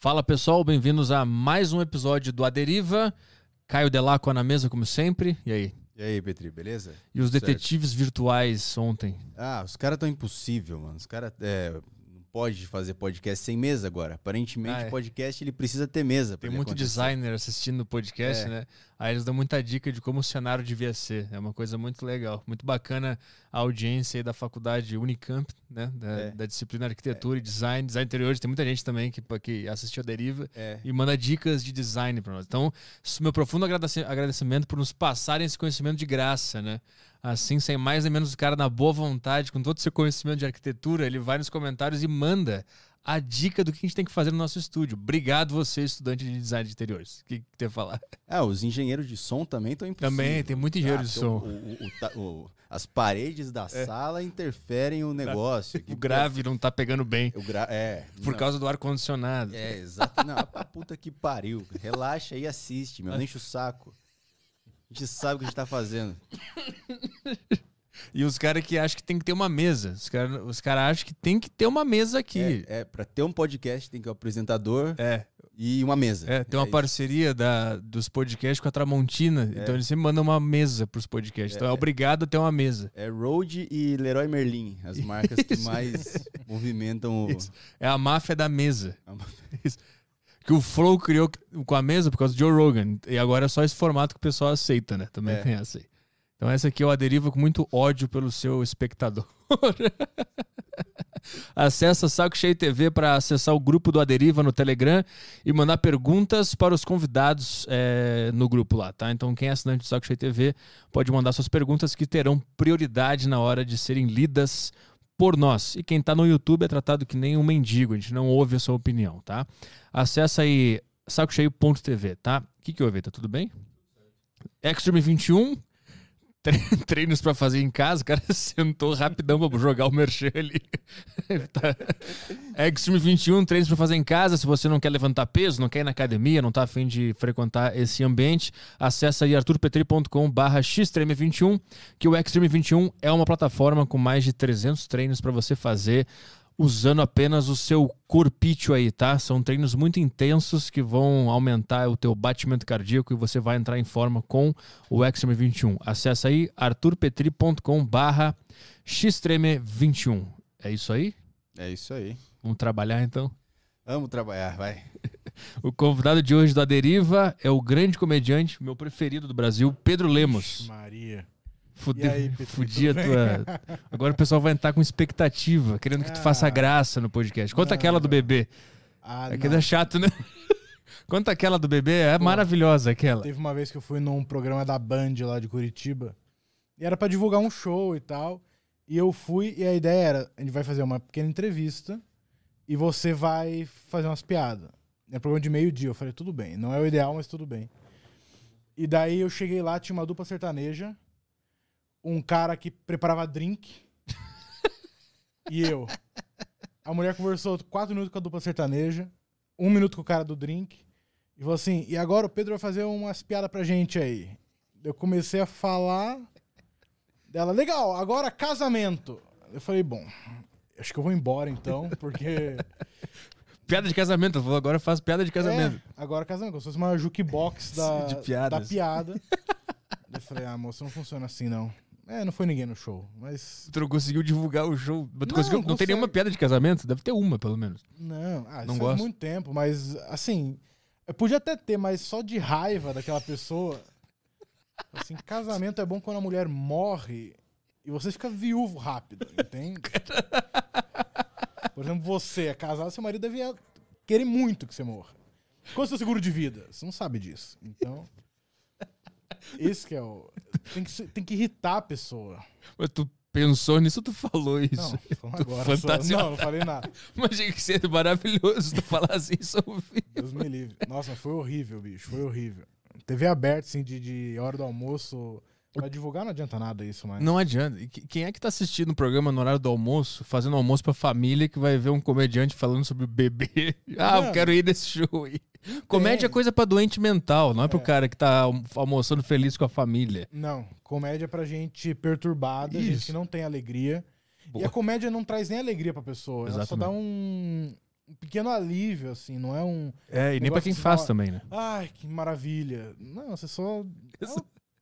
Fala pessoal, bem-vindos a mais um episódio do Aderiva. Caio Delacqua na mesa, como sempre. E aí? E aí, Petri, beleza? E os Certo. detetives virtuais ontem? Ah, os caras tão impossível, mano. Os caras é, pode fazer podcast sem mesa agora. Aparentemente, Ah, é. podcast ele precisa ter mesa. Tem muito acontecer. designer assistindo o podcast, É. né? Aí eles dão muita dica de como o cenário devia ser. É uma coisa muito legal. Muito bacana a audiência aí da faculdade Unicamp, né? Da, É. da disciplina arquitetura e design, design interiores. Tem muita gente também que, que assistiu a Deriva. É. e manda dicas de design para nós. Então, meu profundo agradecimento por nos passarem esse conhecimento de graça, né? Assim, sem mais nem menos o cara na boa vontade, com todo o seu conhecimento de arquitetura, ele vai nos comentários e manda a dica do que a gente tem que fazer no nosso estúdio. Obrigado você, estudante de design de interiores. O que, que tem a falar? Ah, os engenheiros de som também estão impossíveis. Também, tem muito engenheiro de tem som. o- o- o as paredes da sala interferem o negócio. O grave não tá pegando bem O gra... É. por não. causa do ar-condicionado. É, exato. Não, pra puta que pariu. Relaxa e assiste, meu. Não enche o saco. A gente sabe o que a gente tá fazendo. E os caras que acham que tem que ter uma mesa. Os caras os cara acham que tem que ter uma mesa aqui. É, é, pra ter um podcast tem que ter um apresentador É, e uma mesa. É, tem uma isso. parceria da, dos podcasts com a Tramontina, então eles sempre mandam uma mesa pros podcasts. Então é É. obrigado a ter uma mesa. É Rode e Leroy Merlin, as marcas que mais movimentam o. Isso. É a máfia da mesa. a ma- Que o Flow criou com a mesa por causa do Joe Rogan. E agora é só esse formato que o pessoal aceita, né? Também É. tem essa aí. Então essa aqui eu aderivo com muito ódio pelo seu espectador. Acesse Saco Cheio TV para acessar o grupo do Aderiva no Telegram e mandar perguntas para os convidados é, no grupo lá, tá? Então quem é assinante do Saco Cheio TV pode mandar suas perguntas que terão prioridade na hora de serem lidas por nós. E quem tá no YouTube é tratado que nem um mendigo, a gente não ouve a sua opinião, tá? Acesse aí sacocheio.tv, tá? O que que houve? Tá tudo bem? Extreme 21, tre- treinos pra fazer em casa, o cara sentou rapidão pra jogar o merchan ali. tá. Extreme 21, treinos pra fazer em casa, se você não quer levantar peso, não quer ir na academia, não tá afim de frequentar esse ambiente, acessa aí arturpetri.com barra xtreme21, que o Extreme 21 é uma plataforma com mais de 300 treinos pra você fazer usando apenas o seu corpício aí, tá? São treinos muito intensos que vão aumentar o teu batimento cardíaco e você vai entrar em forma com o Extreme 21. Acesse aí arturpetri.com barra xtreme21. É isso aí? É isso aí. Vamos trabalhar então? Vamos trabalhar, vai. O convidado de hoje da Deriva é o grande comediante, meu preferido do Brasil, Pedro Lemos. Maria. Fude, E aí, Petri, fudi a tudo tua. Agora o pessoal vai entrar com expectativa, querendo que tu Ah. faça graça no podcast. Conta Não, aquela do bebê. Ah, É que não. é chato, né? Conta aquela do bebê, é Pô. maravilhosa aquela. Teve uma vez que eu fui num programa da Band lá de Curitiba. E era pra divulgar um show e tal. E eu fui, e a ideia era: a gente vai fazer uma pequena entrevista e você vai fazer umas piadas. É programa de meio-dia. Eu falei, tudo bem. Não é o ideal, mas tudo bem. E daí eu cheguei lá, tinha uma dupla sertaneja, um cara que preparava drink e eu. A mulher conversou quatro minutos com a dupla sertaneja, um minuto com o cara do drink, e falou assim: e agora o Pedro vai fazer umas piadas pra gente aí. Eu comecei a falar dela, legal, agora casamento. Eu falei, bom, acho que eu vou embora então, porque. Piada de casamento, agora eu faço piada de casamento. É, agora casamento, como se fosse uma jukebox da, da piada. eu falei, ah, moço, não funciona assim não. É, não foi ninguém no show, mas. Tu não conseguiu divulgar o show. Não, conseguiu- não tem nenhuma piada de casamento? Deve ter uma, pelo menos. Não, ah, Não gosto. faz muito tempo, mas assim, eu podia até ter, mas só de raiva daquela pessoa. Assim, casamento é bom quando a mulher morre e você fica viúvo rápido, entende? Por exemplo, você é casado, seu marido devia querer muito que você morra. Qual é o seu seguro de vida? Você não sabe disso. Então, esse que é o... Tem que, tem que irritar a pessoa. Mas tu pensou nisso ou tu falou Não, isso? Tu agora. só- fantasiou. Não, não falei nada. Imagina que seria maravilhoso tu falar assim sobre. Deus me livre. Nossa, foi horrível, bicho. Foi horrível. TV aberta, assim, de, de hora do almoço. Pra divulgar não adianta nada isso, mas. Não adianta. E que- Quem é que tá assistindo o programa no horário do almoço, fazendo almoço pra família, que vai ver um comediante falando sobre o bebê? Ah, eu quero ir nesse show aí. Comédia é coisa pra doente mental, não é pro É. cara que tá alm- almoçando feliz com a família. Não, comédia é pra gente perturbada, gente Isso. que não tem alegria. Boa. E a comédia não traz nem alegria pra pessoa. Ela só Exatamente. dá um, um pequeno alívio, assim, não é um. É, e nem pra quem que faz fala- também, né? Ai, que maravilha. Não, você só. É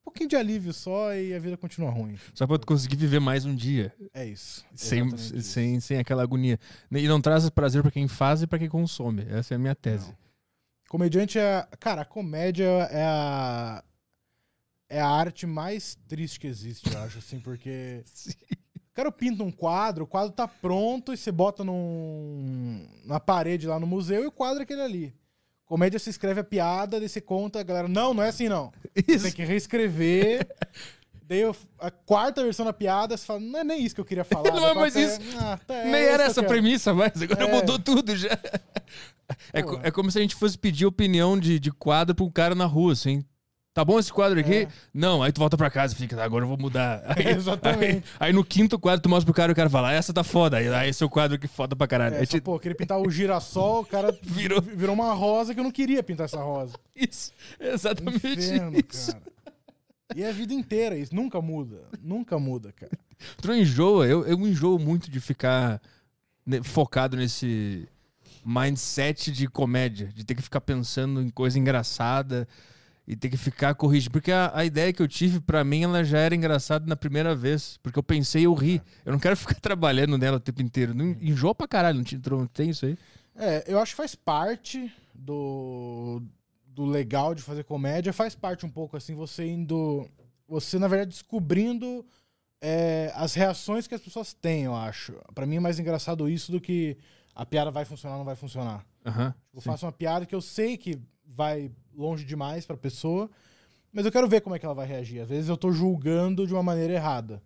um pouquinho de alívio só e a vida continua ruim. Só pra tu conseguir viver mais um dia. É isso. Sem, isso. sem, sem aquela agonia. E não traz prazer pra quem faz e pra quem consome. Essa é a minha tese. Não. Comediante é. Cara, a comédia é a. É a arte mais triste que existe, eu acho, assim, porque. O cara pinta um quadro, o quadro tá pronto e você bota num, na parede lá no museu e o quadro é aquele ali. Comédia se escreve a piada, daí você conta, a galera, não, não é assim não. Você tem que reescrever. daí eu- a quarta versão da piada, você fala, não é nem isso que eu queria falar. Não é quarta isso. "Ah, tá, é Nem isso era essa a quero." premissa, mas agora É. mudou tudo já. É, co- é como se a gente fosse pedir opinião de, de quadro pra um cara na rua, assim. Tá bom esse quadro aqui? É. Não, aí tu volta pra casa e fica, "Ah, agora eu vou mudar. Aí, Exatamente. Aí, aí no quinto quadro tu mostra pro cara e o cara fala, "Ah, essa tá foda. Aí, aí esse é o quadro que foda pra caralho. É, Aí só, te- pô, queria pintar o girassol, o cara Virou. virou. virou uma rosa que eu não queria pintar essa rosa. Isso, exatamente Inferno, isso. cara. E é a vida inteira isso, nunca muda. Nunca muda, cara. Tu não enjoa? Eu, eu enjoo muito de ficar né, focado nesse mindset de comédia, de ter que ficar pensando em coisa engraçada e ter que ficar corrigindo. Porque a, a ideia que eu tive, pra mim, ela já era engraçada na primeira vez. Porque eu pensei eu ri. Eu não quero ficar trabalhando nela o tempo inteiro. Não, enjoa pra caralho, não, te- não tem isso aí? É, eu acho que faz parte do, do legal de fazer comédia, faz parte um pouco assim, você indo. Você, na verdade, descobrindo é, as reações que as pessoas têm, eu acho. Pra mim é mais engraçado isso do que a piada vai funcionar ou não vai funcionar. Aham. Eu sim. faço uma piada que eu sei que vai longe demais pra pessoa, mas eu quero ver como é que ela vai reagir. Às vezes eu tô julgando de uma maneira errada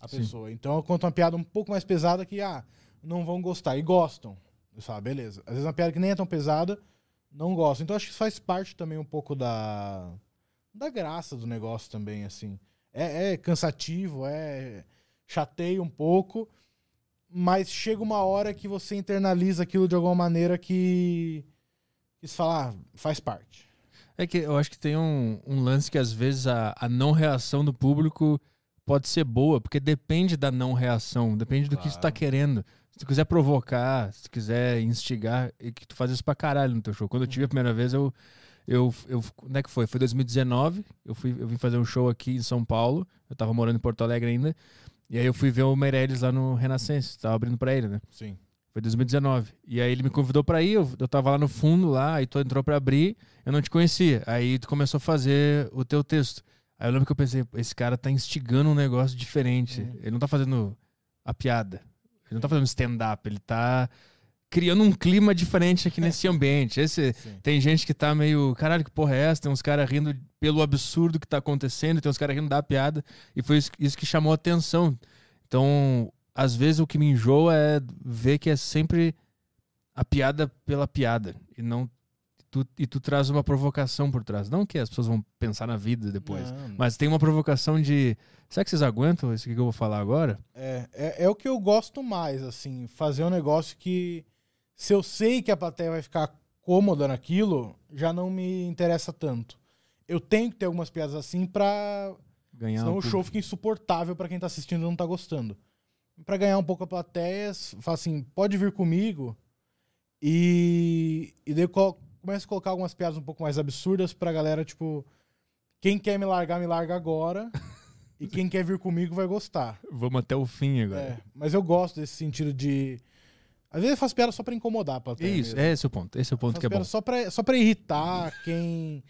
a Sim. pessoa. Então eu conto uma piada um pouco mais pesada que, ah, não vão gostar. E gostam. Eu falo, ah, beleza. Às vezes uma piada que nem é tão pesada, não gostam. Então acho que isso faz parte também um pouco da, da graça do negócio também, assim. É, é cansativo, é chateia um pouco, mas chega uma hora que você internaliza aquilo de alguma maneira que, que você fala, ah, faz parte. É que eu acho que tem um, um lance que às vezes a, a não reação do público pode ser boa, porque depende da não reação, depende do que tu tá Claro. querendo. Se tu quiser provocar, se tu quiser instigar, e que tu faz isso pra caralho no teu show. Quando eu tive a primeira vez, eu. Eu, eu, onde é que foi? Foi 2019. Eu, fui, eu vim fazer um show aqui em São Paulo. Eu tava morando em Porto Alegre ainda. E aí eu fui ver o Meirelles lá no Renascença. Tava abrindo pra ele, né? Sim. Foi 2019. E aí ele me convidou pra ir, eu, eu tava lá no fundo lá, aí tu entrou pra abrir, eu não te conhecia. Aí tu começou a fazer o teu texto. Aí eu lembro que eu pensei, esse cara tá instigando um negócio diferente. Uhum. Ele não tá fazendo a piada. Ele não tá fazendo stand-up, ele tá criando um clima diferente aqui nesse ambiente. Esse, Sim. tem gente que tá meio, caralho, que porra é essa? Tem uns caras rindo pelo absurdo que tá acontecendo, tem uns caras rindo da piada. E foi isso, isso que chamou a atenção. Então, às vezes o que me enjoa é ver que é sempre a piada pela piada. E não. Tu, e tu traz uma provocação por trás. Não que as pessoas vão pensar na vida depois. Não, Mas tem uma provocação de. Será que vocês aguentam isso que eu vou falar agora? É, é, é o que eu gosto mais, assim, fazer um negócio que, se eu sei que a plateia vai ficar cômoda naquilo, já não me interessa tanto. Eu tenho que ter algumas piadas assim pra. Ganhar Senão o show fica insuportável pra quem tá assistindo e não tá gostando. Pra ganhar um pouco a plateia, fala assim, pode vir comigo. E, e daí começo a colocar algumas piadas um pouco mais absurdas pra galera, tipo, quem quer me largar, me larga agora. e quem quer vir comigo vai gostar. Vamos até o fim agora. É, mas eu gosto desse sentido de. Às vezes eu faço piada só pra incomodar a plateia. Isso, mesmo. é esse o ponto. Esse é o ponto que é bom. Só pra, só pra irritar quem,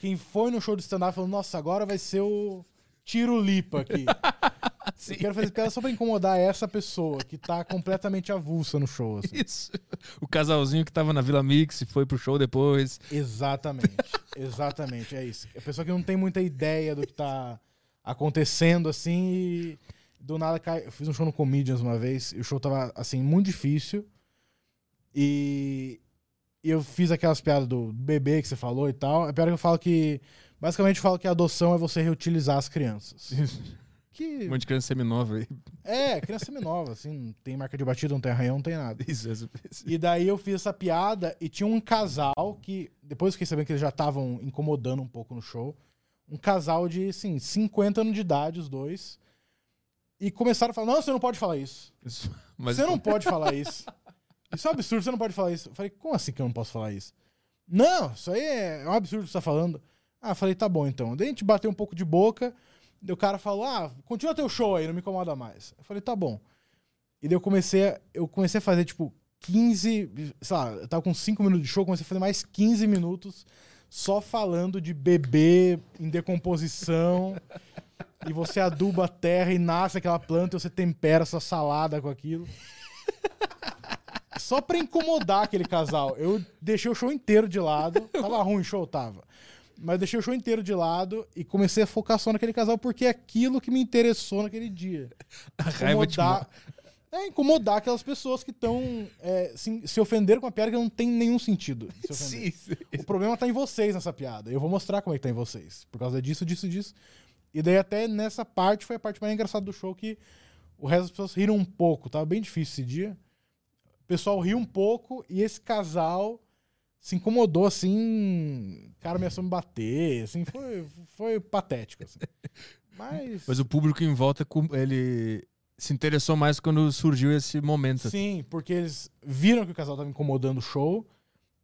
quem foi no show de stand-up falando, nossa, agora vai ser o tiro lipa aqui. eu quero fazer piada só pra incomodar essa pessoa que tá completamente avulsa no show. assim. Isso. O casalzinho que tava na Vila Mix e foi pro show depois. Exatamente. Exatamente, é isso. A pessoa que não tem muita ideia do que tá acontecendo, assim, e do nada cai. Eu fiz um show no Comedians uma vez, e o show tava, assim, muito difícil. E eu fiz aquelas piadas do bebê que você falou e tal. A piada que eu falo que. Basicamente, eu falo que a adoção é você reutilizar as crianças. Que. Um monte de criança seminova aí. É, criança semi-nova, assim, não tem marca de batida, não tem arranhão, não tem nada. Isso, isso, isso. E daí eu fiz essa piada e tinha um casal que, depois eu fiquei sabendo que eles já estavam incomodando um pouco no show. Um casal de, assim, 50 anos de idade, os dois. E começaram a falar: não, você não pode falar isso. Isso. Mas você não pode falar isso. Isso é um absurdo, você não pode falar isso. Eu falei, como assim que eu não posso falar isso? Não, isso aí é um absurdo que você tá falando. Ah, falei, tá bom então. Daí a gente bateu um pouco de boca. Daí o cara falou, ah, continua teu show aí, não me incomoda mais. Eu falei, tá bom. E daí eu comecei, a- eu comecei a fazer, tipo, 15, sei lá, eu tava com 5 minutos de show, comecei a fazer mais 15 minutos só falando de bebê em decomposição. e você aduba a terra e nasce aquela planta e você tempera sua salada com aquilo. Só pra incomodar aquele casal. Eu deixei o show inteiro de lado. Tava ruim o show, tava. Mas eu deixei o show inteiro de lado e comecei a focar só naquele casal porque é aquilo que me interessou naquele dia. A raiva te Incomodar, é, incomodar aquelas pessoas que estão se, se ofenderam com uma piada que não tem nenhum sentido. ofender. Sim, sim. O problema tá em vocês nessa piada. Eu vou mostrar como é que tá em vocês. Por causa disso, disso, disso. E daí até nessa parte foi a parte mais engraçada do show que o resto das pessoas riram um pouco. Tava bem difícil esse dia. O pessoal riu um pouco e esse casal se incomodou assim. O cara ameaçou me bater. Assim, foi, foi patético. assim. Mas. Mas o público em volta, ele se interessou mais quando surgiu esse momento. Sim, porque eles viram que o casal tava incomodando o show.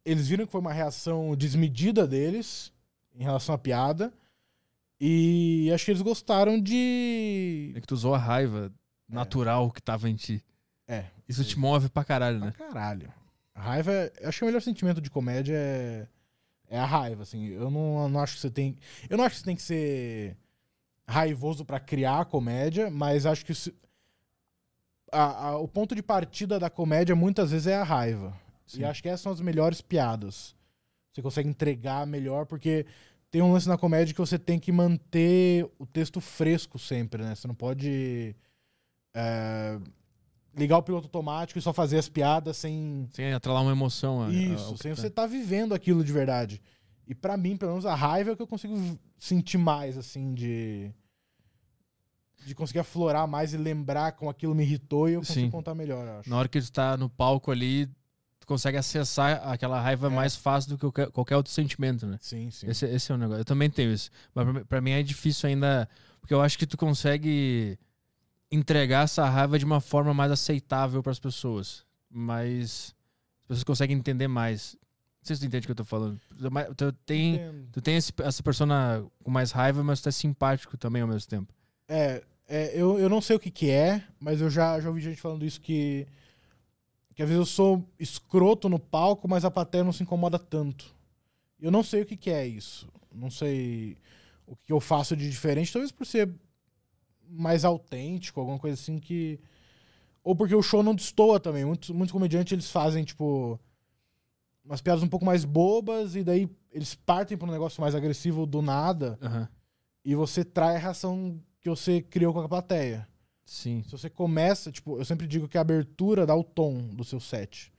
Eles viram que foi uma reação desmedida deles em relação à piada. E acho que eles gostaram de. É que tu usou a raiva natural que tava em ti. É. Isso te move pra caralho, Pra né? caralho. Raiva. Acho que o melhor sentimento de comédia é. É a raiva, assim. Eu não, não acho que você tem. Eu não acho que você tem que ser raivoso pra criar a comédia, mas acho que se- a- a- o ponto de partida da comédia muitas vezes é a raiva. Sim. E acho que essas são as melhores piadas. Você consegue entregar melhor, porque tem um lance na comédia que você tem que manter o texto fresco sempre, né? Você não pode é, ligar o piloto automático e só fazer as piadas sem. Sem atrelar uma emoção. a- a- Isso, que sem tá. você estar vivendo aquilo de verdade. E pra mim, pelo menos, a raiva é o que eu consigo sentir mais, assim, de. De conseguir aflorar mais e lembrar como aquilo me irritou e eu consigo Sim. contar melhor, acho. Na hora que tu tá no palco ali, tu consegue acessar aquela raiva É. mais fácil do que qualquer, qualquer outro sentimento, né? Sim, sim. Esse, esse é o negócio. Eu também tenho isso. Mas pra, pra mim é difícil ainda. Porque eu acho que tu consegue entregar essa raiva de uma forma mais aceitável pras pessoas. Mas as pessoas conseguem entender mais. Não sei se tu entende o que eu tô falando. Tu, tem, Entendo. tu tem esse- essa persona com mais raiva, mas tu é simpático também ao mesmo tempo. É, é, eu, eu não sei o que que é, mas eu já, já ouvi gente falando isso que. Que às vezes eu sou escroto no palco, mas a plateia não se incomoda tanto. Eu não sei o que que é isso. Não sei o que eu faço de diferente, talvez por ser mais autêntico, alguma coisa assim que. Ou porque o show não destoa também. Muitos, muitos comediantes eles fazem, tipo. Umas piadas um pouco mais bobas, e daí eles partem para um negócio mais agressivo do nada, Aham. e você trai a reação que você criou com a plateia. Sim. Se você começa, tipo, eu sempre digo que a abertura dá o tom do seu set.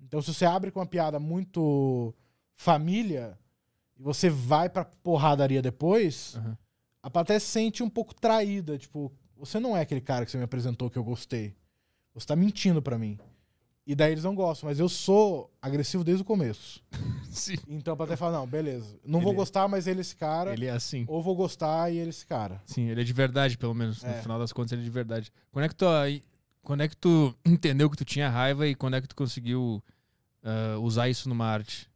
Então, se você abre com uma piada muito família e você vai pra porradaria depois, Aham. A plateia se sente um pouco traída. Tipo, você não é aquele cara que você me apresentou que eu gostei. Você tá mentindo pra mim. E daí eles não gostam, mas eu sou agressivo desde o começo. Sim. Então a plateia fala: não, beleza. Não vou Ele- gostar, mas ele é esse cara. Ele é assim. Ou vou gostar e ele é esse cara. Sim, ele é de verdade, pelo menos. No É. final das contas, ele é de verdade. Quando é que tu, quando é que tu entendeu que tu tinha raiva e quando é que tu conseguiu ah, usar isso numa arte?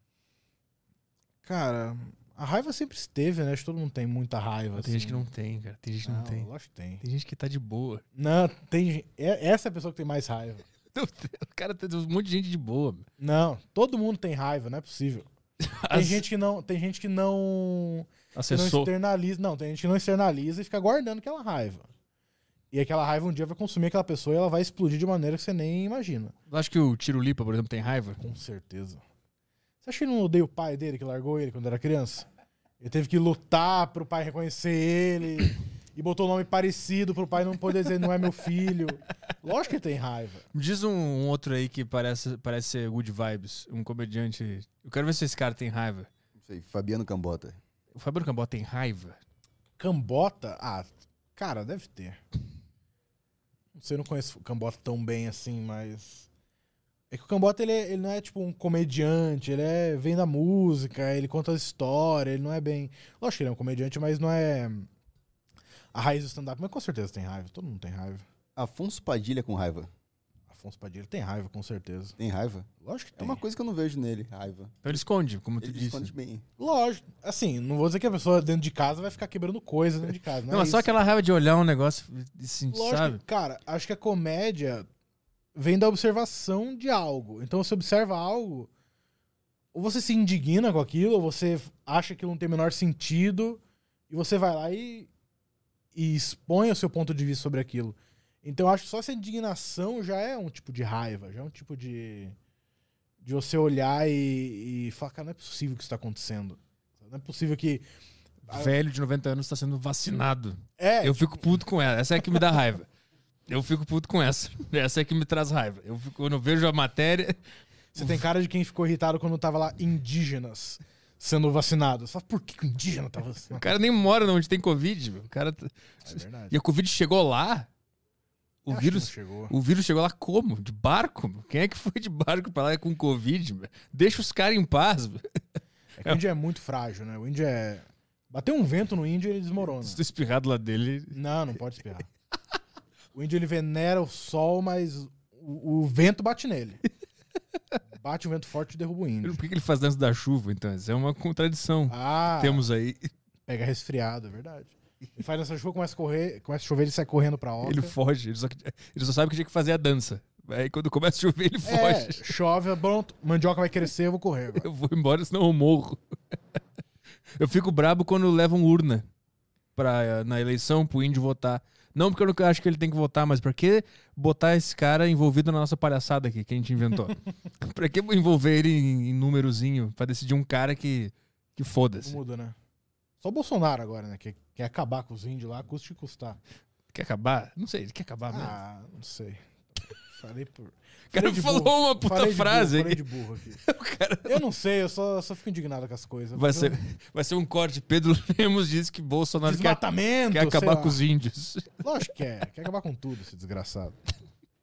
Cara, a raiva sempre esteve, né? Acho que todo mundo tem muita raiva. Tem gente que assim. não tem, cara. Tem gente que não, tem. Lógico que tem. Tem gente que tá de boa. Não, tem. é- Essa é a pessoa que tem mais raiva. O cara tem um monte de gente de boa. Não, todo mundo tem raiva, não é possível. Tem As- gente que não. Tem gente que não. Que não Acessou. externaliza. Não, tem gente que não externaliza e fica guardando aquela raiva. E aquela raiva um dia vai consumir aquela pessoa e ela vai explodir de maneira que você nem imagina. Eu acho que o Tiro Lipa, por exemplo, tem raiva. Com certeza. Você acha que ele não odeia o pai dele que largou ele quando era criança? Ele teve que lutar pro pai reconhecer ele e botou um nome parecido pro pai não poder dizer não é meu filho. Lógico que ele tem raiva. Me diz um, um outro aí que parece, parece ser good vibes. Um comediante. Eu quero ver se esse cara tem raiva. Não sei, Fabiano Cambota. O Fabiano Cambó tem raiva? Cambota? Ah, cara, deve ter. Não sei, eu não conheço o Cambota tão bem assim, mas. É que o Cambota ele, é- ele não é tipo um comediante, ele é vem da música, ele conta as histórias, ele não é bem. Lógico que ele é um comediante, mas não é a raiz do stand-up. Mas com certeza tem raiva, todo mundo tem raiva. Afonso Padilha com raiva. Afonso Padilha tem raiva, com certeza. Tem raiva? Lógico que É tem. uma coisa que eu não vejo nele, raiva. Então ele esconde, como tu Ele disse. esconde bem. Lógico. Assim, não vou dizer que a pessoa dentro de casa vai ficar quebrando coisa dentro de casa. Não, Não, é mas só isso. aquela raiva de olhar um negócio e sentir, Lógico, sabe? que, cara, acho que a comédia vem da observação de algo. Então você observa algo, ou você se indigna com aquilo, ou você acha que não tem o menor sentido, e você vai lá e, e expõe o seu ponto de vista sobre aquilo. Então eu acho que só essa indignação já é um tipo de raiva, já é um tipo de. de você olhar e, e falar, cara, não é possível que isso está acontecendo. Não é possível que. Velho de 90 anos tá sendo vacinado. É, Eu fico puto com ela. Essa é a que me dá raiva. Eu fico puto com essa. Essa é que me traz raiva. Eu fico, quando eu vejo a matéria. Você tem cara de quem ficou irritado quando tava lá indígenas sendo vacinados. Só por que o indígena tá O vacinado? cara nem mora onde tem Covid, meu. O cara. tá- É verdade. E a Covid chegou lá? O vírus. não chegou. O vírus chegou lá como? De barco? meu? Quem é que foi de barco pra lá com Covid? meu? Deixa os caras em paz. meu. É que o índio é muito frágil, né? O índio é. Bateu um vento no índio e ele desmorona. Se tu espirrar do lado dele. Não, não pode espirrar. O índio ele venera o sol, mas o, o vento bate nele. Bate um vento forte e derruba o índio. Por que que ele faz dança da chuva, então? Isso é uma contradição. Ah, Temos aí. pega resfriado, é verdade. Ele faz essa chuva, começa a correr, começa a chover, ele sai correndo pra oca. Ele foge. Ele só, ele só sabe que tinha que fazer a dança. Aí quando começa a chover, ele É, foge. chove, pronto, mandioca vai crescer, eu vou correr agora. Eu vou embora, senão eu morro. Eu fico brabo quando levam urna pra, na eleição pro índio votar. Não porque eu não acho que ele tem que votar, mas pra que botar esse cara envolvido na nossa palhaçada aqui, que a gente inventou? pra que envolver ele em, em númerozinho pra decidir um cara que, que foda-se? muda, né? Só o Bolsonaro agora, né? Que quer acabar com os índios lá, custe que custar. Quer acabar? Não sei, ele quer acabar mesmo. Ah, não sei. Falei por. o cara falou burro. uma puta Falei frase burro, falei de burro aqui. Cara Eu não sei, eu só, só fico indignado com as coisas. vai Mas eu- ser, vai ser um corte. Pedro Lemos disse que Bolsonaro quer, quer acabar com os índios. Lógico que quer. Quer acabar com tudo, esse desgraçado.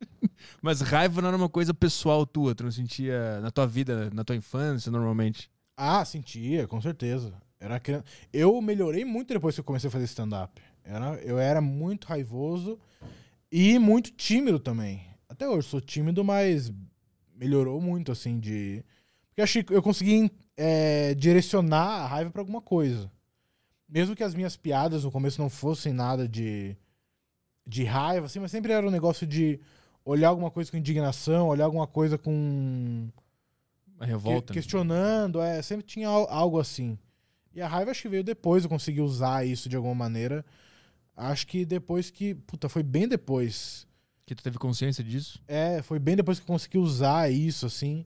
Mas raiva não era uma coisa pessoal tua, tu não sentia na tua vida, na tua infância, normalmente. Ah, sentia, com certeza. Era criança. Eu melhorei muito depois que eu comecei a fazer stand-up. Era, eu era muito raivoso e muito tímido também. Até hoje sou tímido, mas melhorou muito, assim, de. Porque eu achei que eu consegui é, direcionar a raiva pra alguma coisa. Mesmo que as minhas piadas no começo não fossem nada de, de raiva, assim, mas sempre era um negócio de olhar alguma coisa com indignação, olhar alguma coisa com. A revolta. Que- né? questionando, é, sempre tinha al- algo assim. E a raiva acho que veio depois, eu consegui usar isso de alguma maneira. Acho que depois que. Puta, foi bem depois. Que tu teve consciência disso? É, foi bem depois que eu consegui usar isso, assim.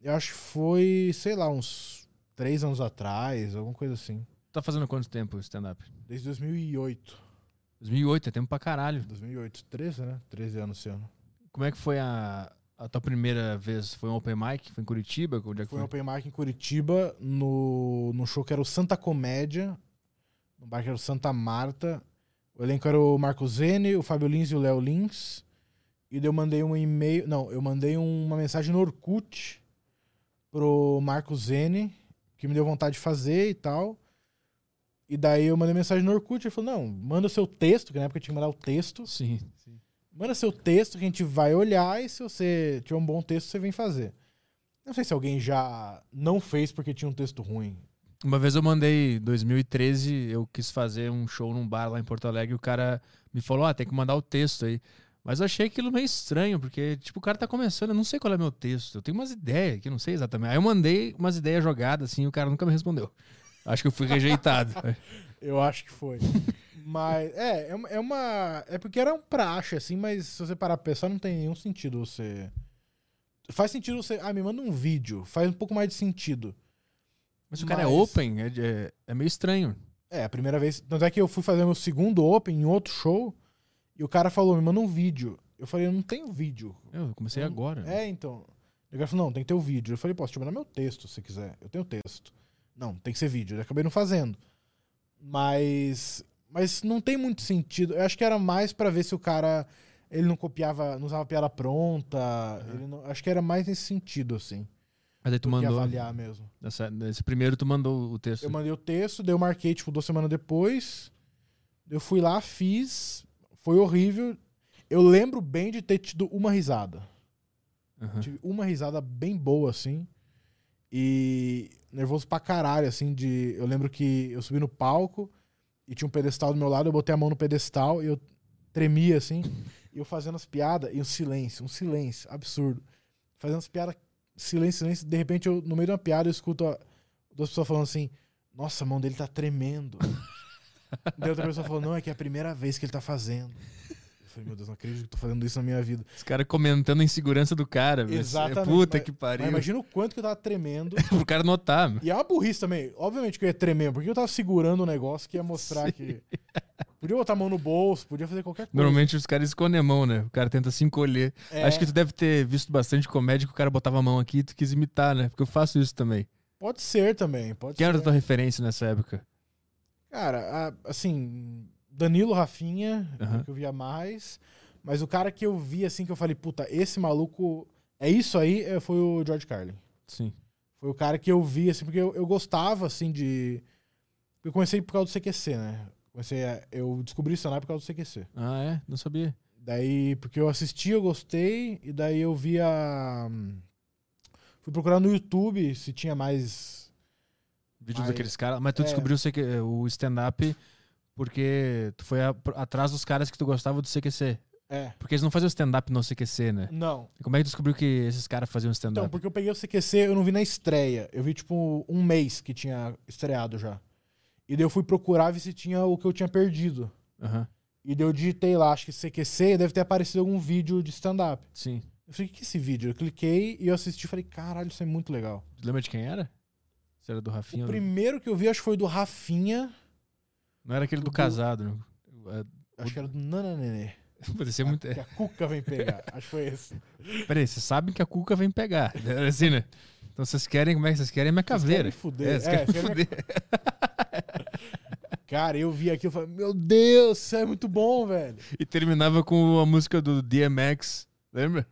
Eu acho que foi, sei lá, uns três anos atrás, alguma coisa assim. Tá fazendo quanto tempo stand-up? Desde 2008. 2008, é tempo pra caralho. 2008, 13, né? 13 anos esse ano. Como é que foi a, a tua primeira vez? Foi um open mic? Foi em Curitiba? Onde é que Foi foi? um open mic em Curitiba, no, no show que era o Santa Comédia, no bar que era o Santa Marta. O elenco era o Marco Zene, o Fábio Lins e o Léo Lins. E eu mandei um e-mail. Não, eu mandei uma mensagem no Orkut pro Marco Zene, que me deu vontade de fazer e tal. E daí eu mandei mensagem no Orkut. Ele falou: Não, manda o seu texto, que na época eu tinha que mandar o texto. Sim, sim. Manda seu texto que a gente vai olhar e se você tiver um bom texto, você vem fazer. Não sei se alguém já não fez porque tinha um texto ruim. Uma vez eu mandei, em 2013, eu quis fazer um show num bar lá em Porto Alegre e o cara me falou, ah, tem que mandar o texto aí. Mas eu achei aquilo meio estranho, porque, tipo, o cara tá começando, eu não sei qual é meu texto, eu tenho umas ideias que eu não sei exatamente. Aí eu mandei umas ideias jogadas, assim, e o cara nunca me respondeu. Acho que eu fui rejeitado. Eu acho que foi. mas, é, é uma, é. É porque era um praxe, assim, mas se você parar pra pensar, não tem nenhum sentido você. Faz sentido você. Ah, me manda um vídeo. Faz um pouco mais de sentido. Mas o cara é Mas- open, é, é, é meio estranho. É, a primeira vez. Tanto é que eu fui fazer meu segundo Open em outro show. E o cara falou, me manda um vídeo. Eu falei, eu não tenho vídeo. Eu comecei Hum, agora. É, então. O cara falou, não, tem que ter o vídeo. Eu falei, posso te mandar meu texto se quiser. Eu tenho texto. Não, tem que ser vídeo. Eu acabei não fazendo. Mas. Mas não tem muito sentido. Eu acho que era mais pra ver se o cara. Ele não copiava, não usava piada pronta. Ele não- acho que era mais nesse sentido, assim. Mas aí tu mandou. avaliar mesmo. Nessa, nesse primeiro tu mandou o texto. Eu mandei o texto, daí eu marquei, tipo, duas semanas depois. Eu fui lá, fiz. Foi horrível. Eu lembro bem de ter tido uma risada. Aham. Tive uma risada bem boa, assim. E nervoso pra caralho, assim, de. Eu lembro que eu subi no palco e tinha um pedestal do meu lado, eu botei a mão no pedestal e eu tremia, assim, e eu fazendo as piadas, e um silêncio, um silêncio, absurdo. Fazendo as piadas, silêncio, silêncio. De repente, eu, no meio de uma piada, eu escuto a- duas pessoas falando assim: Nossa, a mão dele tá tremendo. Daí outra pessoa falou: Não, é que é a primeira vez que ele tá fazendo. Eu falei: Meu Deus, não acredito que eu tô fazendo isso na minha vida. Os caras comentando a insegurança do cara. velho. Exatamente, Puta mas- que Mas pariu. imagina o quanto que eu tava tremendo. Pro cara notar. meu. E é uma burrice também. Obviamente que eu ia tremer, porque eu tava segurando um negócio que ia mostrar Sim. que. Podia botar a mão no bolso, podia fazer qualquer coisa. Normalmente os caras escondem a mão, né? O cara tenta se encolher. É, Acho que tu deve ter visto bastante comédia que o cara botava a mão aqui e tu quis imitar, né? Porque eu faço isso também. Pode ser também. Pode Quem ser. era a tua referência nessa época? Cara, a- assim, Danilo Rafinha, Aham. que eu via mais. Mas o cara que eu vi, assim, que eu falei, puta, esse maluco. É isso aí, é, foi o George Carlin. Sim. Foi o cara que eu vi, assim, porque eu, eu gostava, assim, de. Eu comecei por causa do CQC, né? Comecei a- Eu descobri stand-up por causa do CQC. Ah, é? Não sabia. Daí, porque eu assisti, eu gostei, e daí eu via. hum, Fui procurar no YouTube se tinha mais. Vídeos Mas- daqueles caras. Mas tu é. descobriu o stand-up porque tu foi a- atrás dos caras que tu gostava do CQC. É. Porque eles não faziam stand-up no CQC, né? Não. E como é que tu descobriu que esses caras faziam Então, stand-up? porque eu peguei o CQC, eu não vi na estreia. Eu vi, tipo, um mês que tinha estreado já. E daí eu fui procurar ver se tinha o que eu tinha perdido. Aham. E daí eu digitei lá, acho que CQC, deve ter aparecido algum vídeo de stand-up. Sim. Eu falei, o que é esse vídeo? Eu cliquei e eu assisti e falei, caralho, isso é muito legal. Tu lembra de quem era? Se era do Rafinha? O ou- primeiro que eu vi, acho que foi do Rafinha. Não era aquele do do- casado, né? É, Acho que era do Nana Nenê. Parecia muito. Que a Cuca vem pegar. Acho que foi esse. Peraí, vocês sabem que a Cuca vem pegar. Era assim, né? Então vocês querem, como é que vocês querem? Minha caveira. Vocês querem me fuder. É, vocês É, querem me vocês querem fuder. Cara, eu vi aquilo e falei, meu Deus, isso é muito bom, velho. E terminava com a música do DMX. Lembra?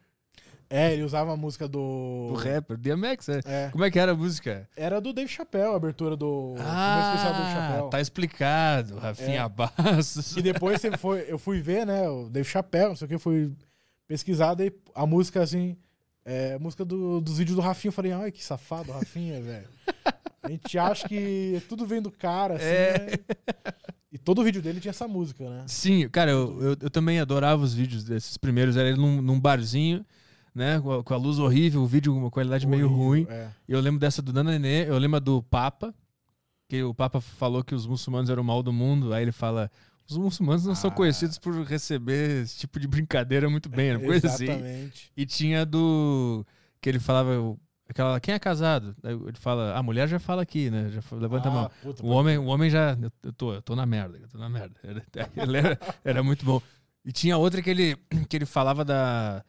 É, ele usava a música do. Do rapper. DMX, é. É. Como é que era a música? Era do Dave Chappelle, a abertura do. especial do Dave Ah, Chappelle. tá explicado. Rafinha É. Bastos. E depois você foi, eu fui ver, né, o Dave Chappelle, não sei o que, eu fui pesquisar, daí a música assim. É, a música do- dos vídeos do Rafinha, eu falei, ai, que safado, Rafinha, velho. A gente acha que tudo vem do cara, assim, É. né? E todo vídeo dele tinha essa música, né? Sim, cara, eu, eu, eu também adorava os vídeos desses primeiros. Era ele num, num barzinho, né? Com a, com a luz horrível, o vídeo com uma qualidade meio Horrível, ruim. É. E eu lembro dessa do Nana Nenê, eu lembro do Papa, que o Papa falou que os muçulmanos eram o mal do mundo. Aí ele fala: os muçulmanos não são Ah. conhecidos por receber esse tipo de brincadeira muito bem, era uma coisa assim. Exatamente. E tinha do. que ele falava. Aquela, quem é casado? Ele fala, a mulher já fala aqui, né? Já levanta a mão. Ah, puta, O homem, o homem já. Eu, tô, eu tô na merda, eu tô na merda. Era, ele era, era muito bom. E tinha outra que ele, que ele falava da.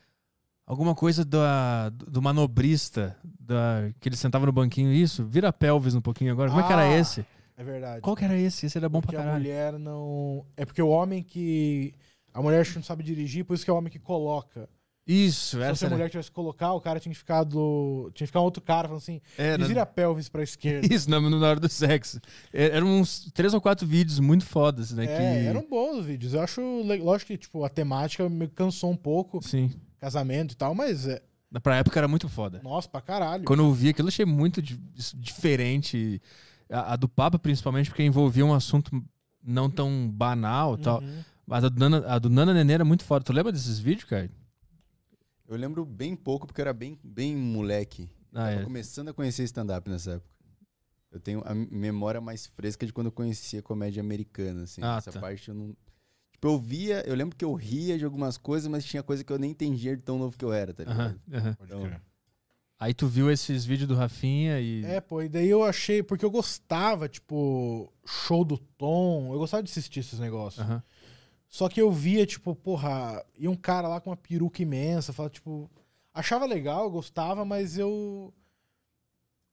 Alguma coisa da, do manobrista, da, que ele sentava no banquinho. Isso, vira a pelvis um pouquinho agora. Como é que era Ah, esse? É verdade. Qual que era esse? Esse era bom porque pra a caralho. mulher não. É porque o homem que. A mulher acho que não sabe dirigir, por isso que é o homem que coloca. Isso, Se essa fosse a era, mulher tivesse que colocar, o cara tinha que ficar do. Tinha que ficar um outro cara falando assim, era- vira a pelvis pra esquerda. Isso, na, na hora do sexo. É- Eram uns três ou quatro vídeos muito fodas, né? É, que... eram bons os vídeos. Eu acho. Lógico que, tipo, a temática me cansou um pouco, Sim. casamento e tal, mas é. Pra época era muito foda. Nossa, pra caralho. Quando eu vi aquilo, eu achei muito di- diferente. A, a do Papa, principalmente, porque envolvia um assunto não tão banal e tal. Uhum. Mas a do, Nana, a do Nana Nenê era muito foda. Tu lembra desses vídeos, cara? Eu lembro bem pouco, porque eu era bem, bem moleque. Eu Ah, tava é. começando a conhecer stand-up nessa época. Eu tenho a memória mais fresca de quando eu conhecia comédia americana, assim. Ah, Essa tá. parte eu não... Tipo, eu via... Eu lembro que eu ria de algumas coisas, mas tinha coisa que eu nem entendia de tão novo que eu era, tá ligado? Aham, aham. Pode Então, crer. Aí tu viu esses vídeos do Rafinha e. É, pô, e daí eu achei, porque eu gostava, tipo, show do Tom, eu gostava de assistir esses negócios. Aham. Só que eu via, tipo, porra, ia um cara lá com uma peruca imensa, falava, tipo, achava legal, gostava, mas eu.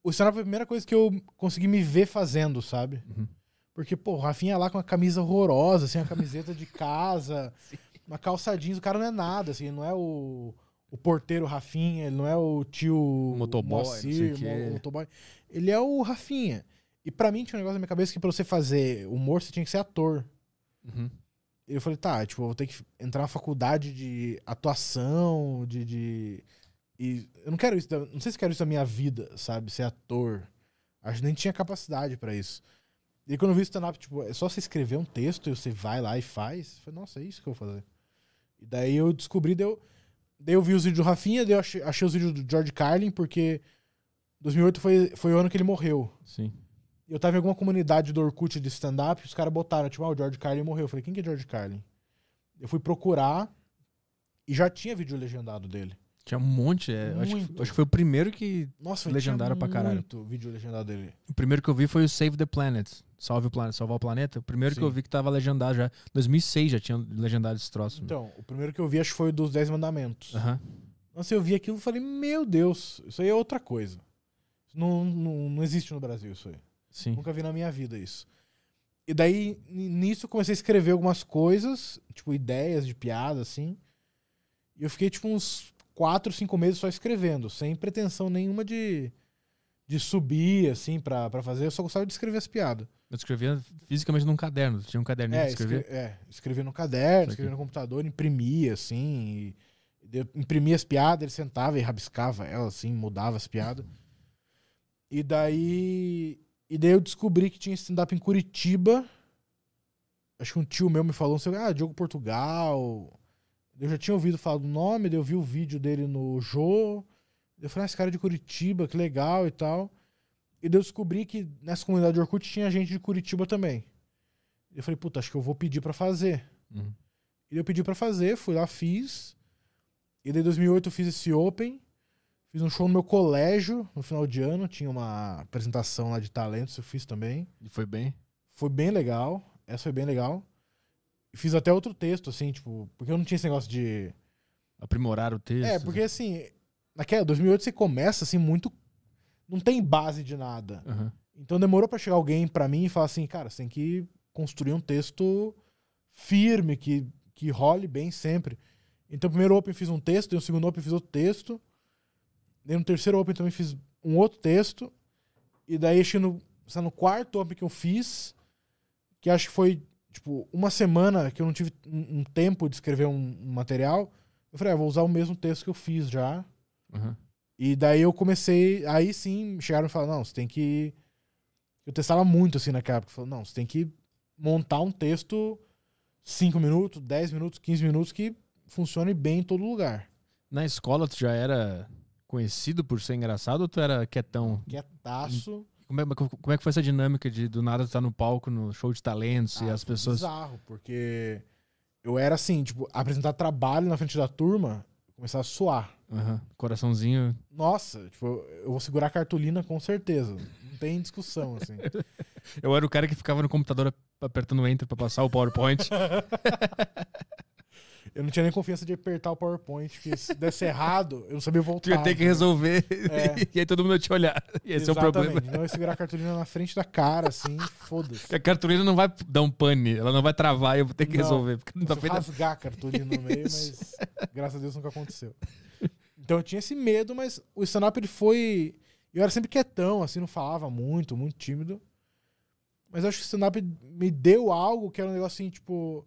O stand-up foi a primeira coisa que eu consegui me ver fazendo, sabe? Uhum. Porque, pô, o Rafinha lá com uma camisa horrorosa, assim, uma camiseta de casa, uma calça jeans, o cara não é nada, assim, ele não é o, o porteiro Rafinha, ele não é o tio motoboy, Moacir, mo- motoboy. Ele é o Rafinha. E pra mim tinha um negócio na minha cabeça que pra você fazer humor, você tinha que ser ator. Uhum. Eu falei, tá, tipo, eu vou ter que entrar na faculdade de atuação, de. de... E eu não quero isso, não sei se quero isso da minha vida, sabe? Ser ator. Acho que nem tinha capacidade pra isso. E quando eu vi stand-up, tipo, é só você escrever um texto e você vai lá e faz. Eu falei, nossa, é isso que eu vou fazer. E daí eu descobri, daí eu, daí eu vi os vídeos do Rafinha, daí eu achei, achei os vídeos do George Carlin, porque 2008 foi, foi o ano que ele morreu. Sim. Eu tava em alguma comunidade do Orkut de stand-up os caras botaram, tipo, ah, o George Carlin morreu. Eu falei, quem que é George Carlin? Eu fui procurar e já tinha vídeo legendado dele. Tinha um monte. é, acho, que, acho que foi o primeiro que. Nossa, Legendaram pra caralho. muito vídeo legendado dele. O primeiro que eu vi foi o Save the Planet. Salve o planeta, salvar o planeta. O primeiro que Sim. eu vi que tava legendado já. 2006 já tinha legendado esse troço. Então, o primeiro que eu vi acho que foi o dos Dez Mandamentos. Aham. Nossa, eu vi aquilo e falei, meu Deus, isso aí é outra coisa. Não, não, não existe no Brasil isso aí. Sim. Nunca vi na minha vida isso. E daí, nisso, eu comecei a escrever algumas coisas, tipo, ideias de piada, assim. E eu fiquei, tipo, uns quatro, cinco meses só escrevendo, sem pretensão nenhuma de, de subir, assim, pra, pra fazer. Eu só gostava de escrever as piadas. Eu escrevia fisicamente num caderno. Tinha um caderninho É, de escrever. escre é, escrevia no caderno, escrevia no computador, imprimia, assim. Imprimia as piadas, ele sentava e rabiscava elas, assim, mudava as piadas. E daí. E daí eu descobri que tinha stand-up em Curitiba. Acho que um tio meu me falou, sei, ah, Diogo Portugal. Eu já tinha ouvido falar do nome, daí eu vi o vídeo dele no Jô. Eu falei, ah, esse cara é de Curitiba, que legal e tal. E daí eu descobri que nessa comunidade de Orkut tinha gente de Curitiba também. Eu falei, puta, acho que eu vou pedir pra fazer. Uhum. E daí eu pedi pra fazer, fui lá, fiz. E daí em 2008 eu fiz esse Open. Fiz um show no meu colégio no final de ano. Tinha uma apresentação lá de talentos, eu fiz também. E foi bem. Foi bem legal. Essa foi bem legal. E fiz até outro texto, assim, tipo, porque eu não tinha esse negócio de. Aprimorar o texto. É, porque assim, naquela 2008 você começa assim muito. Não tem base de nada. Aham. Então demorou pra chegar alguém pra mim e falar assim, cara, você tem que construir um texto firme, que, que role bem sempre. Então, primeiro Open fiz um texto, daí no segundo Open fiz outro texto. Daí no terceiro Open também fiz um outro texto. E daí, acho que no, no quarto Open que eu fiz, que acho que foi, tipo, uma semana que eu não tive um, um tempo de escrever um, um material, eu falei, ah, vou usar o mesmo texto que eu fiz já. Aham. E daí eu comecei, aí sim, chegaram e falaram, não, você tem que... Eu testava muito, assim, naquela época. Falaram, não, você tem que montar um texto 5 minutos, 10 minutos, 15 minutos que funcione bem em todo lugar. Na escola tu já era conhecido por ser engraçado ou tu era quietão? Quietaço. Como é, como é que foi essa dinâmica de do nada tu tá no palco, no show de talentos e Ah, as foi pessoas. Bizarro, porque eu era assim, tipo, apresentar trabalho na frente da turma, eu começava a suar. Aham, Coraçãozinho. Nossa, tipo, eu vou segurar a cartolina com certeza. Não tem discussão, assim. Eu era o cara que ficava no computador ap- apertando enter pra passar o PowerPoint. Eu não tinha nem confiança de apertar o PowerPoint, porque se desse errado, eu não sabia voltar. tu ia ter que resolver. É. e aí todo mundo ia te olhar. Esse é o problema. Não, ia segurar a cartolina na frente da cara, assim, foda-se. A cartolina não vai dar um pane, ela não vai travar e eu vou ter que Não. resolver. Porque não tá feita. rasgar a cartolina no meio, mas graças a Deus nunca aconteceu. Então eu tinha esse medo, mas o stand-up ele foi. Eu era sempre quietão, assim, não falava muito, muito tímido. Mas eu acho que o stand-up me deu algo que era um negócio assim, tipo.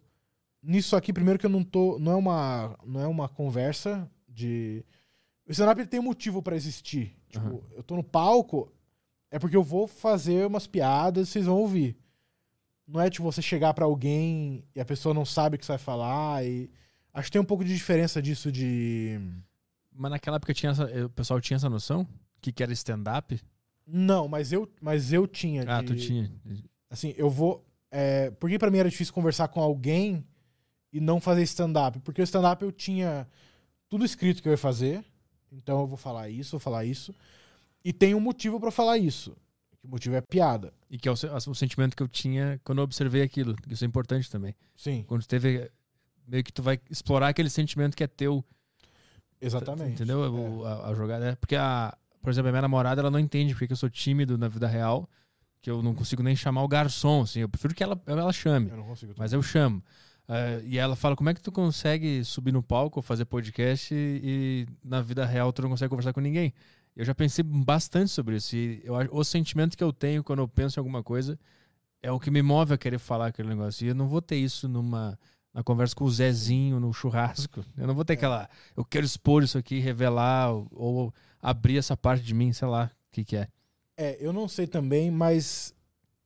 Nisso aqui, primeiro que eu não tô. Não é uma, não é uma conversa de. O stand-up tem um motivo pra existir. Tipo, Aham. eu tô no palco, é porque eu vou fazer umas piadas e vocês vão ouvir. Não é tipo você chegar pra alguém e a pessoa não sabe o que você vai falar. E... Acho que tem um pouco de diferença disso de. Mas naquela época tinha essa- o pessoal tinha essa noção? Que, que era stand-up? Não, mas eu, mas eu tinha. Ah, de- tu tinha. Assim, eu vou. É, por que pra mim era difícil conversar com alguém e não fazer stand-up? Porque o stand-up eu tinha tudo escrito que eu ia fazer. Então eu vou falar isso, vou falar isso. E tem um motivo pra falar isso. Que o motivo é piada. E que é o, o sentimento que eu tinha quando eu observei aquilo. que Isso é importante também. Sim, Quando teve. Meio que tu vai explorar aquele sentimento que é teu. exatamente. Entendeu? É. O- a, a jogada. É porque, a, por exemplo, a minha namorada ela não entende porque que eu sou tímido na vida real. Que eu não consigo nem chamar o garçom. Assim, eu prefiro que ela, ela chame. Eu não consigo. Mas eu chamo. Ah, e ela fala: como é que tu consegue subir no palco, fazer podcast e, e na vida real tu não consegue conversar com ninguém? Eu já pensei bastante sobre isso. E eu, o sentimento que eu tenho quando eu penso em alguma coisa é o que me move a querer falar aquele negócio. E eu não vou ter isso numa, na conversa com o Zezinho no churrasco. Eu não vou ter aquela. Eu quero expor isso aqui, revelar, ou, ou abrir essa parte de mim, sei lá o que, que é. É, eu não sei também, mas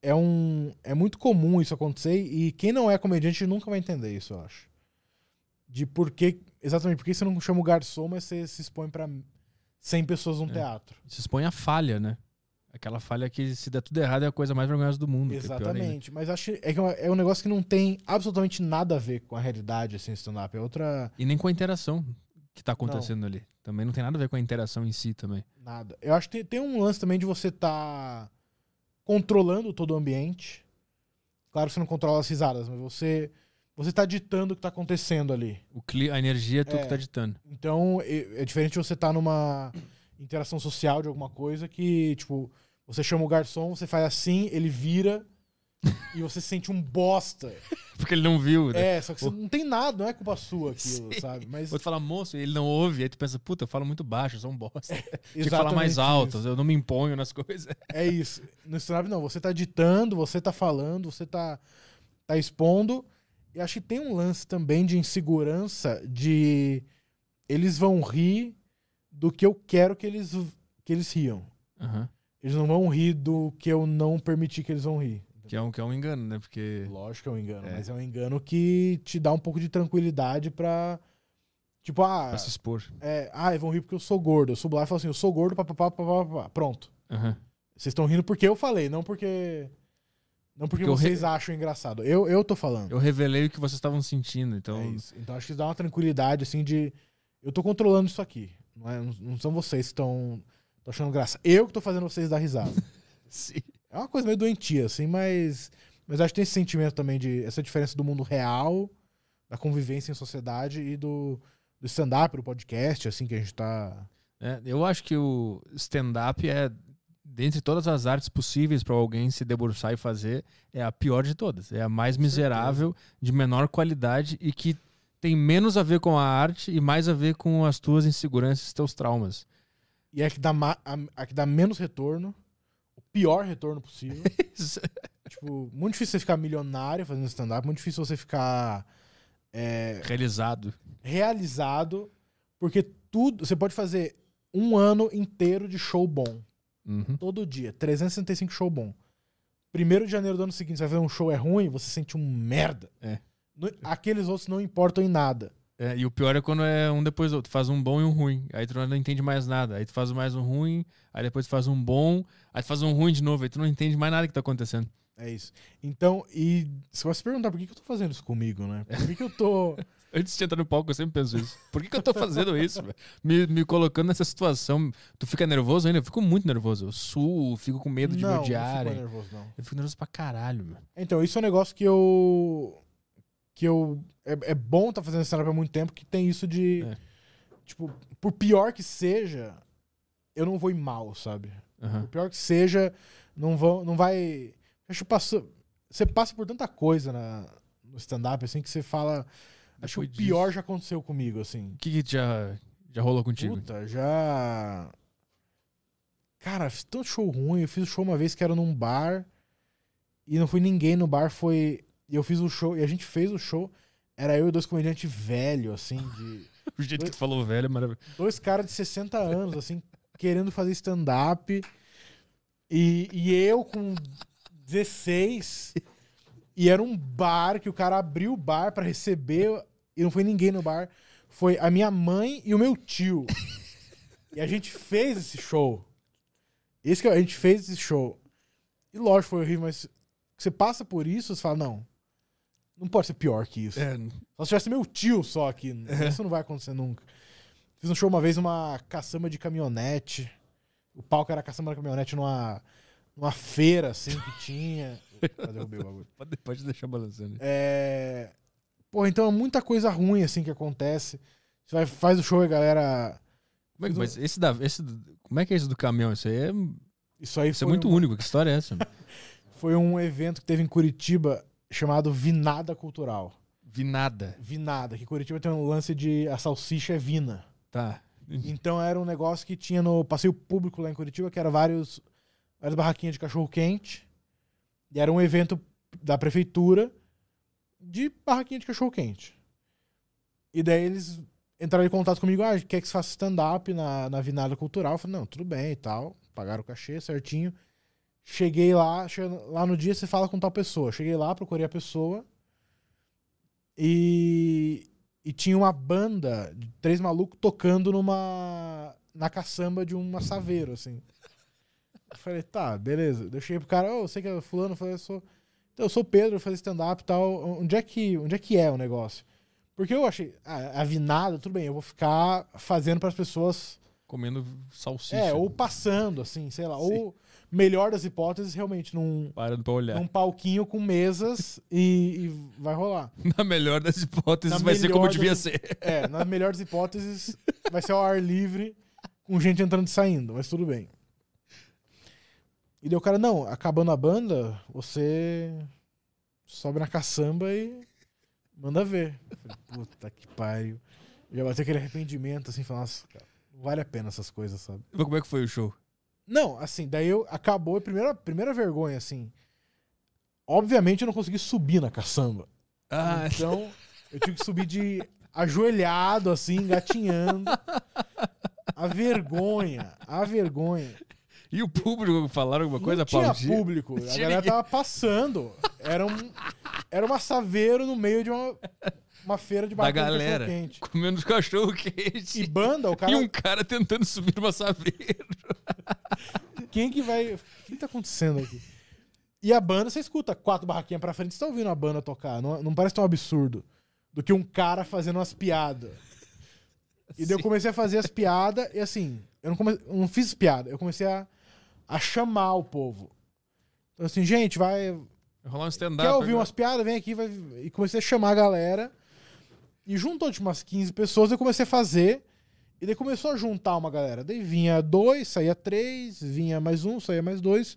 é um é muito comum isso acontecer e quem não é comediante nunca vai entender isso, eu acho. De por que exatamente por que você não chama o garçom, mas você se expõe pra 100 pessoas num É. teatro. Se expõe a falha, né? Aquela falha que se der tudo errado é a coisa mais vergonhosa do mundo. é. Exatamente, mas acho que é, que é é um negócio que não tem absolutamente nada a ver com a realidade assim, stand up. É outra E nem com a interação que tá acontecendo ali. Também não tem nada a ver com a interação em si também. nada. Eu acho que tem, tem um lance também de você estar controlando todo o ambiente. Claro que você não controla as risadas, mas você você tá ditando o que tá acontecendo ali. O cli a energia é tu É. que tá ditando. Então, é é diferente você estar numa interação social de alguma coisa que, tipo, você chama o garçom, você faz assim, ele vira e você se sente um bosta. Porque ele não viu, né? É, só que você não tem nada, não é culpa sua aquilo, Sim. sabe? Mas Outro fala, moço, e ele não ouve. Aí tu pensa, puta, eu falo muito baixo, eu sou um bosta. Tinha que falar mais alto, isso. eu não me imponho nas coisas. É isso. No stand-up, não. Você tá ditando, você tá falando, você tá, tá expondo. E acho que tem um lance também de insegurança de eles vão rir do que eu quero que eles, que eles riam. Aham. Eles não vão rir do que eu não permiti que eles vão rir. Que, é um, que é um engano, né? Porque. Lógico que é um engano, É. mas é um engano que te dá um pouco de tranquilidade pra. Tipo, ah, Pra se expor. é, ah, vão rir porque eu sou gordo. Eu subo lá e falo assim, eu sou gordo, papapá, papapá. Pronto. Aham. Vocês estão rindo porque eu falei, não porque. Não porque, Porque vocês acham engraçado. Eu, eu tô falando. Eu revelei o que vocês estavam sentindo, então. É. Então acho que isso dá uma tranquilidade, assim, de. Eu tô controlando isso aqui. Não, é- não são vocês que estão achando graça. Eu que tô fazendo vocês dar risada. Sim. É uma coisa meio doentia, assim, mas. Mas acho que tem esse sentimento também de. Essa diferença do mundo real, da convivência em sociedade e do, do stand-up, do podcast, assim, que a gente tá. É, eu acho que o stand-up é, dentre todas as artes possíveis para alguém se debruçar e fazer, é a pior de todas. É a mais Com miserável, de menor qualidade e que tem menos a ver com a arte e mais a ver com as tuas inseguranças e teus traumas. E é a que dá, a, a que dá menos retorno, pior retorno possível. tipo, muito difícil você ficar milionário fazendo stand-up, muito difícil você ficar é, Realizado. realizado, porque tudo. Você pode fazer um ano inteiro de show bom. Uhum. Todo dia. 365 show bom. Primeiro de janeiro do ano seguinte, você vai ver um show é ruim, você sente um merda. É. Aqueles outros não importam em nada. É, e o pior é quando é um depois do outro. Tu faz um bom e um ruim. Aí tu não entende mais nada. Aí tu faz mais um ruim, aí depois tu faz um bom, aí tu faz um ruim de novo. Aí tu não entende mais nada que tá acontecendo. É isso. Então, e se você perguntar por que, que eu tô fazendo isso comigo, né? Por que, que eu tô. Antes de entrar no palco, eu sempre penso isso. Por que, que eu tô fazendo isso? velho? Me, me colocando nessa situação. Tu fica nervoso ainda? Eu fico muito nervoso. Eu suo, fico com medo de não, me não fico nervoso, não. Eu fico nervoso pra caralho, meu. Então, isso é um negócio que eu. Que eu. É, é bom estar fazendo stand-up há muito tempo, que tem isso de. É. Tipo, por pior que seja, eu não vou ir mal, sabe? Aham. Por pior que seja, não, vão, não vai. Acho que passou. Você passa por tanta coisa na, no stand-up, assim, que você fala. Acho que o Depois pior disso. já aconteceu comigo, assim. O que, que já, já rolou contigo? Puta, já. Cara, fiz tanto show ruim. Eu fiz show uma vez que era num bar. E não foi ninguém no bar, foi. E eu fiz o show. E a gente fez o show. Era eu e dois comediantes velhos, assim, de. O jeito que tu falou, velho, é maravilhoso. Dois caras de 60 anos, assim, querendo fazer stand-up. E, e eu com 16. E era um bar que o cara abriu o bar pra receber. E não foi ninguém no bar. Foi a minha mãe e o meu tio. E a gente fez esse show. Esse que a gente fez esse show. E lógico, foi horrível, mas você passa por isso, você fala, não. Não pode ser pior que isso. É, Só se tivesse meu tio só aqui. Isso não vai acontecer nunca. Fiz um show uma vez, uma caçamba de caminhonete. O palco era caçamba de caminhonete numa, numa feira, assim, que tinha. Já derrubei o bagulho. pode, pode deixar balançando. É... Porra, então é muita coisa ruim, assim, que acontece. Você vai, faz o show e a galera... Como é, que- mas esse da, esse, como é que é esse do caminhão? Isso aí é, Isso aí isso é muito um, único. Que história é essa? foi um evento que teve em Curitiba chamado Vinada Cultural. Vi nada. Vinada, que Curitiba tem um lance de a salsicha é vina. Tá. Então era um negócio que tinha no passeio público lá em Curitiba, que era vários, várias barraquinhas de cachorro quente. E era um evento da prefeitura de barraquinha de cachorro-quente. E daí eles entraram em contato comigo, ah, quer que você faça stand-up na, na Vinada Cultural? Eu falei, não, tudo bem e tal. Pagaram o cachê certinho. Cheguei lá, lá no dia você fala com tal pessoa. Cheguei lá, procurei a pessoa. E, e tinha uma banda de três malucos tocando numa. na caçamba de uma saveiro, assim. Eu falei, tá, beleza. Eu cheguei pro cara, ô, você que é fulano? Eu falei, eu sou. Então, eu sou o Pedro, eu faço stand-up e tal. Onde é, que, onde é que é o negócio? Porque eu achei, ah, avinado, tudo bem, eu vou ficar fazendo para as pessoas. Comendo salsicha. É, ou passando, assim, sei lá. Ou, melhor das hipóteses, realmente, num, Parando pra olhar. num palquinho com mesas e, e vai rolar. Na melhor das hipóteses, Na vai ser como melhor devia das- ser. É, nas melhores hipóteses, vai ser ao ar livre, com gente entrando e saindo, mas tudo bem. E daí o cara, não, acabando a banda, você sobe na caçamba e manda ver. Eu falei, Puta que pariu. Já bateu aquele arrependimento, assim, falando, nossa, cara, não vale a pena essas coisas, sabe? Mas Como é que foi o show? Não, assim, daí eu acabou, a primeira, primeira vergonha, assim. Obviamente eu não consegui subir na caçamba. Ah, Então, eu tive que subir de ajoelhado, assim, engatinhando. A vergonha, a vergonha. e o público falaram alguma coisa? Não tinha público, a tinha galera ninguém. tava passando. Era, um, era uma saveiro no meio de uma, uma feira de Da barraca de galera. cachorro-quente. Comendo cachorro quente. E banda, o cara... E um cara tentando subir uma saveira. Quem que vai... O que tá acontecendo aqui? E a banda, você escuta quatro barraquinhas pra frente, você tá ouvindo a banda tocar. Não, não parece tão absurdo do que um cara fazendo umas piadas. E daí eu comecei a fazer as piadas e assim, eu não, come... eu não fiz piada, eu comecei a, a chamar o povo. Então assim, gente, vai. Vai rolar um stand-up. Quer ouvir agora. umas piadas? Vem aqui. Vai... E comecei a chamar a galera. E juntou de umas 15 pessoas, eu comecei a fazer. E daí começou a juntar uma galera. Daí vinha dois, saía três, vinha mais um, saía mais dois.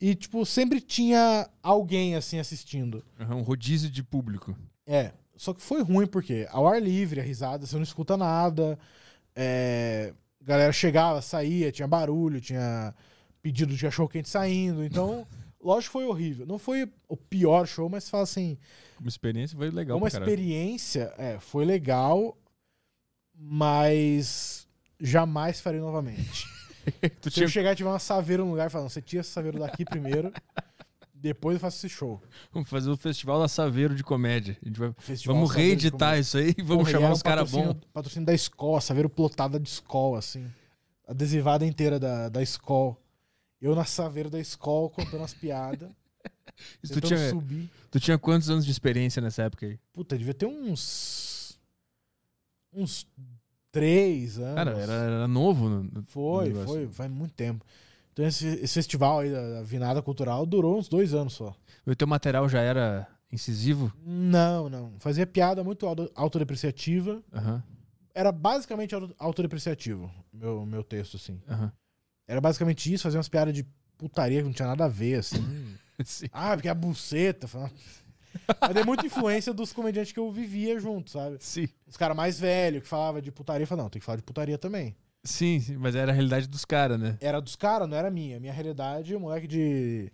E, tipo, sempre tinha alguém assim assistindo. Aham, Um rodízio de público. É, só que foi ruim porque ao ar livre, a risada, você não escuta nada. É, galera chegava, saía, tinha barulho, tinha pedido de cachorro quente saindo. Então, lógico que foi horrível. Não foi o pior show, mas fala assim, Uma experiência foi legal uma experiência, é, foi legal, mas jamais farei novamente. Se tinha eu chegar e tiver uma saveira no lugar e falar, você tira essa saveira daqui primeiro, depois eu faço esse show. Vamos fazer o Festival da Saveiro de Comédia. A gente vai... Festival Vamos reeditar isso aí e vamos Porra, chamar uns um caras bons. Patrocínio da escola, saveiro plotada de escola, assim. Adesivada inteira da, da escola. Eu na saveira da escola, contando as piadas. Tu tinha, subir. tu tinha quantos anos de experiência nessa época aí? Puta, devia ter uns. Uns três anos. Cara, era, era novo. no- Foi, foi, faz muito tempo. Então esse, esse festival aí da, da Vinada Cultural durou uns dois anos só. O teu material já era incisivo? Não, não. Fazia piada muito auto- autodepreciativa. Aham, Era basicamente auto- autodepreciativo, meu, meu texto, assim. aham. Era basicamente isso, fazia umas piadas de putaria que não tinha nada a ver, assim. Sim. ah, porque é a buceta. Mas é muita influência dos comediantes que eu vivia junto, sabe? Sim. Os caras mais velhos que falavam de putaria, falavam, não, tem que falar de putaria também. Sim, sim, mas era a realidade dos caras, né? Era dos caras, não era minha. Minha realidade, um moleque de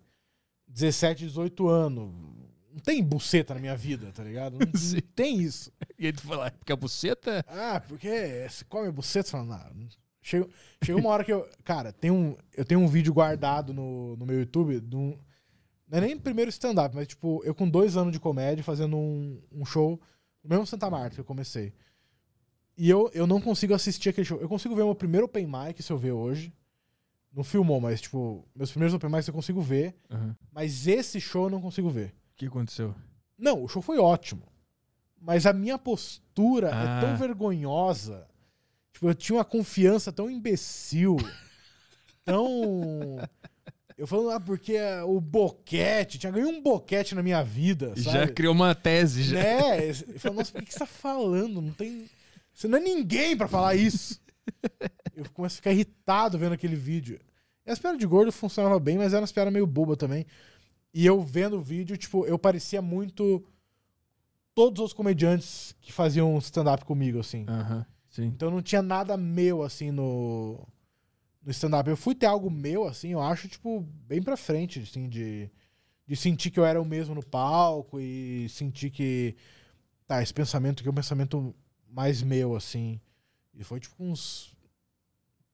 17, 18 anos. Não tem buceta na minha vida, tá ligado? Não, Sim. não tem isso. E aí tu falou, "Ah, porque a buceta. Ah, porque você come buceta? Você fala, não. Chegou, chegou uma hora que eu. Cara, tem um, eu tenho um vídeo guardado no, no meu YouTube. De um, não é nem primeiro stand-up, mas tipo, eu com dois anos de comédia fazendo um, um show no mesmo Santa Marta que eu comecei. E eu, eu não consigo assistir aquele show. Eu consigo ver o meu primeiro open mic, se eu ver hoje. Não filmou, mas tipo, meus primeiros open mics eu consigo ver. Aham. Mas esse show eu não consigo ver. O que aconteceu? Não, o show foi ótimo. Mas a minha postura Ah. é tão vergonhosa. Tipo, eu tinha uma confiança tão imbecil. tão. Eu falando, ah, porque o boquete, tinha ganho um boquete na minha vida, Já sabe? criou uma tese, já. Né? Eu falo, nossa, por que que você tá falando? Não tem. Você não é ninguém pra falar isso. Eu começo a ficar irritado vendo aquele vídeo. E as piadas de gordo funcionavam bem, mas eram umas piadas meio boba também. E eu vendo o vídeo, tipo, eu parecia muito todos os comediantes que faziam stand-up comigo, assim. Aham, sim. Então não tinha nada meu, assim, no, no stand-up. Eu fui ter algo meu, assim, eu acho, tipo, bem pra frente, assim, de, de sentir que eu era o mesmo no palco e sentir que. Tá, esse pensamento aqui é um pensamento mais meu, assim. E foi tipo uns.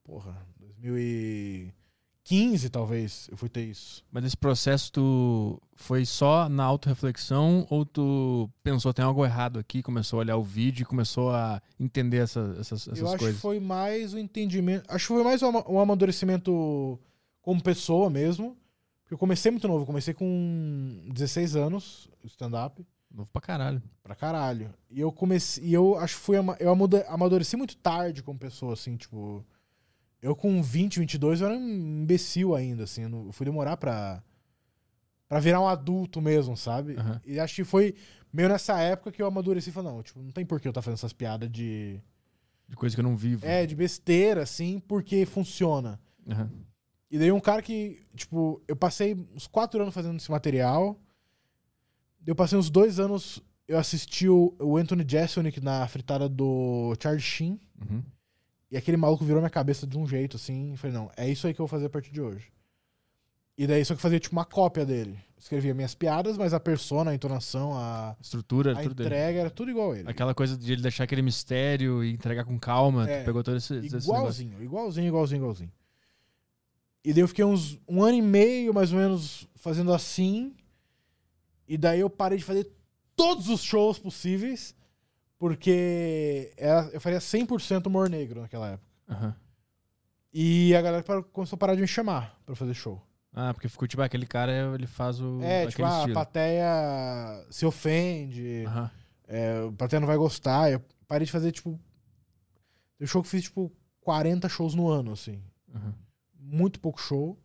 Porra, 2015 talvez eu fui ter isso. Mas esse processo tu foi só na autorreflexão ou tu pensou tem algo errado aqui, começou a olhar o vídeo e começou a entender essa, essas, essas eu acho coisas? que foi mais o entendimento. Acho que foi mais um ama- um amadurecimento como pessoa mesmo. Eu comecei muito novo, eu comecei com 16 anos, stand-up. Novo pra caralho. Pra caralho. E eu comecei. E eu acho que fui. Eu amadureci muito tarde como pessoa, assim, tipo. Eu com 20, 22, eu era um imbecil ainda, assim. Eu eu fui demorar pra. Pra virar um adulto mesmo, sabe? Aham. E acho que foi meio nessa época que eu amadureci e falei, não, tipo, não tem por que eu estar fazendo essas piadas de. De coisa que eu não vivo. É, de besteira, assim, porque funciona. Aham. E daí um cara que, tipo, eu passei uns quatro anos fazendo esse material. Eu passei uns dois anos, eu assisti o, o Anthony Jeselnik na fritada do Charlie Sheen. Uhum. E aquele maluco virou minha cabeça de um jeito, assim. E falei, não, é isso aí que eu vou fazer a partir de hoje. E daí só que fazia, tipo, uma cópia dele. Escrevia minhas piadas, mas a persona, a entonação, a, Estrutura, a tudo dele. entrega era tudo igual a ele. Aquela coisa de ele deixar aquele mistério e entregar com calma. É. Pegou todo esse, esse negócio. Igualzinho, igualzinho, igualzinho, igualzinho. E daí eu fiquei uns um ano e meio, mais ou menos, fazendo assim. E daí eu parei de fazer todos os shows possíveis, porque era- eu faria 100% humor negro naquela época. Aham. E a galera parou- começou a parar de me chamar pra fazer show. Ah, porque ficou tipo, aquele cara, ele faz o. é, tipo, a estilo. plateia se ofende, Aham. é, a plateia não vai gostar. Eu parei de fazer, tipo. Tem show que eu fiz, tipo, 40 shows no ano, assim. muito pouco show.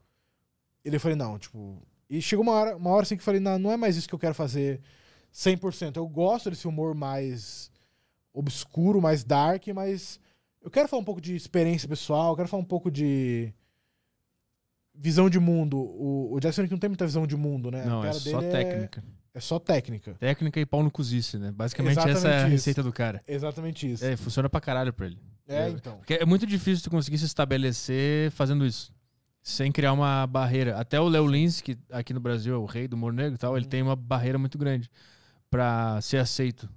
E eu falei, não, tipo. E chegou uma hora, uma hora assim que eu falei, não, não é mais isso que eu quero fazer 100%. Eu gosto desse humor mais obscuro, mais dark, mas eu quero falar um pouco de experiência pessoal, eu quero falar um pouco de visão de mundo. O, o Jackson não tem muita visão de mundo, né? Não, é só dele técnica. É, só técnica. Técnica e pau no cozice, né? Basicamente Exatamente essa é a isso. receita do cara. Exatamente isso. É, funciona pra caralho pra ele. É, é. então. Porque é muito difícil tu conseguir se estabelecer fazendo isso. Sem criar uma barreira. Até o Léo Lins, que aqui no Brasil é o rei do humor negro e tal, ele Uhum. tem uma barreira muito grande pra ser aceito.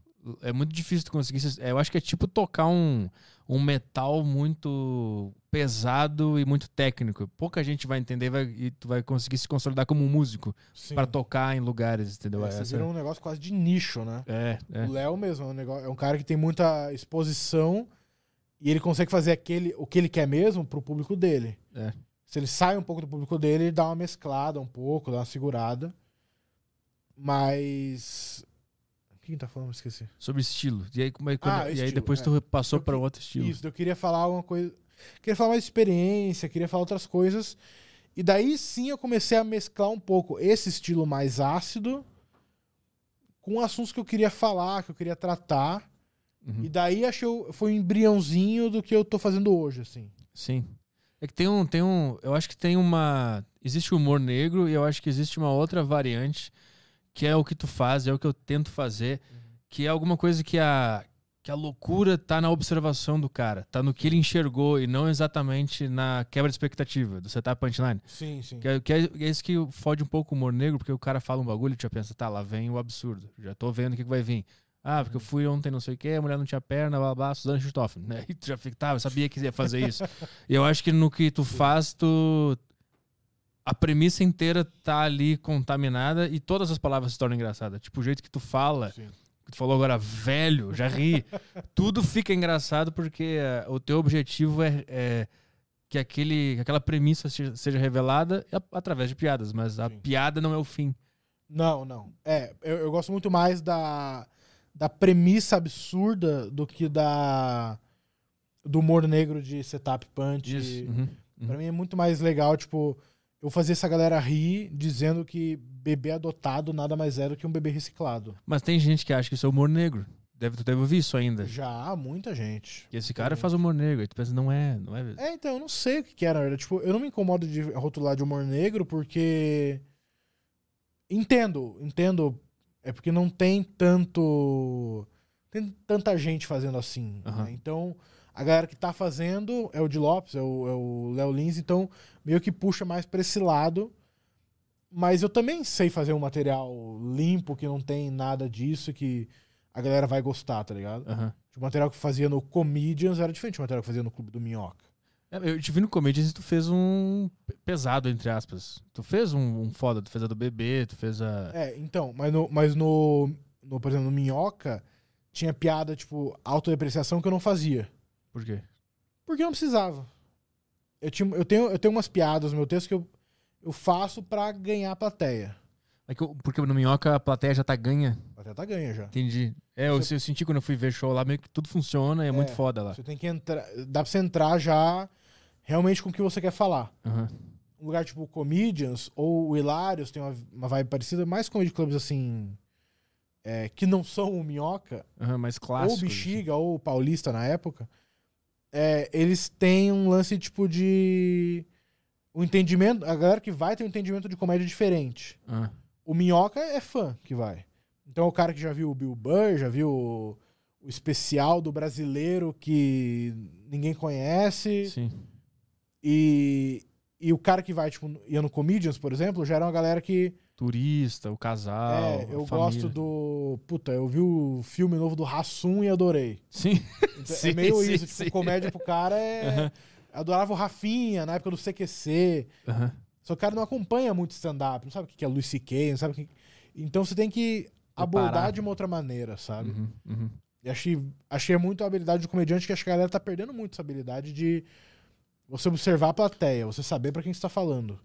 É muito difícil tu conseguir. se- Eu acho que é tipo tocar um, um metal muito pesado e muito técnico. Pouca gente vai entender vai- e tu vai conseguir se consolidar como um músico pra tocar em lugares, entendeu? É, Essa- vira um negócio quase de nicho, né? É, é. O Léo mesmo é um, negócio, é um cara que tem muita exposição e ele consegue fazer aquele, o que ele quer mesmo pro público dele. É. Se ele sai um pouco do público dele, ele dá uma mesclada um pouco, dá uma segurada. Mas. Quem tá falando? Esqueci. Sobre estilo. E aí, como é- quando- Ah, e aí estilo, depois é. tu passou que- outro estilo. Isso, eu queria falar alguma coisa. Queria falar mais de experiência, queria falar outras coisas. E daí sim eu comecei a mesclar um pouco esse estilo mais ácido com assuntos que eu queria falar, que eu queria tratar. Uhum. E daí achei foi um embriãozinho do que eu tô fazendo hoje, assim. Sim. É que tem um, tem um. Eu acho que tem uma. Existe o humor negro e eu acho que existe uma outra variante que é o que tu faz, é o que eu tento fazer, que é alguma coisa que a, que a loucura tá na observação do cara, tá no que ele enxergou e não exatamente na quebra de expectativa do setup punchline. Sim, sim. Que é, que é, é isso que fode um pouco o humor negro, porque o cara fala um bagulho e tu já pensa, tá, lá vem o absurdo, já tô vendo o que, que vai vir. Ah, porque eu fui ontem não sei o que, a mulher não tinha perna, blá blá, Suzana Schustoffen, né? E tu já fica, tá, eu sabia que ia fazer isso. e eu acho que no que tu faz, tu. A premissa inteira tá ali contaminada e todas as palavras se tornam engraçadas. Tipo, o jeito que tu fala, Sim. Tu falou agora, velho, já ri. Tudo fica engraçado porque eh, o teu objetivo é, é que aquele, que aquela premissa se- seja revelada através de piadas, mas a Sim. piada não é o fim. Não, não. É, eu, eu gosto muito mais da, da premissa absurda do que da do humor negro de setup punch. Uhum, uhum. Pra mim é muito mais legal, tipo, eu fazer essa galera rir dizendo que bebê adotado nada mais é do que um bebê reciclado. Mas tem gente que acha que isso é humor negro. Deve, tu deve ouvir isso ainda. Já há muita gente. Que esse cara faz humor negro. Aí tu pensa, não é, não é. É, então, eu não sei o que, que verdade. Tipo, eu não me incomodo de rotular de humor negro porque. Entendo, entendo. É porque não tem tanto. Tem tanta gente fazendo assim. Né? Então, a galera que tá fazendo é o de Lopes, é o, é o Léo Lins, então meio que puxa mais pra esse lado. Mas eu também sei fazer um material limpo, que não tem nada disso, que a galera vai gostar, tá ligado? Aham. O material que eu fazia no Comedians era diferente do material que eu fazia no Clube do Minhoca. É, Eu te vi no Comedians e tu fez um pe- pesado, entre aspas. Tu fez um, um foda, tu fez a do bebê, tu fez a. É, então, mas no, mas no, no por exemplo, no Minhoca, tinha piada, tipo, autodepreciação que eu não fazia. Por quê? Porque eu não precisava. Eu, tinha, eu, tenho, eu tenho umas piadas no meu texto que eu, eu faço pra ganhar a plateia. É que eu- porque no Minhoca a plateia já tá ganha. A plateia tá ganha já. Entendi. É, eu, eu senti quando eu fui ver show lá, meio que tudo funciona e é, muito foda lá. Você tem que entrar. Dá pra você entrar já realmente com o que você quer falar. Aham. Um lugar tipo Comedians ou o Hilários tem uma, uma vibe parecida, mais comedy clubs assim. é, que não são o Minhoca, Aham, mais ou clássico. o Bexiga, ou o Paulista na época. é, eles têm um lance tipo de. O entendimento. A galera que vai tem um entendimento de comédia diferente. Ah, O Minhoca é fã que vai. Então é o cara que já viu o Bill Burr, já viu o, o especial do brasileiro que ninguém conhece. sim. E, e o cara que vai, tipo, ia no Comedians, por exemplo, já era uma galera que. Turista, o casal. é, eu gosto do. Puta, eu vi o filme novo do Rassum e adorei. Sim. Então, Sim, é meio sim, isso, tipo, sim. comédia pro cara é. Aham. Adorava o Rafinha na época do CQC. Aham. Só que o cara não acompanha muito stand-up, não sabe o que é Luis C.K., não sabe o que. Então você tem que abordar de uma outra maneira, sabe? Uhum, uhum. E achei, achei muito a habilidade do comediante que acho que a galera tá perdendo muito essa habilidade de você observar a plateia, você saber pra quem você tá falando.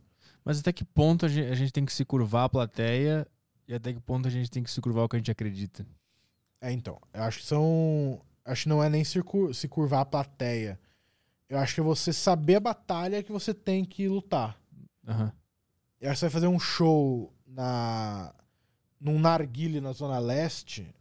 Mas até que ponto a gente, a gente tem que se curvar a plateia e até que ponto a gente tem que se curvar o que a gente acredita? É, então. Eu acho que são. Acho que não é nem se, cur- se curvar a plateia. Eu acho que é você saber a batalha que você tem que lutar. Aham. Eu acho que você vai fazer um show na. num narguile na Zona Leste.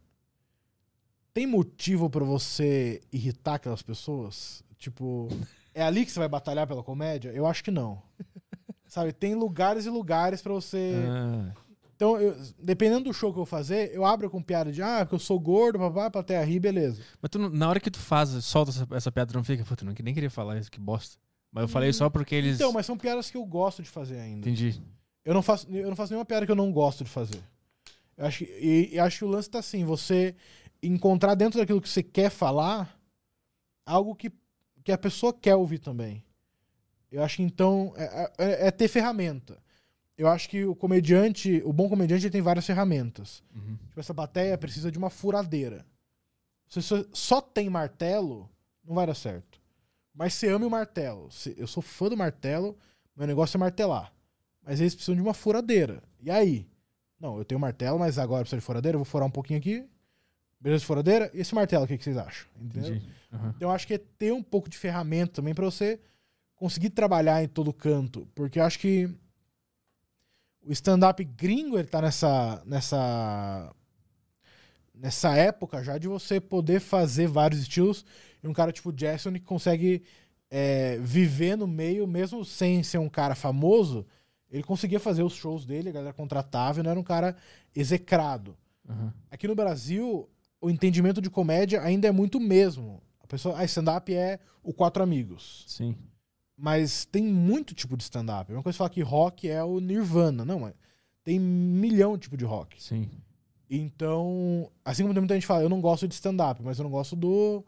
Tem motivo pra você irritar aquelas pessoas? Tipo, é ali que você vai batalhar pela comédia? Eu acho que não. Sabe, tem lugares e lugares pra você. Ah, Então, eu- dependendo do show que eu fazer, eu abro com piada de, ah, porque eu sou gordo, papá, plateia rir, beleza. mas tu, na hora que tu faz, solta essa, essa piada, não fica, puta, nem queria falar isso, que bosta. Mas eu falei só porque eles. Então, mas são piadas que eu gosto de fazer ainda. Entendi. Eu não faço, eu não faço nenhuma piada que eu não gosto de fazer. Eu acho, que- e, e acho que o lance tá assim, você encontrar dentro daquilo que você quer falar algo que, que a pessoa quer ouvir também. Eu acho que então é, é- é ter ferramenta. Eu acho que o comediante, o bom comediante ele tem várias ferramentas. Uhum. Tipo, essa plateia precisa de uma furadeira. Se você só tem martelo, não vai dar certo. Mas você ama o martelo. Eu sou fã do martelo, meu negócio é martelar. Mas eles precisam de uma furadeira. E aí? Não, eu tenho martelo, mas agora precisa de furadeira. Eu vou furar um pouquinho aqui. Beleza de furadeira? E esse martelo, o que, que vocês acham? Entendeu? Aham. Então eu acho que é ter um pouco de ferramenta também pra você conseguir trabalhar em todo canto. Porque eu acho que o stand-up gringo, ele tá nessa, nessa, nessa época já de você poder fazer vários estilos. E um cara tipo Jackson que consegue é, viver no meio, mesmo sem ser um cara famoso, ele conseguia fazer os shows dele, a galera contratava e não era um cara execrado. Aham. Aqui no Brasil, o entendimento de comédia ainda é muito o mesmo. A pessoa, ah, stand-up é o Quatro Amigos. Sim. Mas tem muito tipo de stand-up. É uma coisa falar que rock é o Nirvana. Não, tem milhão de tipo de rock. Sim. Então, assim como tem muita gente fala, eu não gosto de stand-up, mas eu não gosto do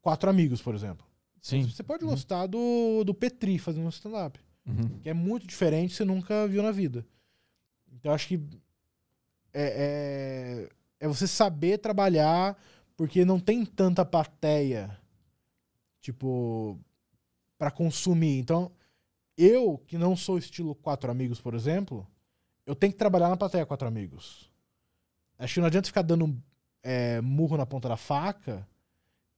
Quatro Amigos, por exemplo. Sim. Você pode Uhum. gostar do, do Petri fazendo um stand-up Uhum. que é muito diferente, você nunca viu na vida. Então acho que é, é, é você saber trabalhar, porque não tem tanta plateia, tipo, para consumir. Então, eu, que não sou estilo Quatro Amigos, por exemplo, eu tenho que trabalhar na plateia Quatro Amigos. Acho que não adianta ficar dando é, murro na ponta da faca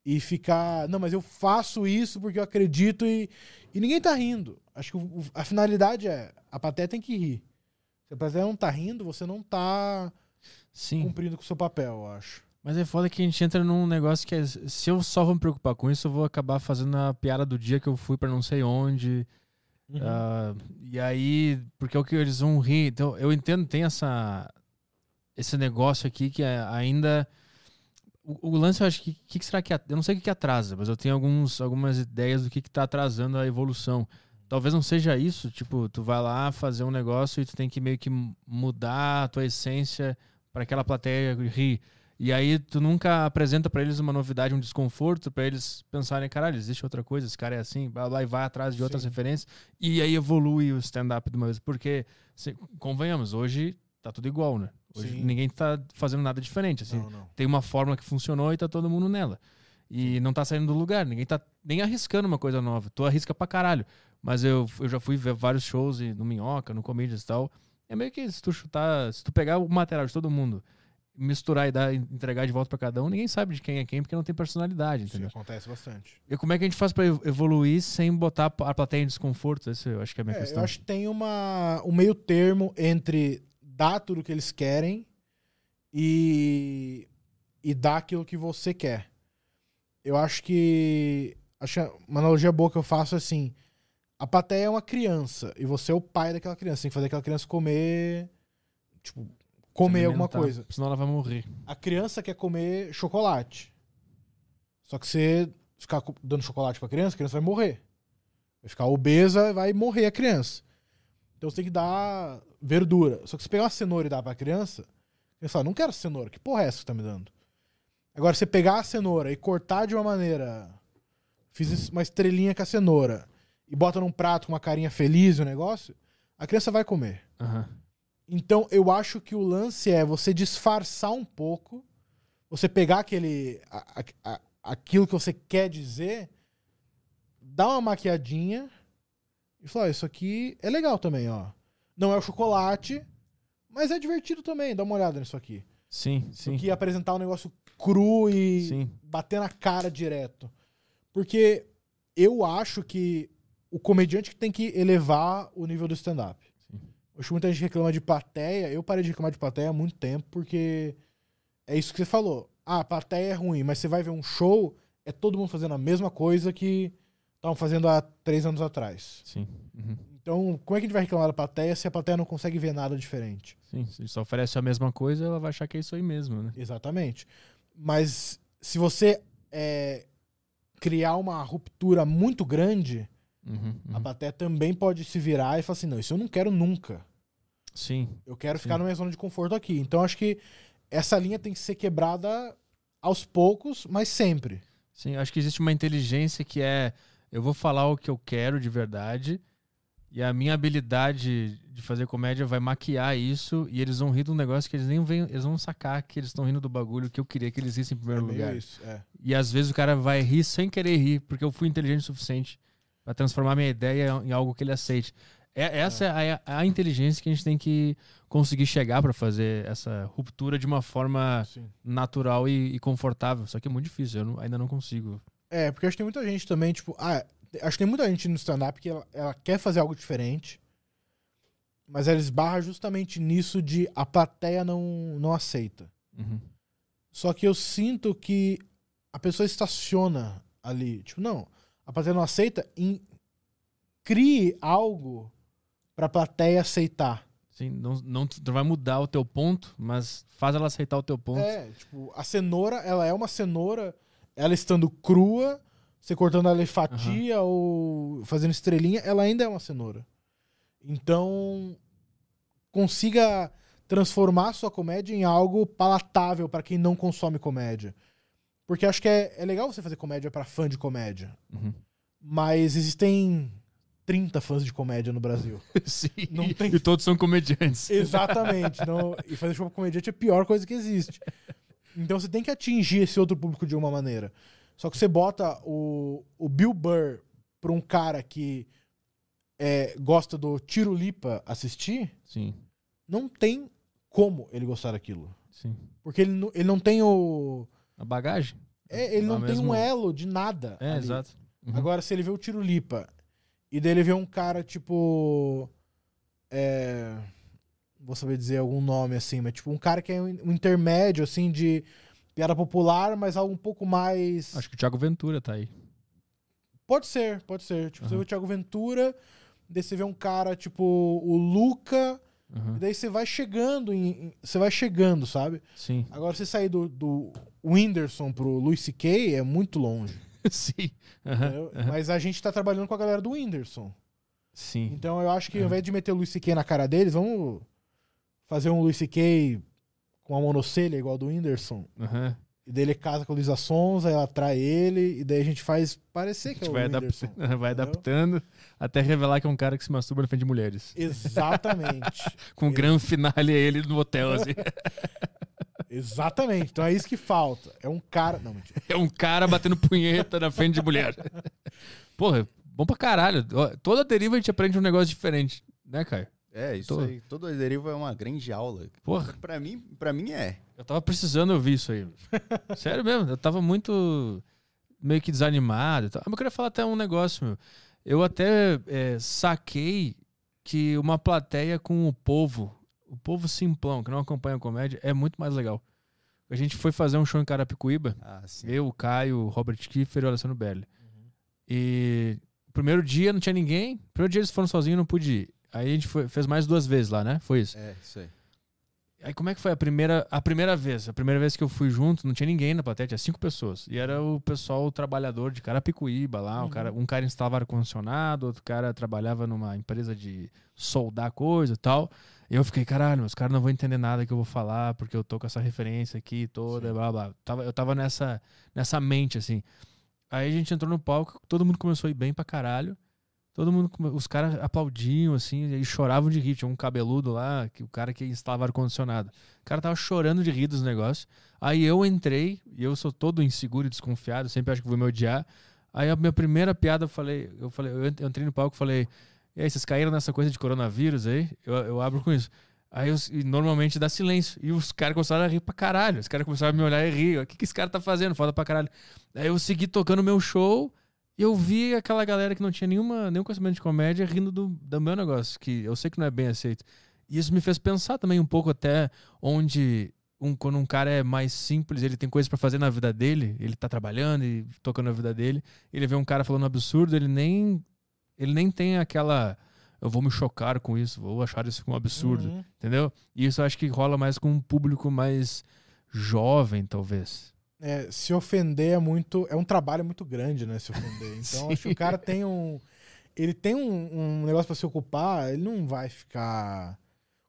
e ficar. Não, mas eu faço isso porque eu acredito e, e ninguém tá rindo. Acho que o- a finalidade é a plateia tem que rir. Se a plateia não tá rindo, você não tá Sim. cumprindo com o seu papel, eu acho. Mas é foda que a gente entra num negócio que é, se eu só vou me preocupar com isso, eu vou acabar fazendo a piada do dia que eu fui pra não sei onde. Ah, e aí, porque é o que eles vão rir. Então, eu entendo, tem essa esse negócio aqui que é ainda. O, o lance, eu acho que. que, que será que. Eu não sei o que, que atrasa, mas eu tenho alguns, algumas ideias do que, que tá atrasando a evolução. talvez não seja isso. Tipo, tu vai lá fazer um negócio e tu tem que meio que mudar a tua essência para aquela plateia rir. E aí tu nunca apresenta para eles uma novidade, um desconforto, para eles pensarem, caralho, existe outra coisa, esse cara é assim, blá, blá, e vai atrás de outras Sim. referências. E aí evolui o stand-up de uma vez. Porque, se- convenhamos, hoje tá tudo igual, né? Hoje Sim. ninguém tá fazendo nada diferente. Assim, Não, não. tem uma fórmula que funcionou e tá todo mundo nela. E não tá saindo do lugar, ninguém tá nem arriscando uma coisa nova. Tu arrisca pra caralho. Mas eu, eu já fui ver vários shows no Minhoca, no Comedians e tal. É meio que se tu chutar, se tu pegar o material de todo mundo, misturar e dar, entregar de volta pra cada um, ninguém sabe de quem é quem, porque não tem personalidade, entendeu? acontece bastante. E como é que a gente faz pra ev- evoluir sem botar a plateia em desconforto? Eu acho que é a minha É, questão. eu acho que tem uma, um meio termo entre dar tudo que eles querem e, e dar aquilo que você quer. Eu acho que. Acho que uma analogia boa que eu faço é assim: a plateia é uma criança e você é o pai daquela criança. Tem que fazer aquela criança comer. Tipo, comer alguma coisa. Senão ela vai morrer. A criança quer comer chocolate. Só que você ficar dando chocolate pra criança, a criança vai morrer. Vai ficar obesa vai morrer a criança. Então você tem que dar verdura. Só que se pegar uma cenoura e dar pra criança, a criança fala, não quero cenoura, que porra é essa que tá me dando? Agora, você pegar a cenoura e cortar de uma maneira. Fiz uma estrelinha com a cenoura e bota num prato com uma carinha feliz o negócio, a criança vai comer. Aham. Então, eu acho que o lance é você disfarçar um pouco, você pegar aquele, a- a- aquilo que você quer dizer, dar uma maquiadinha e falar: "Ó, Isso aqui é legal também, ó. Não é o chocolate, mas é divertido também. Dá uma olhada nisso aqui. Sim, Isso sim. aqui é apresentar um negócio cru e Sim. bater na cara direto. Porque eu acho que o comediante que tem que elevar o nível do stand-up. Sim. Hoje muita gente reclama de plateia. Eu parei de reclamar de plateia há muito tempo, porque é isso que você falou. Ah, a plateia é ruim, mas você vai ver um show, é todo mundo fazendo a mesma coisa que estavam fazendo há três anos atrás. Sim. Uhum. Então, como é que a gente vai reclamar da plateia se a plateia não consegue ver nada diferente? Sim, se só oferece a mesma coisa, ela vai achar que é isso aí mesmo, né? Exatamente. Mas se você é, criar uma ruptura muito grande, Uhum, a uhum. plateia também pode se virar e falar assim: não, isso eu não quero nunca. Sim, Eu quero Sim. ficar na minha zona de conforto aqui. Então acho que essa linha tem que ser quebrada aos poucos, mas sempre. sim. Acho que existe uma inteligência que é eu vou falar o que eu quero de verdade e a minha habilidade de fazer comédia vai maquiar isso e eles vão rir de um negócio que eles nem vêm, eles vão sacar que eles estão rindo do bagulho que eu queria que eles rissem em É primeiro meio lugar. isso. É. E às vezes o cara vai rir sem querer rir, porque eu fui inteligente o suficiente pra transformar minha ideia em algo que ele aceite. É, essa é a, a inteligência que a gente tem que conseguir chegar pra fazer essa ruptura de uma forma Sim. natural e, e confortável. Só que é muito difícil, eu não- ainda não consigo. É, porque acho que tem muita gente também, tipo, ah, acho que tem muita gente no stand-up que ela, ela quer fazer algo diferente, mas ela esbarra justamente nisso de a plateia não, não aceita. Uhum. Só que eu sinto que a pessoa estaciona ali. Tipo, não, a plateia não aceita, em, crie algo pra plateia aceitar. Sim, não, não, vai mudar o teu ponto, mas faz ela aceitar o teu ponto. É, tipo, a cenoura, ela é uma cenoura, ela estando crua, você cortando ela em fatia ou fazendo estrelinha, ela ainda é uma cenoura. Então, consiga transformar a sua comédia em algo palatável pra quem não consome comédia. Porque acho que é, é legal você fazer comédia pra fã de comédia. Uhum. Mas existem 30 fãs de comédia no Brasil. Sim, Não tem- e todos são comediantes. Exatamente. Não, e fazer show pra comediante é a pior coisa que existe. Então você tem que atingir esse outro público de uma maneira. Só que você bota o, o Bill Burr pra um cara que é, gosta do Tiro Lipa assistir, Sim, não tem como ele gostar daquilo. sim. Porque ele, não- ele não tem o. A bagagem? é, ele não tem mesmo- um elo de nada. É, ali. exato. Uhum. Agora, se ele vê o Tiro Lipa e daí ele vê um cara tipo. É. Vou saber dizer algum nome assim, mas tipo um cara que é um intermédio assim de piada popular, mas algo um pouco mais. Acho que o Thiago Ventura tá aí. Pode ser, pode ser. Tipo, você Aham. vê o Thiago Ventura, daí você vê um cara tipo o Luca, Uhum. e daí você vai chegando em. Você vai chegando, sabe? Sim. Agora você sair do, do Whindersson pro Luis C.K. é muito longe. Sim. Entendeu? aham. Mas a gente tá trabalhando com a galera do Whindersson. Sim. Então eu acho que ao invés de meter o Luis C.K. na cara deles, vamos fazer um Luis C.K. com a monocelha igual do Whindersson. Aham. E daí ele casa com a Luísa Sonza, ela atrai ele, e daí a gente faz parecer que é gente o vai, Whindersson. adaptando, vai adaptando até revelar que é um cara que se masturba na frente de mulheres. Exatamente. Com o grande finale é ele no hotel, assim. Exatamente. Então é isso que falta. É um cara. Não, mentira. É um cara batendo punheta na frente de mulher. Porra, bom pra caralho. Toda deriva a gente aprende um negócio diferente, né, Caio? É, isso Tô- aí. Toda deriva é uma grande aula. Porra, Pra mim, pra mim é. Eu tava precisando ouvir isso aí. Sério mesmo, eu tava muito meio que desanimado. e tal. Ah, Mas eu queria falar até um negócio, meu. Eu até é, saquei que uma plateia com o povo, o povo simplão, que não acompanha a comédia, é muito mais legal. A gente foi fazer um show em Carapicuíba, Ah, sim. eu, o Caio, o Robert Kiefer e o Alessandro Belli. E o primeiro dia não tinha ninguém. Primeiro dia eles foram sozinhos, não pude ir. Aí a gente foi- fez mais duas vezes lá, né? Foi isso. É, isso aí. Aí como é que foi a primeira, a primeira vez? A primeira vez que eu fui junto, não tinha ninguém na plateia, tinha cinco pessoas. E era o pessoal trabalhador de Carapicuíba lá. Uhum. O cara, um cara instalava ar-condicionado, outro cara trabalhava numa empresa de soldar coisa e tal. E eu fiquei, caralho, meus caras não vão entender nada que eu vou falar, porque eu tô com essa referência aqui toda, Sim. blá blá. Tava, eu tava nessa, nessa mente, assim. Aí a gente entrou no palco, todo mundo começou a ir bem pra caralho. Todo mundo, os caras aplaudiam, assim, e choravam de rir. Tinha um cabeludo lá, que o cara que instalava ar-condicionado. O cara tava chorando de rir dos negócios. Aí eu entrei, e eu sou todo inseguro e desconfiado, sempre acho que vou me odiar. Aí a minha primeira piada, eu falei, eu falei, eu ent- eu entrei no palco e falei, e aí, vocês caíram nessa coisa de coronavírus aí? Eu, eu abro com isso. Aí eu, normalmente dá silêncio. E os caras começaram a rir pra caralho. Os caras começaram a me olhar e rir. O que, que esse cara tá fazendo? Foda pra caralho. Aí eu segui tocando meu show e eu vi aquela galera que não tinha nenhuma, nenhum conhecimento de comédia rindo do, do meu negócio, que eu sei que não é bem aceito. E isso me fez pensar também um pouco até onde um, quando um cara é mais simples, ele tem coisas pra fazer na vida dele, ele tá trabalhando e tocando a vida dele, ele vê um cara falando absurdo, ele nem ele nem tem aquela eu vou me chocar com isso, vou achar isso um absurdo, Uhum. entendeu? E isso eu acho que rola mais com um público mais jovem, talvez. É, se ofender é muito. É um trabalho muito grande, né? Se ofender. Então acho que o cara tem um. Ele tem um, um negócio pra se ocupar, ele não vai ficar.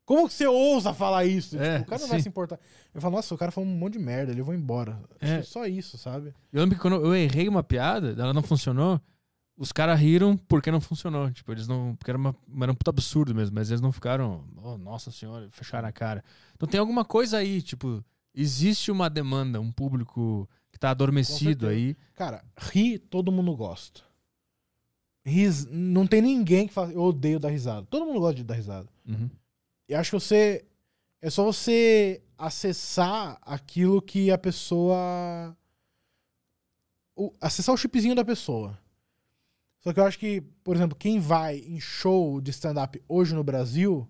Como que você ousa falar isso? É, Tipo, o cara não vai sim. se importar. Eu falo, nossa, o cara falou um monte de merda, ele vou embora. Acho É. só isso, sabe? Eu lembro que quando eu errei uma piada, ela não funcionou, os caras riram porque não funcionou. Tipo, eles não. Porque era, uma, era um puta absurdo mesmo, mas eles não ficaram. Oh, nossa senhora, fecharam a cara. Então tem alguma coisa aí, tipo, existe uma demanda, um público que tá adormecido aí. Cara, rir, todo mundo gosta. Ris... Não tem ninguém que fala, eu odeio dar risada. Todo mundo gosta de dar risada. Uhum. E acho que você. É só você acessar aquilo que a pessoa. o- acessar o chipzinho da pessoa. Só que eu acho que, por exemplo, quem vai em show de stand-up hoje no Brasil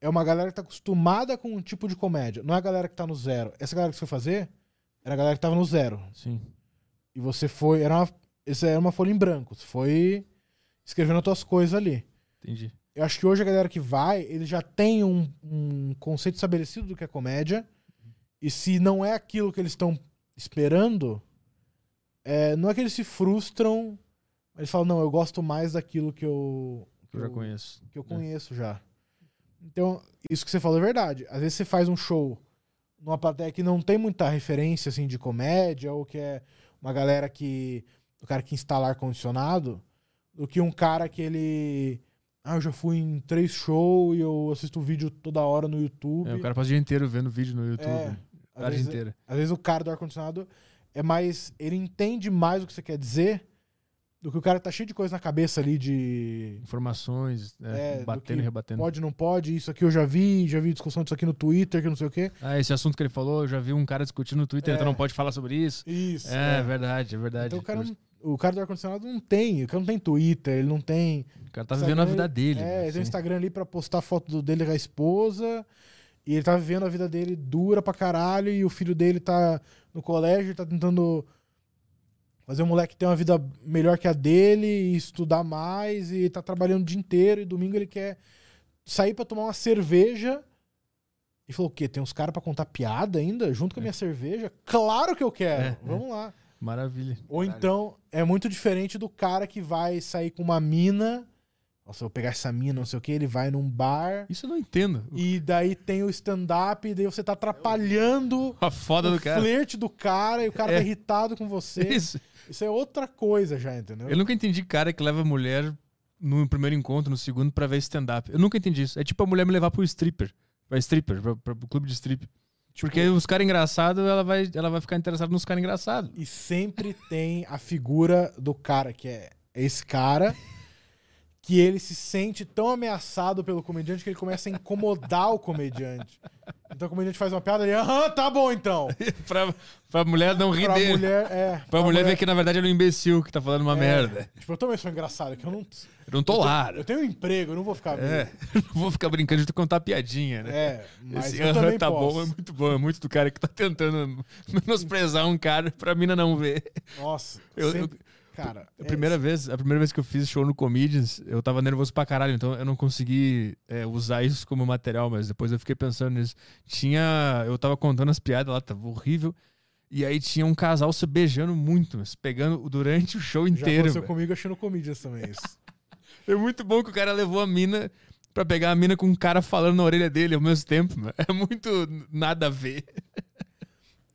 é uma galera que tá acostumada com um tipo de comédia. Não é a galera que tá no zero. Essa galera que você foi fazer era a galera que tava no zero. Sim. E você foi. Era uma, isso era uma folha em branco. Você foi escrevendo as tuas coisas ali. Entendi. Eu acho que hoje a galera que vai, ele já tem um, um conceito estabelecido do que é comédia. E se não é aquilo que eles estão esperando, é, não é que eles se frustram, mas eles falam, não, eu gosto mais daquilo que eu, Que eu já conheço. que eu né? conheço já. Então, isso que você falou é verdade. Às vezes você faz um show numa plateia que não tem muita referência assim de comédia, ou que é uma galera que. O cara que instala ar-condicionado, do que um cara que ele. Ah, eu já fui em três shows e eu assisto vídeo toda hora no YouTube. É, o cara passa o dia inteiro vendo vídeo no YouTube. É, a às, tarde vezes, inteira. às vezes o cara do ar-condicionado é mais. Ele entende mais o que você quer dizer do que o cara tá cheio de coisa na cabeça ali de. Informações, É, do batendo e rebatendo. Pode, não pode, isso aqui eu já vi, já vi discussão disso aqui no Twitter, que não sei o quê. Ah, esse assunto que ele falou, eu já vi um cara discutindo no Twitter, É. então não pode falar sobre isso. Isso. É, verdade, é verdade. Então o cara, não- o cara do ar-condicionado não tem, o cara não tem Twitter, ele não tem. O cara tá vivendo a vida dele. É, né, ele tem um assim. Instagram ali pra postar foto dele com a esposa. E ele tá vivendo a vida dele dura pra caralho. E o filho dele tá no colégio, tá tentando fazer o moleque ter uma vida melhor que a dele e estudar mais. E tá trabalhando o dia inteiro. E domingo ele quer sair pra tomar uma cerveja. E falou: o quê? Tem uns caras pra contar piada ainda? Junto com a minha cerveja? Claro que eu quero! É, é. Vamos lá. Maravilha. Ou Caralho. então é muito diferente do cara que vai sair com uma mina Nossa, eu vou pegar essa mina, não sei o que, ele vai num bar. Isso eu não entendo. E daí tem o stand-up, e daí você tá atrapalhando A foda o do cara. flerte do cara e o cara É. tá irritado com você. Isso. Isso é outra coisa já, entendeu? Eu nunca entendi cara que leva mulher no primeiro encontro, no segundo, pra ver stand-up. Eu nunca entendi isso. É tipo a mulher me levar pro stripper. Pra stripper, pra, pra, pro clube de strip. Porque os caras engraçados, ela vai, ela vai ficar interessada nos caras engraçados. E sempre tem a figura do cara, que é esse cara, que ele se sente tão ameaçado pelo comediante que ele começa a incomodar o comediante. Então o comediante faz uma piada e ele, aham, tá bom então. pra, pra mulher não rir Pra dele. mulher, é. Pra mulher ver que na verdade ele é um imbecil que tá falando uma é, merda. Tipo, eu também sou engraçado, que eu não. Eu não tô lá. Eu tenho um emprego, eu não vou ficar. É. Não vou ficar brincando de contar piadinha, né? É, mas Esse, eu aham, tá posso. bom, é muito bom. É muito do cara que tá tentando menosprezar um cara pra mina não ver. Nossa, Eu- sempre- cara. A é- primeira, vez, a primeira vez que eu fiz show no Comedians, eu tava nervoso pra caralho, então eu não consegui é, usar isso como material, mas depois eu fiquei pensando nisso. Tinha. Eu tava contando as piadas lá, tava horrível. E aí tinha um casal se beijando muito, mas pegando durante o show já inteiro. aconteceu velho. comigo achando comedians também isso. É muito bom que o cara levou a mina pra pegar a mina com um cara falando na orelha dele ao mesmo tempo. mano. É muito nada a ver.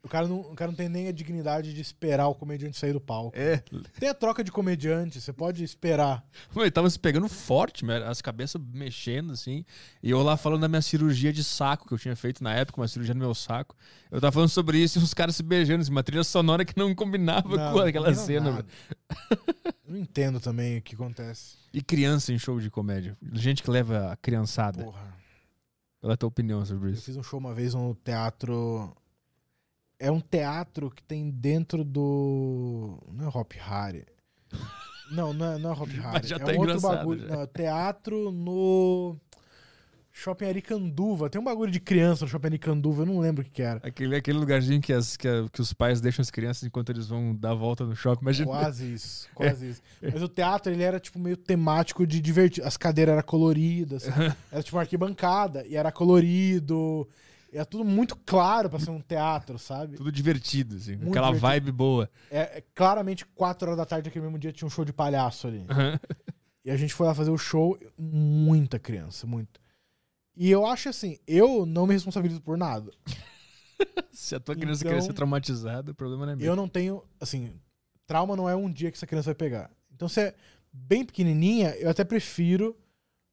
O cara, não, o cara não tem nem a dignidade de esperar o comediante sair do palco. É. Tem a troca de comediante, você pode esperar. Mano, ele tava se pegando forte, mano, as cabeças mexendo, assim. E eu lá falando da minha cirurgia de saco que eu tinha feito na época, uma cirurgia no meu saco. Eu tava falando sobre isso e os caras se beijando, assim, uma trilha sonora que não combinava Não, com aquela não cena. velho. Eu não entendo também o que acontece. E criança em show de comédia. Gente que leva a criançada. Porra. Qual é a tua opinião sobre Eu isso? fiz um show uma vez no teatro. É um teatro que tem dentro do. Não é Hop Harry. Não, não é, não é Hop Harry. já é tá um outro bagulho. Não, é teatro no. Shopping Aricanduva. Tem um bagulho de criança no Shopping Aricanduva, eu não lembro o que, que era. Aquele, aquele lugarzinho que, as, que, a- que os pais deixam as crianças enquanto eles vão dar a volta no shopping. Imagina. Quase isso, quase isso. Mas o teatro, ele era, tipo, meio temático de divertir. As cadeiras eram coloridas, era tipo uma arquibancada, e era colorido. Era tudo muito claro pra ser um teatro, sabe? Tudo divertido, assim. Muito aquela divertido. vibe boa. É, é, claramente, quatro horas da tarde aquele mesmo dia tinha um show de palhaço ali. E a gente foi lá fazer o show, muita criança, muito. E eu acho assim, eu não me responsabilizo por nada. Se a tua criança Então- querer ser traumatizada, o problema não é meu. Eu não tenho, assim, trauma não é um dia que essa criança vai pegar. Então, se é bem pequenininha, eu até prefiro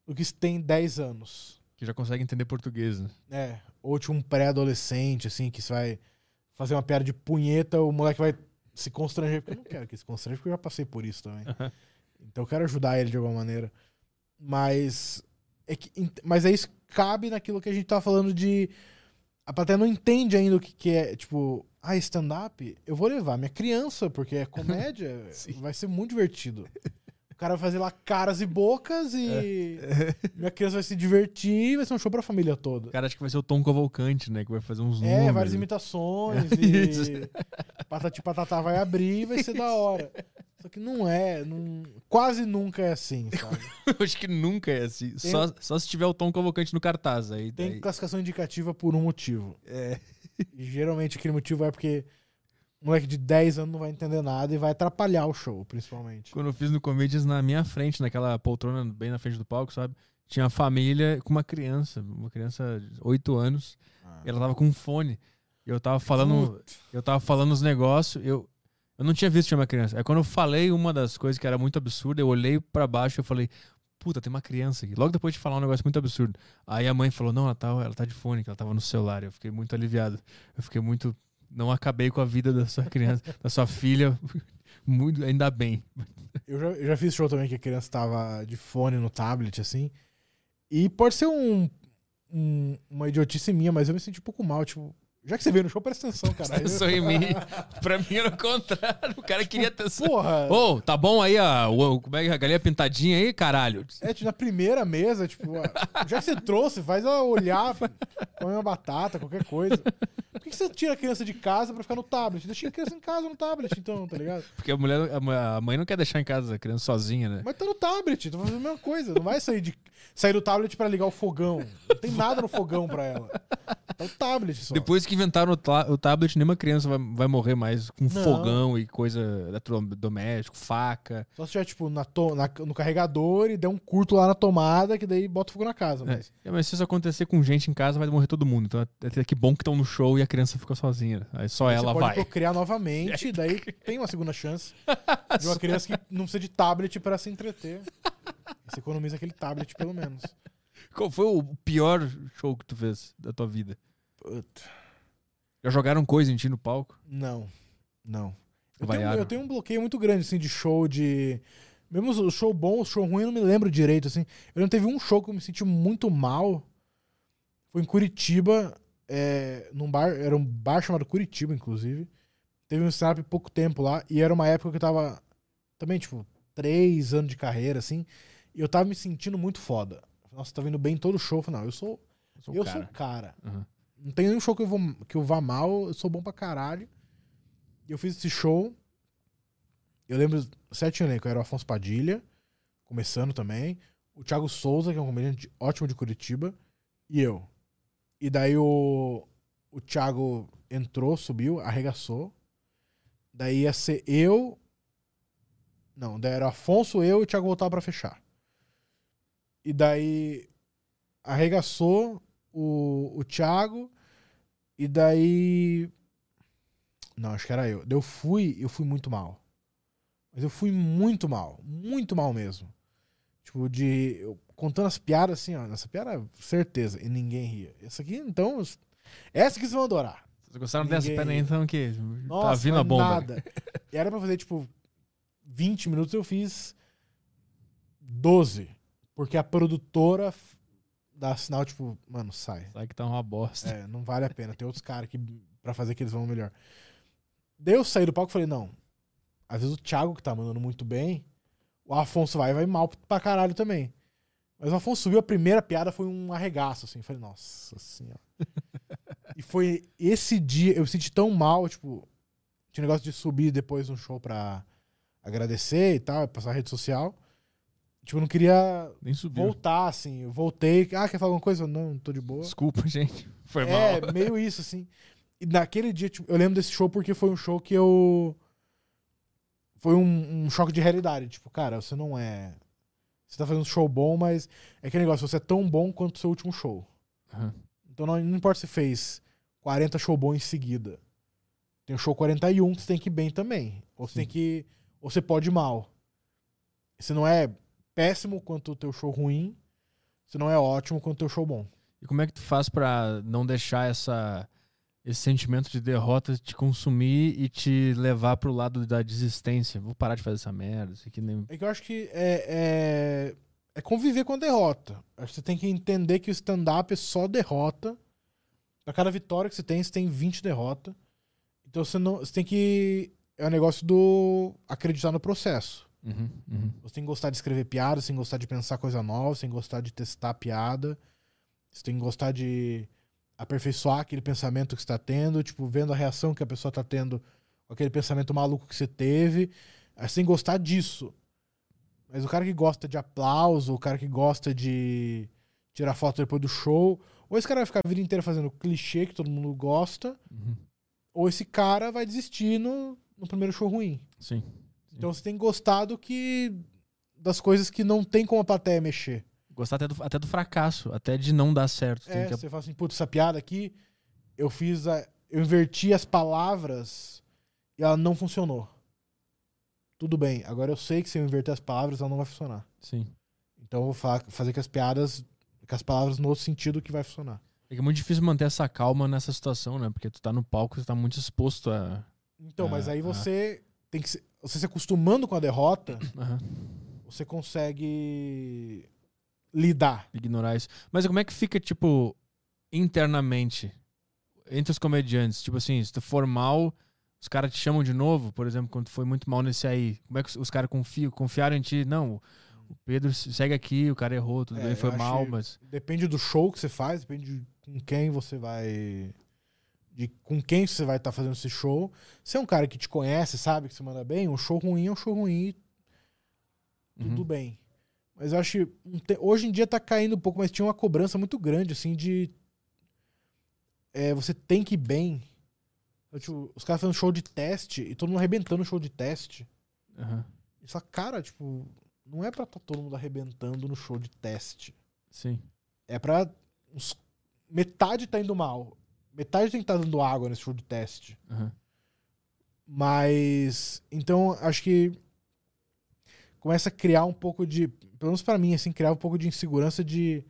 do que se tem 10 anos. Que já consegue entender português, né? É, ou tipo um pré-adolescente, assim, que você vai fazer uma piada de punheta, o moleque vai se constranger, porque eu não quero que se constrange, porque eu já passei por isso também. Então eu quero ajudar ele de alguma maneira. Mas é que, mas é isso cabe naquilo que a gente tava falando de a plateia não entende ainda o que, que é, tipo, ah, stand-up, eu vou levar minha criança, porque é comédia, vai ser muito divertido. O cara vai fazer lá caras e bocas e minha criança vai se divertir, vai ser um show pra família toda. O cara acha que vai ser o Tom Cavalcante, né? Que vai fazer uns É, números. várias imitações Isso. e Patati Patatá vai abrir e vai ser da hora. Só que não é, não- quase nunca é assim, sabe? Eu acho que nunca é assim. Tem- Só, só se tiver o Tom Cavalcante no cartaz. Aí, Tem daí- classificação indicativa por um motivo. É. E geralmente aquele motivo é porque um moleque de 10 anos não vai entender nada e vai atrapalhar o show, principalmente. Quando eu fiz no Comedians, na minha frente, naquela poltrona bem na frente do palco, sabe? Tinha uma família com uma criança, uma criança de 8 anos. Ah. E ela tava com um fone. E eu tava falando, eu tava falando os negócios, eu, eu não tinha visto que tinha uma criança. Aí quando eu falei uma das coisas que era muito absurda, eu olhei pra baixo e falei, puta, tem uma criança aqui. Logo depois de falar um negócio muito absurdo. Aí a mãe falou, não, ela tá, ela tá de fone, que ela tava no celular. Eu fiquei muito aliviado. Eu fiquei muito. Não acabei com a vida da sua criança, da sua filha. Muito, ainda bem. Eu já, eu já fiz show também que a criança tava de fone no tablet, assim. E pode ser um, um- uma idiotice minha, mas eu me senti um pouco mal. Tipo, já que você veio no show, presta atenção, cara. Atenção em mim. Pra mim era o contrário. O cara queria atenção. Porra! Ô, tá bom aí a, o- como é que é, a galinha pintadinha aí, caralho? É, tipo, na primeira mesa, tipo, já que você trouxe, faz ela olhar, comer uma batata, qualquer coisa. Por que, que você tira a criança de casa pra ficar no tablet? Deixa a criança em casa no tablet, então, tá ligado? Porque a mulher, a a mãe não quer deixar em casa a criança sozinha, né? Mas tá no tablet, tá fazendo a mesma coisa. Não vai sair, de, sair do tablet pra ligar o fogão. Não tem nada no fogão pra ela. tá o tablet só. Depois que inventaram o, o tablet, nenhuma criança vai, vai morrer mais com Não. fogão e coisa eletrodoméstico, faca. Só se tiver, tipo, na na- no carregador e der um curto lá na tomada, que daí bota fogo na casa. É. Mas... É, mas se isso acontecer com gente em casa, vai morrer todo mundo. Então é até que bom que estão no show e a criança ficou sozinha. Aí só Aí ela você pode vai. procriar novamente, daí tem uma segunda chance de uma criança que não precisa de tablet pra se entreter. Você economiza aquele tablet, pelo menos. Qual foi o pior show que tu fez da tua vida? Puta. Já jogaram coisa em ti no palco? Não, não. Eu tenho, eu tenho um bloqueio muito grande, assim, de show de... Mesmo o show bom, o show ruim, eu não me lembro direito, assim. Eu não teve um show que eu me senti muito mal. Foi em Curitiba, é, num bar, era um bar chamado Curitiba, inclusive. Teve um stand-up pouco tempo lá, e era uma época que eu tava também, tipo, três anos de carreira, assim, e eu tava me sentindo muito foda. Nossa, tá vindo bem todo show. Eu falei, não, eu sou, Eu sou eu o sou cara. o cara. Uhum. Não tem nenhum show que eu, vou, que eu vá mal, eu sou bom pra caralho. Eu fiz esse show. Eu lembro certinho, elenco. Era o Afonso Padilha, começando também. O Thiago Souza, que é um comediante ótimo de Curitiba. E eu. E daí o, o Thiago entrou, subiu, arregaçou. Daí ia ser eu. Não, daí era Afonso, eu e o Thiago voltava pra fechar. E daí arregaçou o, o Thiago. E daí. Não, acho que era eu. Eu fui, eu fui muito mal. Mas eu fui muito mal. Muito mal mesmo. Tipo, de. eu contando as piadas assim, ó. Essa piada, certeza. E ninguém ria. Essa aqui, então. Essa que vocês vão adorar. Vocês gostaram dessa? Ninguém- Pera aí, então que Nossa, tá vindo a bomba. Nada. E era pra fazer, tipo, 20 minutos, eu fiz 12. Porque a produtora dá sinal, tipo, mano, sai. Sabe que tá uma bosta. É, não vale a pena. Tem outros caras que pra fazer que eles vão melhor. Daí eu saí do palco e falei, não. Às vezes o Thiago, que tá mandando muito bem, o Afonso vai e vai mal pra caralho também. Mas o Afonso subiu, a primeira piada foi um arregaço, assim. Eu falei, nossa senhora. e foi esse dia, eu me senti tão mal, tipo, tinha um negócio de subir depois no show pra agradecer e tal, passar a rede social. Tipo, eu não queria Nem subiu. voltar, assim. Eu voltei, ah, quer falar alguma coisa? Eu, Não, tô de boa. Desculpa, gente. Foi É, mal. meio isso, assim. E naquele dia, tipo, eu lembro desse show porque foi um show que eu. Foi um, um choque de realidade. Tipo, cara, você não é. Você tá fazendo um show bom, mas é aquele negócio, você é tão bom quanto o seu último show. Aham. Então não, não importa se você fez 40 show bom em seguida. Tem o show 41 que você tem que ir bem também. Ou você Sim. tem que. Ou você pode ir mal. Você não é péssimo quanto o teu show ruim. Você não é ótimo quanto o teu show bom. E como é que tu faz pra não deixar essa, esse sentimento de derrota te consumir e te levar pro lado da desistência? Vou parar de fazer essa merda. Isso aqui nem... É que eu acho que é, é, é conviver com a derrota. Acho que você tem que entender que o stand-up é só derrota. Pra cada vitória que você tem, você tem 20 derrotas. Então você não. Você tem que. É o negócio do acreditar no processo. Uhum, uhum. Você tem que gostar de escrever piada, você tem que gostar de pensar coisa nova, você tem que gostar de testar piada. Você tem que gostar de aperfeiçoar aquele pensamento que você tá tendo, tipo, vendo a reação que a pessoa tá tendo com aquele pensamento maluco que você teve. Aí Você tem que gostar disso. Mas o cara que gosta de aplauso, o cara que gosta de tirar foto depois do show, ou esse cara vai ficar a vida inteira fazendo clichê que todo mundo gosta, Uhum. ou esse cara vai desistir no, no primeiro show ruim. Sim. Então você tem que gostar do que. das coisas que não tem como a plateia mexer. Gostar até do, até do fracasso, até de não dar certo. É, que- você fala assim, putz, essa piada aqui, eu fiz a. Eu inverti as palavras e ela não funcionou. Tudo bem, agora eu sei que se eu inverter as palavras, ela não vai funcionar. Sim. Então eu vou fa- fazer com as piadas, com as palavras no outro sentido que vai funcionar. É que é muito difícil manter essa calma nessa situação, né? Porque tu tá no palco, você tá muito exposto a. Então, mas Ah, aí você tem que se, você se acostumando com a derrota, Aham. você consegue lidar. ignorar isso. Mas como é que fica, tipo, internamente, entre os comediantes? Tipo assim, se tu for mal, os caras te chamam de novo, por exemplo, quando tu foi muito mal nesse aí. Como é que os- caras confiam, confiaram em ti? Não, o Pedro segue aqui, o cara errou, tudo É, bem, foi mal, mas. Depende do show que você faz, depende de com quem você vai. De com quem você vai estar fazendo esse show. Se é um cara que te conhece, sabe que você manda bem, um show ruim é um show ruim, tudo Uhum. bem. Mas eu acho que hoje em dia tá caindo um pouco, mas tinha uma cobrança muito grande, assim, de. é, você tem que ir bem. Então, tipo, os caras fazendo show de teste e todo mundo arrebentando o show de teste. Aham. E só, cara, tipo, não é pra tá todo mundo arrebentando no show de teste. Sim. É pra. uns- metade tá indo mal. Metade tem que estar dando água nesse show de teste. Aham. Mas. Então, acho que. Começa a criar um pouco de. Pelo menos pra mim, assim, criar um pouco de insegurança de.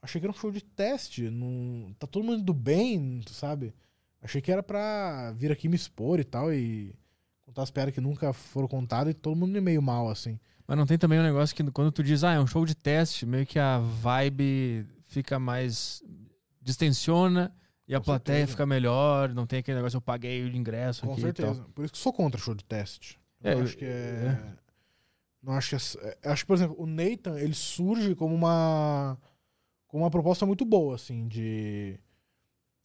Achei que era um show de teste. Não, tá todo mundo indo bem, sabe? Achei que era pra vir aqui me expor e tal. E contar as piadas que nunca foram contadas e todo mundo meio mal, assim. Mas não tem também um negócio que quando tu diz, ah, é um show de teste, meio que a vibe fica mais. distensiona e a Com plateia certeza. fica melhor, não tem aquele negócio, eu paguei o ingresso Com aqui certeza. Por isso que sou contra show de teste. Eu É, acho que é. Não acho que é. é- Acho que, por exemplo, o Nathan, ele surge como uma. como uma proposta muito boa, assim, de.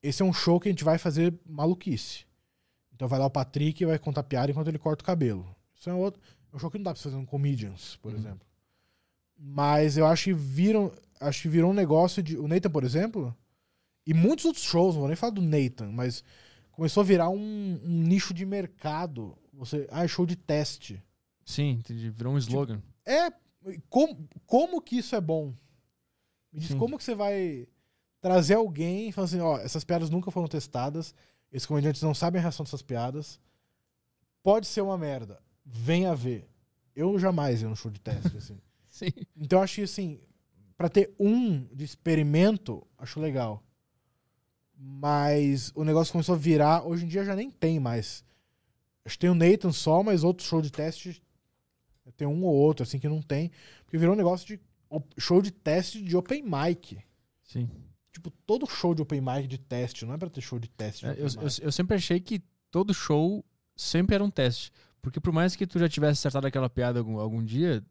Esse é um show que a gente vai fazer maluquice. Então vai lá o Patrick e vai contar piada enquanto ele corta o cabelo. Isso é, outro, é um show que não dá pra você fazer um Comedians, por Uhum. exemplo. Mas eu acho que viram. Acho que virou um negócio de. O Nathan, por exemplo, e muitos outros shows, não vou nem falar do Nathan, mas começou a virar um, um nicho de mercado. Você, ah, é show de teste. Sim, entendi. Virou um slogan. É, como, como que isso é bom? Me diz Sim. como que você vai trazer alguém e falar assim, ó, essas piadas nunca foram testadas, esses comediantes não sabem a reação dessas piadas, pode ser uma merda, venha ver. Eu jamais ia no show de teste, assim. Sim. Então eu acho que, assim, pra ter um de experimento, acho legal. Mas o negócio começou a virar, hoje em dia já nem tem mais. Acho que tem o Nathan só, mas outro show de teste tem um ou outro, assim, que não tem. Porque virou um negócio de show de teste de open mic. Sim. Tipo, todo show de open mic de teste, não é pra ter show de teste. de É, eu, eu, eu sempre achei que todo show sempre era um teste. Porque por mais que tu já tivesse acertado aquela piada algum, algum dia,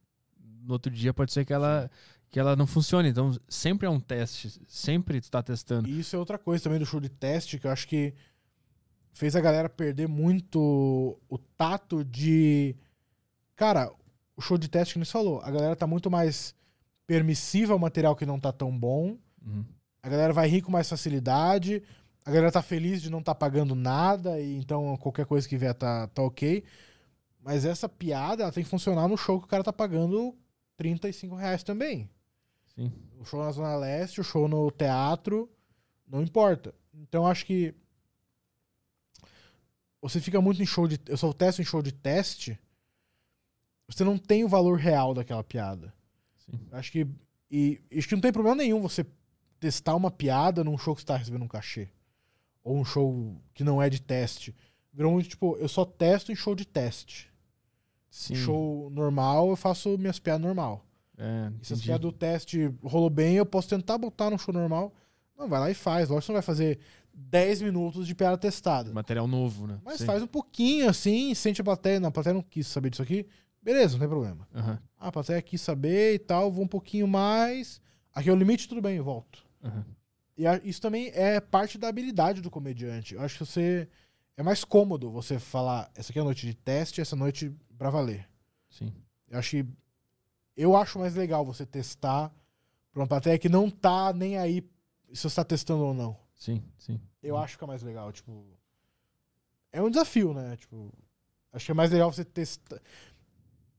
no outro dia pode ser que ela, que ela não funcione. Então sempre é um teste. Sempre tu tá testando. E isso é outra coisa também do show de teste, que eu acho que fez a galera perder muito o tato de. Cara, o show de teste que você falou, a galera tá muito mais permissiva ao material que não tá tão bom. Uhum. A galera vai rir com mais facilidade. A galera tá feliz de não tá pagando nada, e então qualquer coisa que vier tá, tá ok. Mas essa piada ela tem que funcionar no show que o cara tá pagando 35 reais também. Sim. O show na Zona Leste, o show no teatro, não importa. Então acho que você fica muito em show de. Eu só testo em show de teste. Você não tem o valor real daquela piada. Sim. Acho que. E acho que não tem problema nenhum você testar uma piada num show que você tá recebendo um cachê. Ou um show que não é de teste. Virou muito tipo, eu só testo em show de teste. Sim. Show normal, eu faço minhas piadas normal. É, E se as piadas do teste rolou bem, eu posso tentar botar no show normal. Não, vai lá e faz. Lógico que você não vai fazer 10 minutos de piada testada. Material novo, né? Mas Sim. faz um pouquinho assim, sente a plateia. Não, a plateia não quis saber disso aqui. Beleza, não tem problema. Aham, Ah, a plateia quis saber e tal, vou um pouquinho mais. Aqui é o limite, tudo bem, eu volto. aham. E a- isso também é parte da habilidade do comediante. Eu acho que você. É mais cômodo você falar, essa aqui é a noite de teste, essa noite pra valer. Sim. Eu acho que. Eu acho mais legal você testar pra uma plateia que não tá nem aí se você tá testando ou não. Sim, sim. Eu acho que é mais legal, tipo. É um desafio, né? Tipo. Acho que é mais legal você testar.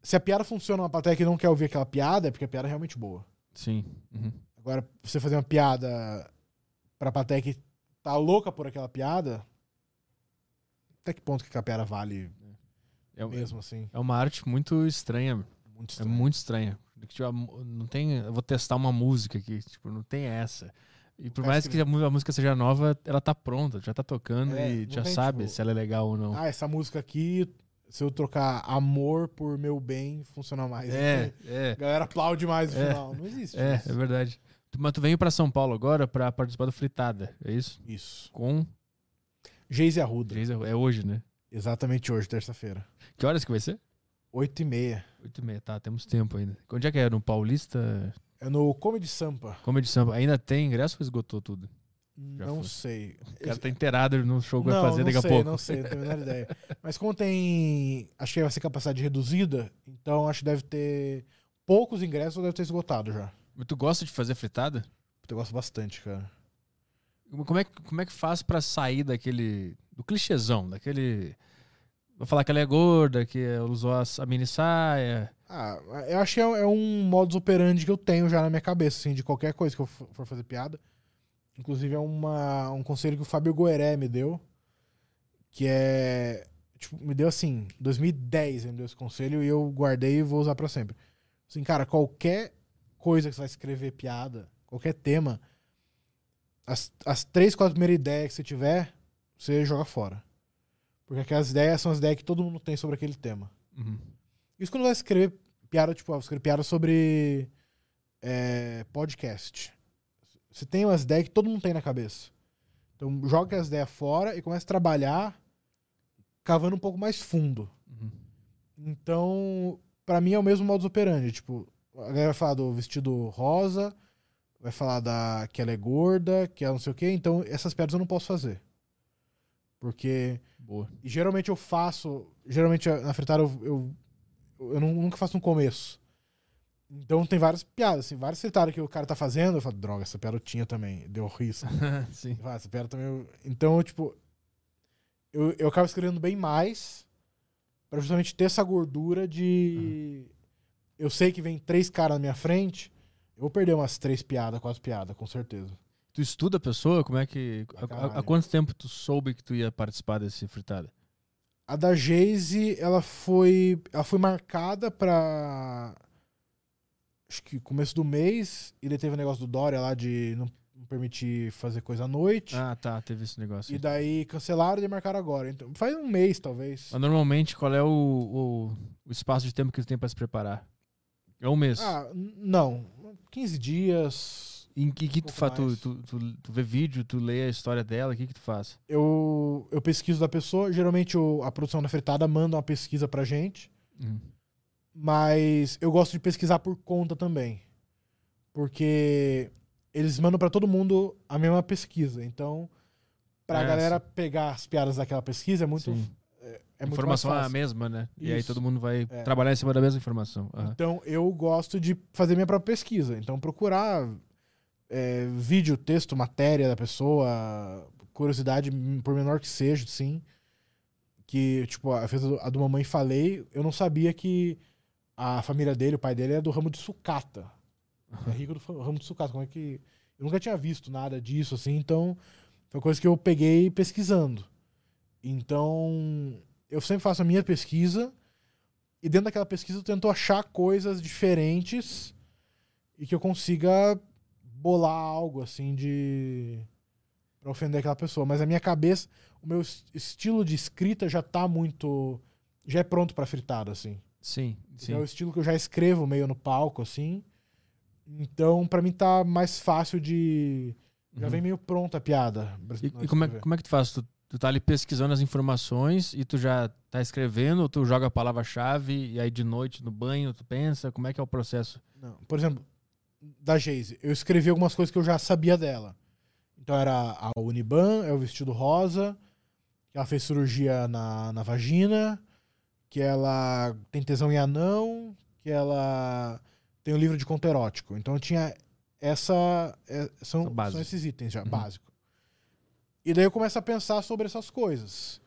Se a piada funciona numa plateia que não quer ouvir aquela piada, é porque a piada é realmente boa. Sim. Uhum. Agora, você fazer uma piada pra plateia que tá louca por aquela piada. Até que ponto que a piada vale É, mesmo, assim? é uma arte muito estranha. Muito É estranho. muito estranha. Porque, tipo, a mu- não tem. Eu vou testar uma música aqui. Tipo, não tem essa. E por mais que que a, música seja nova, ela tá pronta, já tá tocando É, e já tem, sabe tipo, se ela é legal ou não. Ah, essa música aqui, se eu trocar amor por meu bem, funciona mais. é, é. A galera aplaude mais no É. final. Não existe. É, isso. é verdade. Mas tu veio pra São Paulo agora pra participar do Fritada, é isso? Isso. Com. Geise Arruda. É hoje, né? Exatamente hoje, terça-feira. Que horas que vai ser? Oito e meia. Oito e meia, tá, temos tempo ainda. Onde é que é? No Paulista? É no Comedy Sampa. Comedy Samba. Ainda tem ingresso ou esgotou tudo? Já não foi. sei. O cara tá inteirado no show que não, vai fazer daqui a sei, pouco. não sei, não tenho a menor ideia. Mas como tem. Acho que vai ser capacidade reduzida, então acho que deve ter poucos ingressos ou deve ter esgotado já. Mas tu gosta de fazer fritada? Eu gosto bastante, cara. Como é, que- como é que faz pra sair daquele. do clichêzão, daquele. Vou falar que ela é gorda, que usou a, mini saia. Ah, eu acho que é, é um modus operandi que eu tenho já na minha cabeça, assim, de qualquer coisa que eu for fazer piada. Inclusive, é uma, um conselho que o Fábio Goeré me deu, que é. Tipo, me deu assim, 2010 ele me deu esse conselho e eu guardei e vou usar pra sempre. Assim, cara, qualquer coisa que você vai escrever piada, qualquer tema, as, as três, quatro primeiras ideias que você tiver, você joga fora. Porque aquelas ideias são as ideias que todo mundo tem sobre aquele tema. Uhum. Isso quando vai escrever piada, tipo, vai escrever piada sobre é, podcast. Você tem umas ideias que todo mundo tem na cabeça. Então joga as ideias fora e começa a trabalhar cavando um pouco mais fundo. Uhum. Então, pra mim é o mesmo modus operandi. Tipo, a galera vai falar do vestido rosa, vai falar da que ela é gorda, que ela não sei o quê. Então, essas piadas eu não posso fazer. Porque Boa. e geralmente eu faço. Geralmente na fritada eu, eu, eu nu- nunca faço no começo. Então tem várias piadas, assim, várias fritadas que o cara tá fazendo. Eu falo, droga, essa piada eu tinha também. Deu risco. Sim. Eu falo, "Ah, essa piada também. eu-" Então, tipo. Eu, eu acabo escrevendo bem mais. Pra justamente ter essa gordura de. Eu sei que vem três caras na minha frente. Eu vou perder umas três piadas, quatro piadas, com certeza. Tu estuda a pessoa? Como é que. Há- quanto tempo tu soube que tu ia participar desse fritada? A da Geise, ela foi, ela foi marcada pra. Acho que começo do mês. E daí teve o negócio do Dória lá de não permitir fazer coisa à noite. Ah, tá, teve esse negócio. E aí. daí cancelaram e marcaram agora. Então, faz um mês, talvez. Mas normalmente, qual é o, o, o espaço de tempo que tu tem pra se preparar? É um mês. Ah, não. 15 dias. Em que, que tu pouco faz? Tu, tu, tu, tu vê vídeo, tu lê a história dela, o que que tu faz? Eu, eu pesquiso da pessoa. Geralmente a produção da fritada manda uma pesquisa pra gente. Uhum. Mas eu gosto de pesquisar por conta também. Porque eles mandam pra todo mundo a mesma pesquisa. Então, pra É, galera pegar as piadas daquela pesquisa é muito, é, é informação é a mesma, né? E aí Isso. todo mundo vai É. trabalhar em cima da mesma informação. Aham. Então, eu gosto de fazer minha própria pesquisa. Então, procurar é, vídeo, texto, matéria da pessoa, curiosidade, por menor que seja, sim. Que, tipo, a, a do Mamãe Falei, eu não sabia que a família dele, o pai dele, é do ramo de sucata. É rico do ramo de sucata. Como é que. Eu nunca tinha visto nada disso, assim, então. Foi coisa que eu peguei pesquisando. Então. Eu sempre faço a minha pesquisa. E dentro daquela pesquisa eu tento achar coisas diferentes. E que eu consiga bolar algo, assim, de. Pra ofender aquela pessoa. Mas a minha cabeça. O meu es- estilo de escrita já tá muito. Já é pronto pra fritada, assim. Sim, sim. É o estilo que eu já escrevo meio no palco, assim. Então, pra mim tá mais fácil de. Já Uhum. vem meio pronta a piada. E, e como, é, como é que tu faz? Tu, tu tá ali pesquisando as informações e tu já tá escrevendo, ou tu joga a palavra-chave e aí de noite no banho tu pensa? Como é que é o processo? Não, Por exemplo, da Geise, eu escrevi algumas coisas que eu já sabia dela. Então era a Uniban, é o vestido rosa, que ela fez cirurgia na, na vagina, que ela tem tesão em anão, que ela tem um livro de conto erótico. Então eu tinha essa. é, são, Essa são esses itens já, Uhum. básico. E daí eu começo a pensar sobre essas coisas.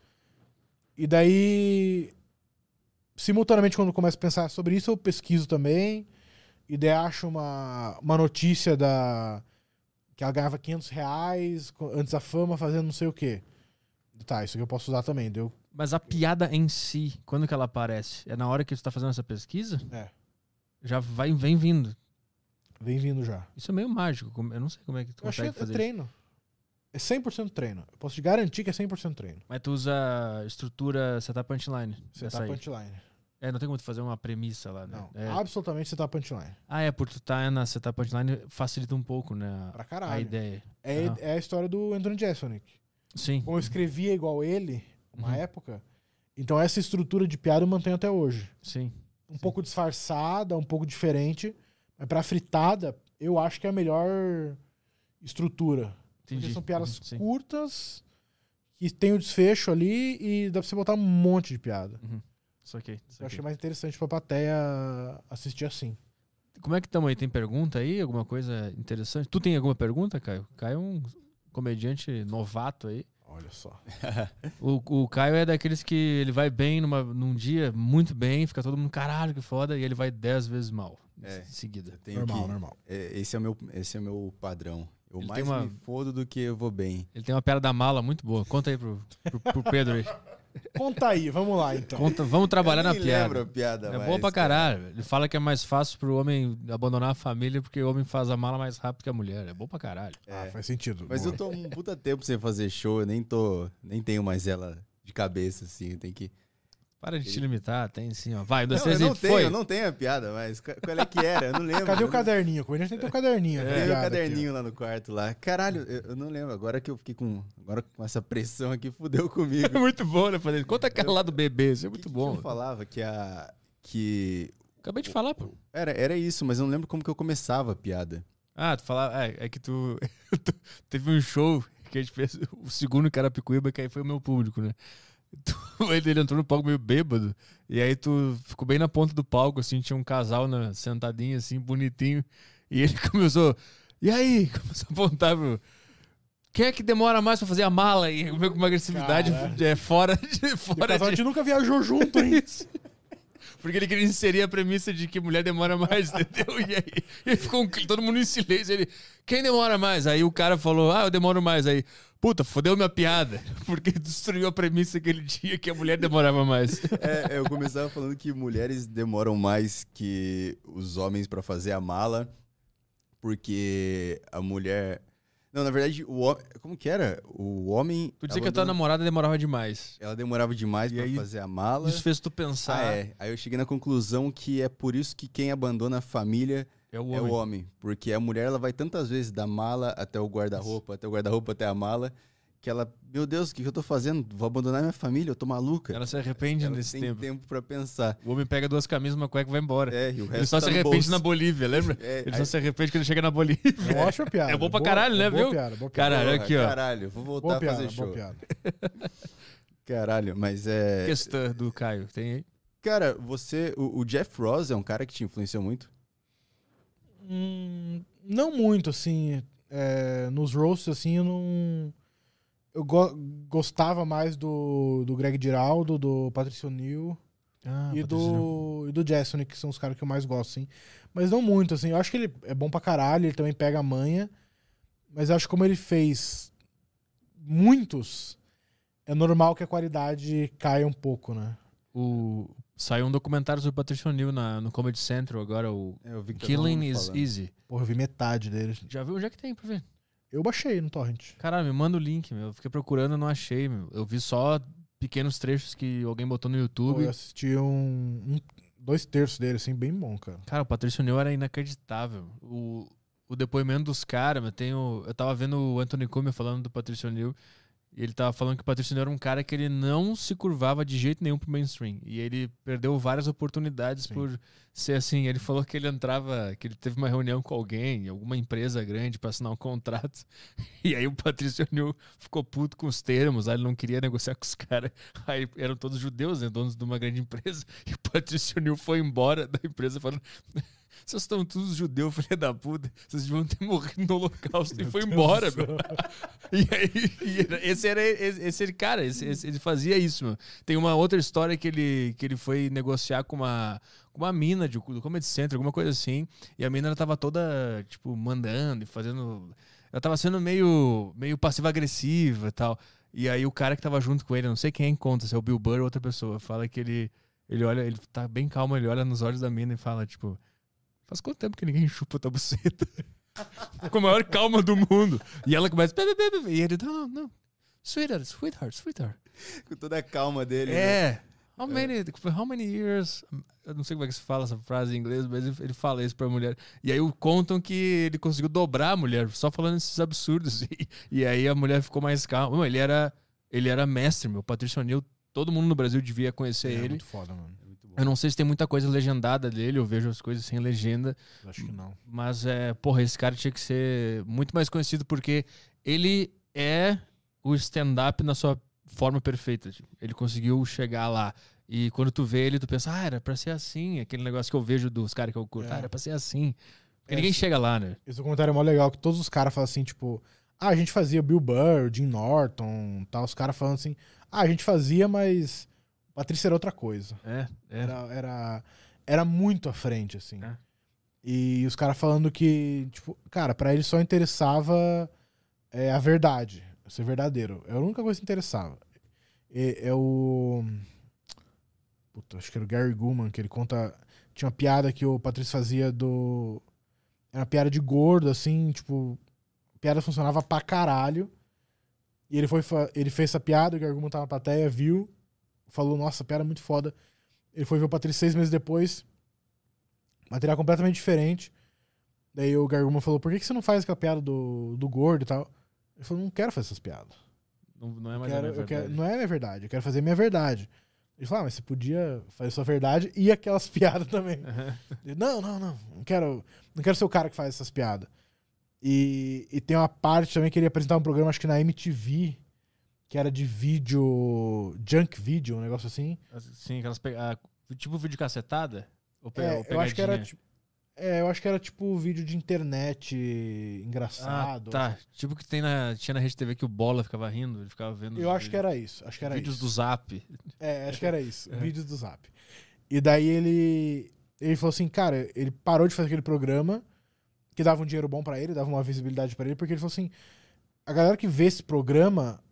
E daí, simultaneamente, quando eu começo a pensar sobre isso, eu pesquiso também. E daí acho uma, uma notícia da. Que ela ganhava 500 reais antes da fama fazendo não sei o quê. Tá, isso aqui eu posso usar também. Deu. Mas a piada em si, quando que ela aparece? É na hora que tu tá fazendo essa pesquisa? É. Já vai, vem vindo. Vem vindo já. Isso é meio mágico. Eu não sei como é que tu Eu achei consegue é fazer isso. treino. É 100% treino. Eu posso te garantir que é 100% treino. Mas tu usa estrutura setup punchline. Você aí. punchline. É, não tem como tu fazer uma premissa lá, né? Não. É. Absolutamente você tá punchline. Ah, é, por tu tá na setup punchline facilita um pouco, né? Pra A caralho. ideia. É, é a história do Anthony Jeselnik. Sim. Como eu escrevia igual ele, uma Uhum. época, então essa estrutura de piada eu mantenho até hoje. Sim. Um Sim. pouco disfarçada, um pouco diferente. Mas pra fritada, eu acho que é a melhor estrutura. Entendi. Porque são piadas Uhum, sim. curtas, que tem o desfecho ali e dá pra você botar um monte de piada. Isso aqui. Eu achei mais interessante pra plateia assistir assim. Como é que estamos aí? Tem pergunta aí? Alguma coisa interessante? Tu tem alguma pergunta, Caio? Caio é um comediante novato aí. Olha só. O, o Caio é daqueles que ele vai bem numa, num dia, muito bem, fica todo mundo, caralho, que foda, e ele vai dez vezes mal É. em seguida. Eu tenho Normal, que- normal. é, esse, é o meu, esse é o meu padrão. Eu Ele mais tem uma- me fodo do que eu vou bem. Ele tem uma piada da mala muito boa. Conta aí pro, pro, pro Pedro aí. Conta aí, vamos lá então. Conta, vamos trabalhar eu na piada. lembro a piada É mais, boa pra cara. caralho. Ele fala que é mais fácil pro homem abandonar a família porque o homem faz a mala mais rápido que a mulher. É bom pra caralho. Ah, faz sentido. Mas Boa. eu tô um puta tempo sem fazer show, eu nem tô. Nem tenho mais ela de cabeça, assim. Tem que. Para de te limitar, tem sim, ó. Vai, um, dois, Não, três eu e não tenho, foi. eu não tenho a piada, mas qu- qual é que era? Eu não lembro. Cadê eu o caderninho? O comediante tem que ter o caderninho. Tem tá o ligado aqui, caderninho lá no quarto lá. Caralho, eu, eu não lembro. Agora que eu fiquei com. Agora com essa pressão aqui, fudeu comigo. É muito bom, né? Fazer. Conta aquela lá do bebê, isso é que muito que bom. Eu falava que a. Que. Acabei de falar, pô. Era, era isso, mas eu não lembro como que eu começava a piada. Ah, tu falava. É, é que tu, tu- Teve um show que a gente fez, o segundo que era Picuíba, que aí foi o meu público, né? Tu- ele, entrou no palco meio bêbado, e aí tu ficou bem na ponta do palco, assim, tinha um casal na, sentadinho, assim, bonitinho, e ele começou. E aí? Começou a apontar pro. Quem é que demora mais pra fazer a mala? E com uma agressividade é, fora de. E o Fora casal, a de... gente nunca viajou junto, hein? Porque ele queria inserir a premissa de que mulher demora mais, entendeu? E aí ele ficou todo mundo em silêncio. Ele, quem demora mais? Aí o cara falou, ah, eu demoro mais. Aí, puta, fodeu minha piada. Porque destruiu a premissa que ele tinha que a mulher demorava mais. É, eu começava falando que mulheres demoram mais que os homens pra fazer a mala, porque a mulher. Não, na verdade, o homem. Como que era? O homem. Tu dizia que a tua namorada demorava demais. Ela demorava demais E pra aí, fazer a mala. Isso fez tu pensar. Ah, é. Aí eu cheguei na conclusão que é por isso que quem abandona a família É o é homem. o homem. Porque a mulher ela vai tantas vezes da mala até o guarda-roupa, até o guarda-roupa até a mala, que ela, meu Deus, o que que eu tô fazendo? Vou abandonar minha família, eu tô maluca. Ela se arrepende Ela nesse tem tempo. tempo pra pensar. O homem pega duas camisas, uma cueca e vai embora. É, e o resto ele só tá se arrepende na Bolívia, lembra? É, ele aí- só se arrepende quando ele chega na Bolívia. Eu acho a piada. É bom pra Boa- caralho, né, é boa viu? Piada, boa piada. Caralho, aqui, ó. Caralho, vou voltar Boa a piada, fazer boa show. piada. Caralho, mas é. Questão do Caio, tem aí? Cara, você. O, o Jeff Ross é um cara que te influenciou muito? Hum, não muito, assim. é, nos roasts, assim, eu não. Eu go- gostava mais do, do Greg Giraldo, do Patricio Neal Ah, e, do, e do Jason, que são os caras que eu mais gosto, assim. Mas não muito, assim. Eu acho que ele é bom pra caralho, ele também pega a manha. Mas eu acho que como ele fez muitos, é normal que a qualidade caia um pouco, né? O... Saiu um documentário sobre o Patricio Neal na, no Comedy Central agora, o É, eu vi que todo Killing is falando. Easy. Porra, eu vi metade dele. Já viu? Onde é que tem pra ver? Eu baixei no Torrent. Caralho, me manda o link, meu. Eu fiquei procurando e não achei, meu. Eu vi só pequenos trechos que alguém botou no Pô, YouTube. eu assisti um, um- dois terços dele, assim, bem bom, cara. Cara, o Patricio Neal era inacreditável. O, o depoimento dos caras, meu, tem o- eu tava vendo o Anthony Cumming falando do Patricio Neal. E ele tava falando que o Patricio Neal era um cara que ele não se curvava de jeito nenhum pro mainstream. E ele perdeu várias oportunidades Sim. por ser assim. Ele falou que ele entrava, que ele teve uma reunião com alguém, alguma empresa grande pra assinar um contrato. E aí o Patricio Neal ficou puto com os termos, aí ele não queria negociar com os caras. Aí eram todos judeus, né, donos de uma grande empresa. E o Patricio Neal foi embora da empresa falando: vocês estão todos judeus, filha da puta. Vocês deviam ter morrido no holocausto. E foi embora, meu. E aí, esse era esse, esse cara, esse- esse- ele fazia isso, meu. Tem uma outra história que ele, que ele foi negociar com uma, com uma mina de, do Comedy Center, alguma coisa assim. E a mina ela tava toda, tipo, mandando e fazendo. Ela tava sendo meio, meio passiva-agressiva e tal. E aí o cara que tava junto com ele, não sei quem encontra, se é o Bill Burr ou outra pessoa, fala que ele. Ele olha, ele tá bem calmo, ele olha nos olhos da mina e fala, tipo, faz quanto tempo que ninguém chupa tua buceta? Com a maior calma do mundo. E ela começa. "Bê, bê, bê, bê", E ele, não, não, não. Sweetheart, sweetheart, sweetheart. Com toda a calma dele. né? É. How many, how many years? Eu não sei como é que se fala essa frase em inglês, mas ele- fala isso pra mulher. E aí contam que ele conseguiu dobrar a mulher, só falando esses absurdos. E, e aí a mulher ficou mais calma. Ele era, ele era mestre, meu. Patricio Neal, todo mundo no Brasil devia conhecer É ele. muito foda, mano. Eu não sei se tem muita coisa legendada dele, eu vejo as coisas sem legenda. Acho que não. Mas, é, porra, esse cara tinha que ser muito mais conhecido porque ele é o stand-up na sua forma perfeita. tipo. Ele conseguiu chegar lá. E quando tu vê ele, tu pensa, ah, era pra ser assim. Aquele negócio que eu vejo dos caras que eu curto. É. Ah, era pra ser assim. Porque É, ninguém sim. chega lá, né? Esse comentário é mó legal, que todos os caras falam assim, tipo, Ah, a gente fazia Bill Burr, Jim Norton, tal, os caras falando assim, ah, a gente fazia, mas Patrícia era outra coisa. É, Era, era, era muito à frente, assim. É. E os caras falando que, tipo, cara, pra ele só interessava é, a verdade, ser verdadeiro. É a única coisa que interessava. É, é o. Puta, acho que era o Gary Gulman, que ele conta. Tinha uma piada que o Patrício fazia do. Era uma piada de gordo, assim, tipo. A piada funcionava pra caralho. E ele foi ele fez essa piada, o Gary Gulman tava na plateia, viu, falou, nossa, piada é muito foda. Ele foi ver o Patrício seis meses depois. Material completamente diferente. Daí o Gary Gulman falou, por que, que você não faz aquela piada do, do gordo e tal? Ele falou, não quero fazer essas piadas. não, não é mais quero- a minha eu quero- verdade. não é minha verdade, eu quero fazer minha verdade. Ele falou, ah, mas você podia fazer sua verdade e aquelas piadas também. Ele, não, não, não, não quero, não quero ser o cara que faz essas piadas. E, e tem uma parte também que ele ia apresentar um programa, acho que na MTV, que era de vídeo, junk video, um negócio assim. Sim, aquelas pe... ah, tipo vídeo cacetada? Ou, pe... É, ou eu acho que era tipo, é, eu acho que era tipo vídeo de internet Ah, engraçado. tá. Tipo que tem na, tinha na Rede TV que o Bola ficava rindo, ele ficava vendo. Eu acho que era isso, acho que era vídeos isso. do Zap. É, acho que era isso. É. Vídeos do Zap. E daí ele. Ele falou assim, cara, ele parou de fazer aquele programa que dava um dinheiro bom pra ele, dava uma visibilidade pra ele, porque ele falou assim: a galera que vê esse programa,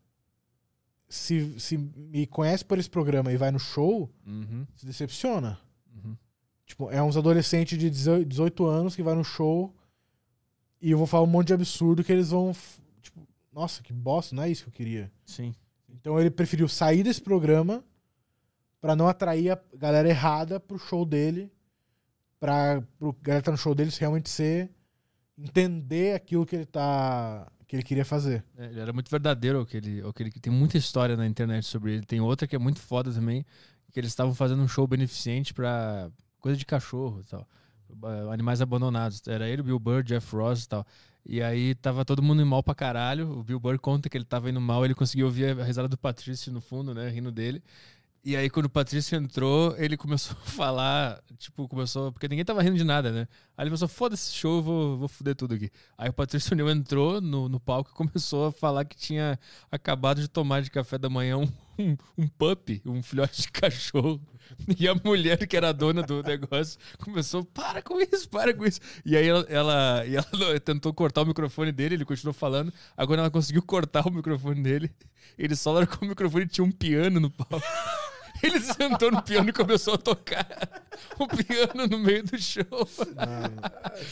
se, se me conhece por esse programa e vai no show, Uhum, se decepciona. uhum. Tipo, é uns adolescentes de 18 18 anos que vai no show e eu vou falar um monte de absurdo que eles vão. Tipo, nossa, que bosta, não é isso que eu queria. Sim. Então ele preferiu sair desse programa pra não atrair a galera errada pro show dele, pra pro galera que tá no show dele realmente ser entender aquilo que ele tá que ele queria fazer. É, ele era muito verdadeiro, aquele, aquele que tem muita história na internet sobre ele. Tem outra que é muito foda também, que eles estavam fazendo um show beneficente pra coisa de cachorro tal. eh, Animais abandonados. Era ele, Bill Burr, Jeff Ross tal. E aí tava todo mundo mal pra caralho. O Bill Burr conta que ele tava indo mal, ele conseguiu ouvir a risada do Patrício no fundo, né? Rindo dele. E aí, quando o Patrício entrou, ele começou a falar, tipo, começou. Porque ninguém tava rindo de nada, né? Aí ele começou, foda esse show, vou, vou fuder tudo aqui. Aí o Patrício Neil entrou no, no palco e começou a falar que tinha acabado de tomar de café da manhã um, um, um pup, um filhote de cachorro. E a mulher que era a dona do negócio começou, para com isso, para com isso. E aí ela, ela, e ela tentou cortar o microfone dele, ele continuou falando. Agora ela conseguiu cortar o microfone dele. Ele só largou o microfone e tinha um piano no palco. Ele sentou no piano e começou a tocar o piano no meio do show.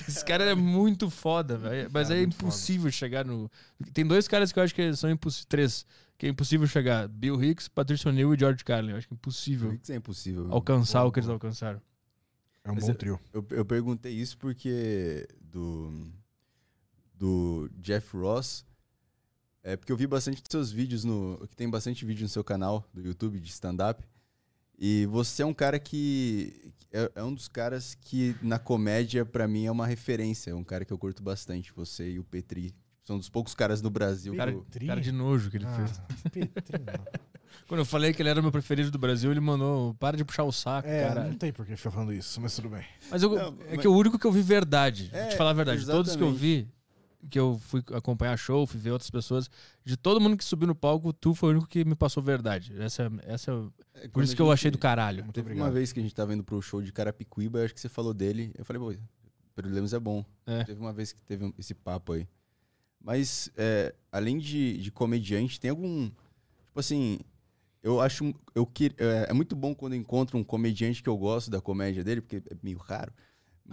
Esse cara é muito foda, velho. Mas cara é impossível chegar no. Tem dois caras que eu acho que são impossíveis. Três. Que é impossível chegar: Bill Hicks, Patricio Neal e George Carlin. Eu acho que é impossível Isso é impossível. alcançar Boa, o que eles alcançaram. É um Mas bom trio. Eu, eu perguntei isso porque do do Jeff Ross é porque eu vi bastante seus vídeos no que tem bastante vídeo no seu canal do YouTube de stand up e você é um cara que é, é um dos caras que na comédia pra mim é uma referência, é um cara que eu curto bastante, você e o Petri. São dos poucos caras no Brasil Cara, que eu, cara de nojo que ele Ah, fez. Petri, não. Quando eu falei que ele era o meu preferido do Brasil, ele mandou: para de puxar o saco, É, cara. não tem por que ficar falando isso, mas tudo bem. Mas eu, Não, é mas- que o único que eu vi verdade, vou É, te falar a verdade, de todos que eu vi, que eu fui acompanhar show, fui ver outras pessoas, de todo mundo que subiu no palco, tu foi o único que me passou verdade. Essa, essa, É, por isso que eu achei do caralho. Muito Teve obrigado. uma vez que a gente tava indo pro show de Carapicuíba, acho que você falou dele. Eu falei, pô, Pedro Lemos é bom. É. Teve uma vez que teve esse papo aí. Mas, é, além de, de comediante, tem algum. Tipo assim, eu acho. Eu, que- é, é muito bom quando eu encontro um comediante que eu gosto da comédia dele, porque é meio raro.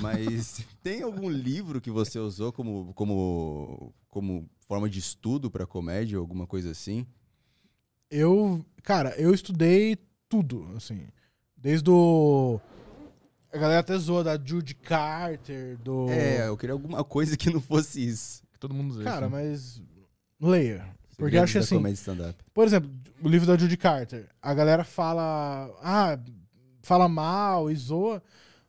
Mas tem algum livro que você usou como, como, como forma de estudo pra comédia, alguma coisa assim? Eu, cara, eu estudei tudo, assim. Desde o. A galera até zoa da Judy Carter, do. É, eu queria alguma coisa que não fosse isso. Que todo mundo usa Cara, né? mas. Leia. Porque Segredos eu acho assim. Por exemplo, o livro da Judy Carter. A galera fala. Ah, fala mal e zoa.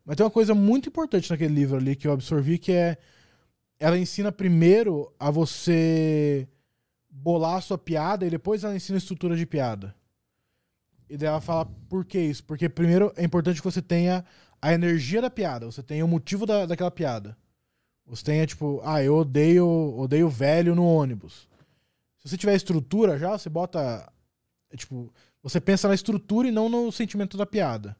Mas tem uma coisa muito importante naquele livro ali que eu absorvi que é. Ela ensina primeiro a você bolar a sua piada e depois ela ensina a estrutura de piada. E daí ela fala por que isso? Porque primeiro é importante que você tenha a energia da piada, você tenha o motivo da, daquela piada. Você é, tipo, ah, eu odeio, odeio velho no ônibus. Se você tiver estrutura já, você bota. tipo, você pensa na estrutura e não no sentimento da piada.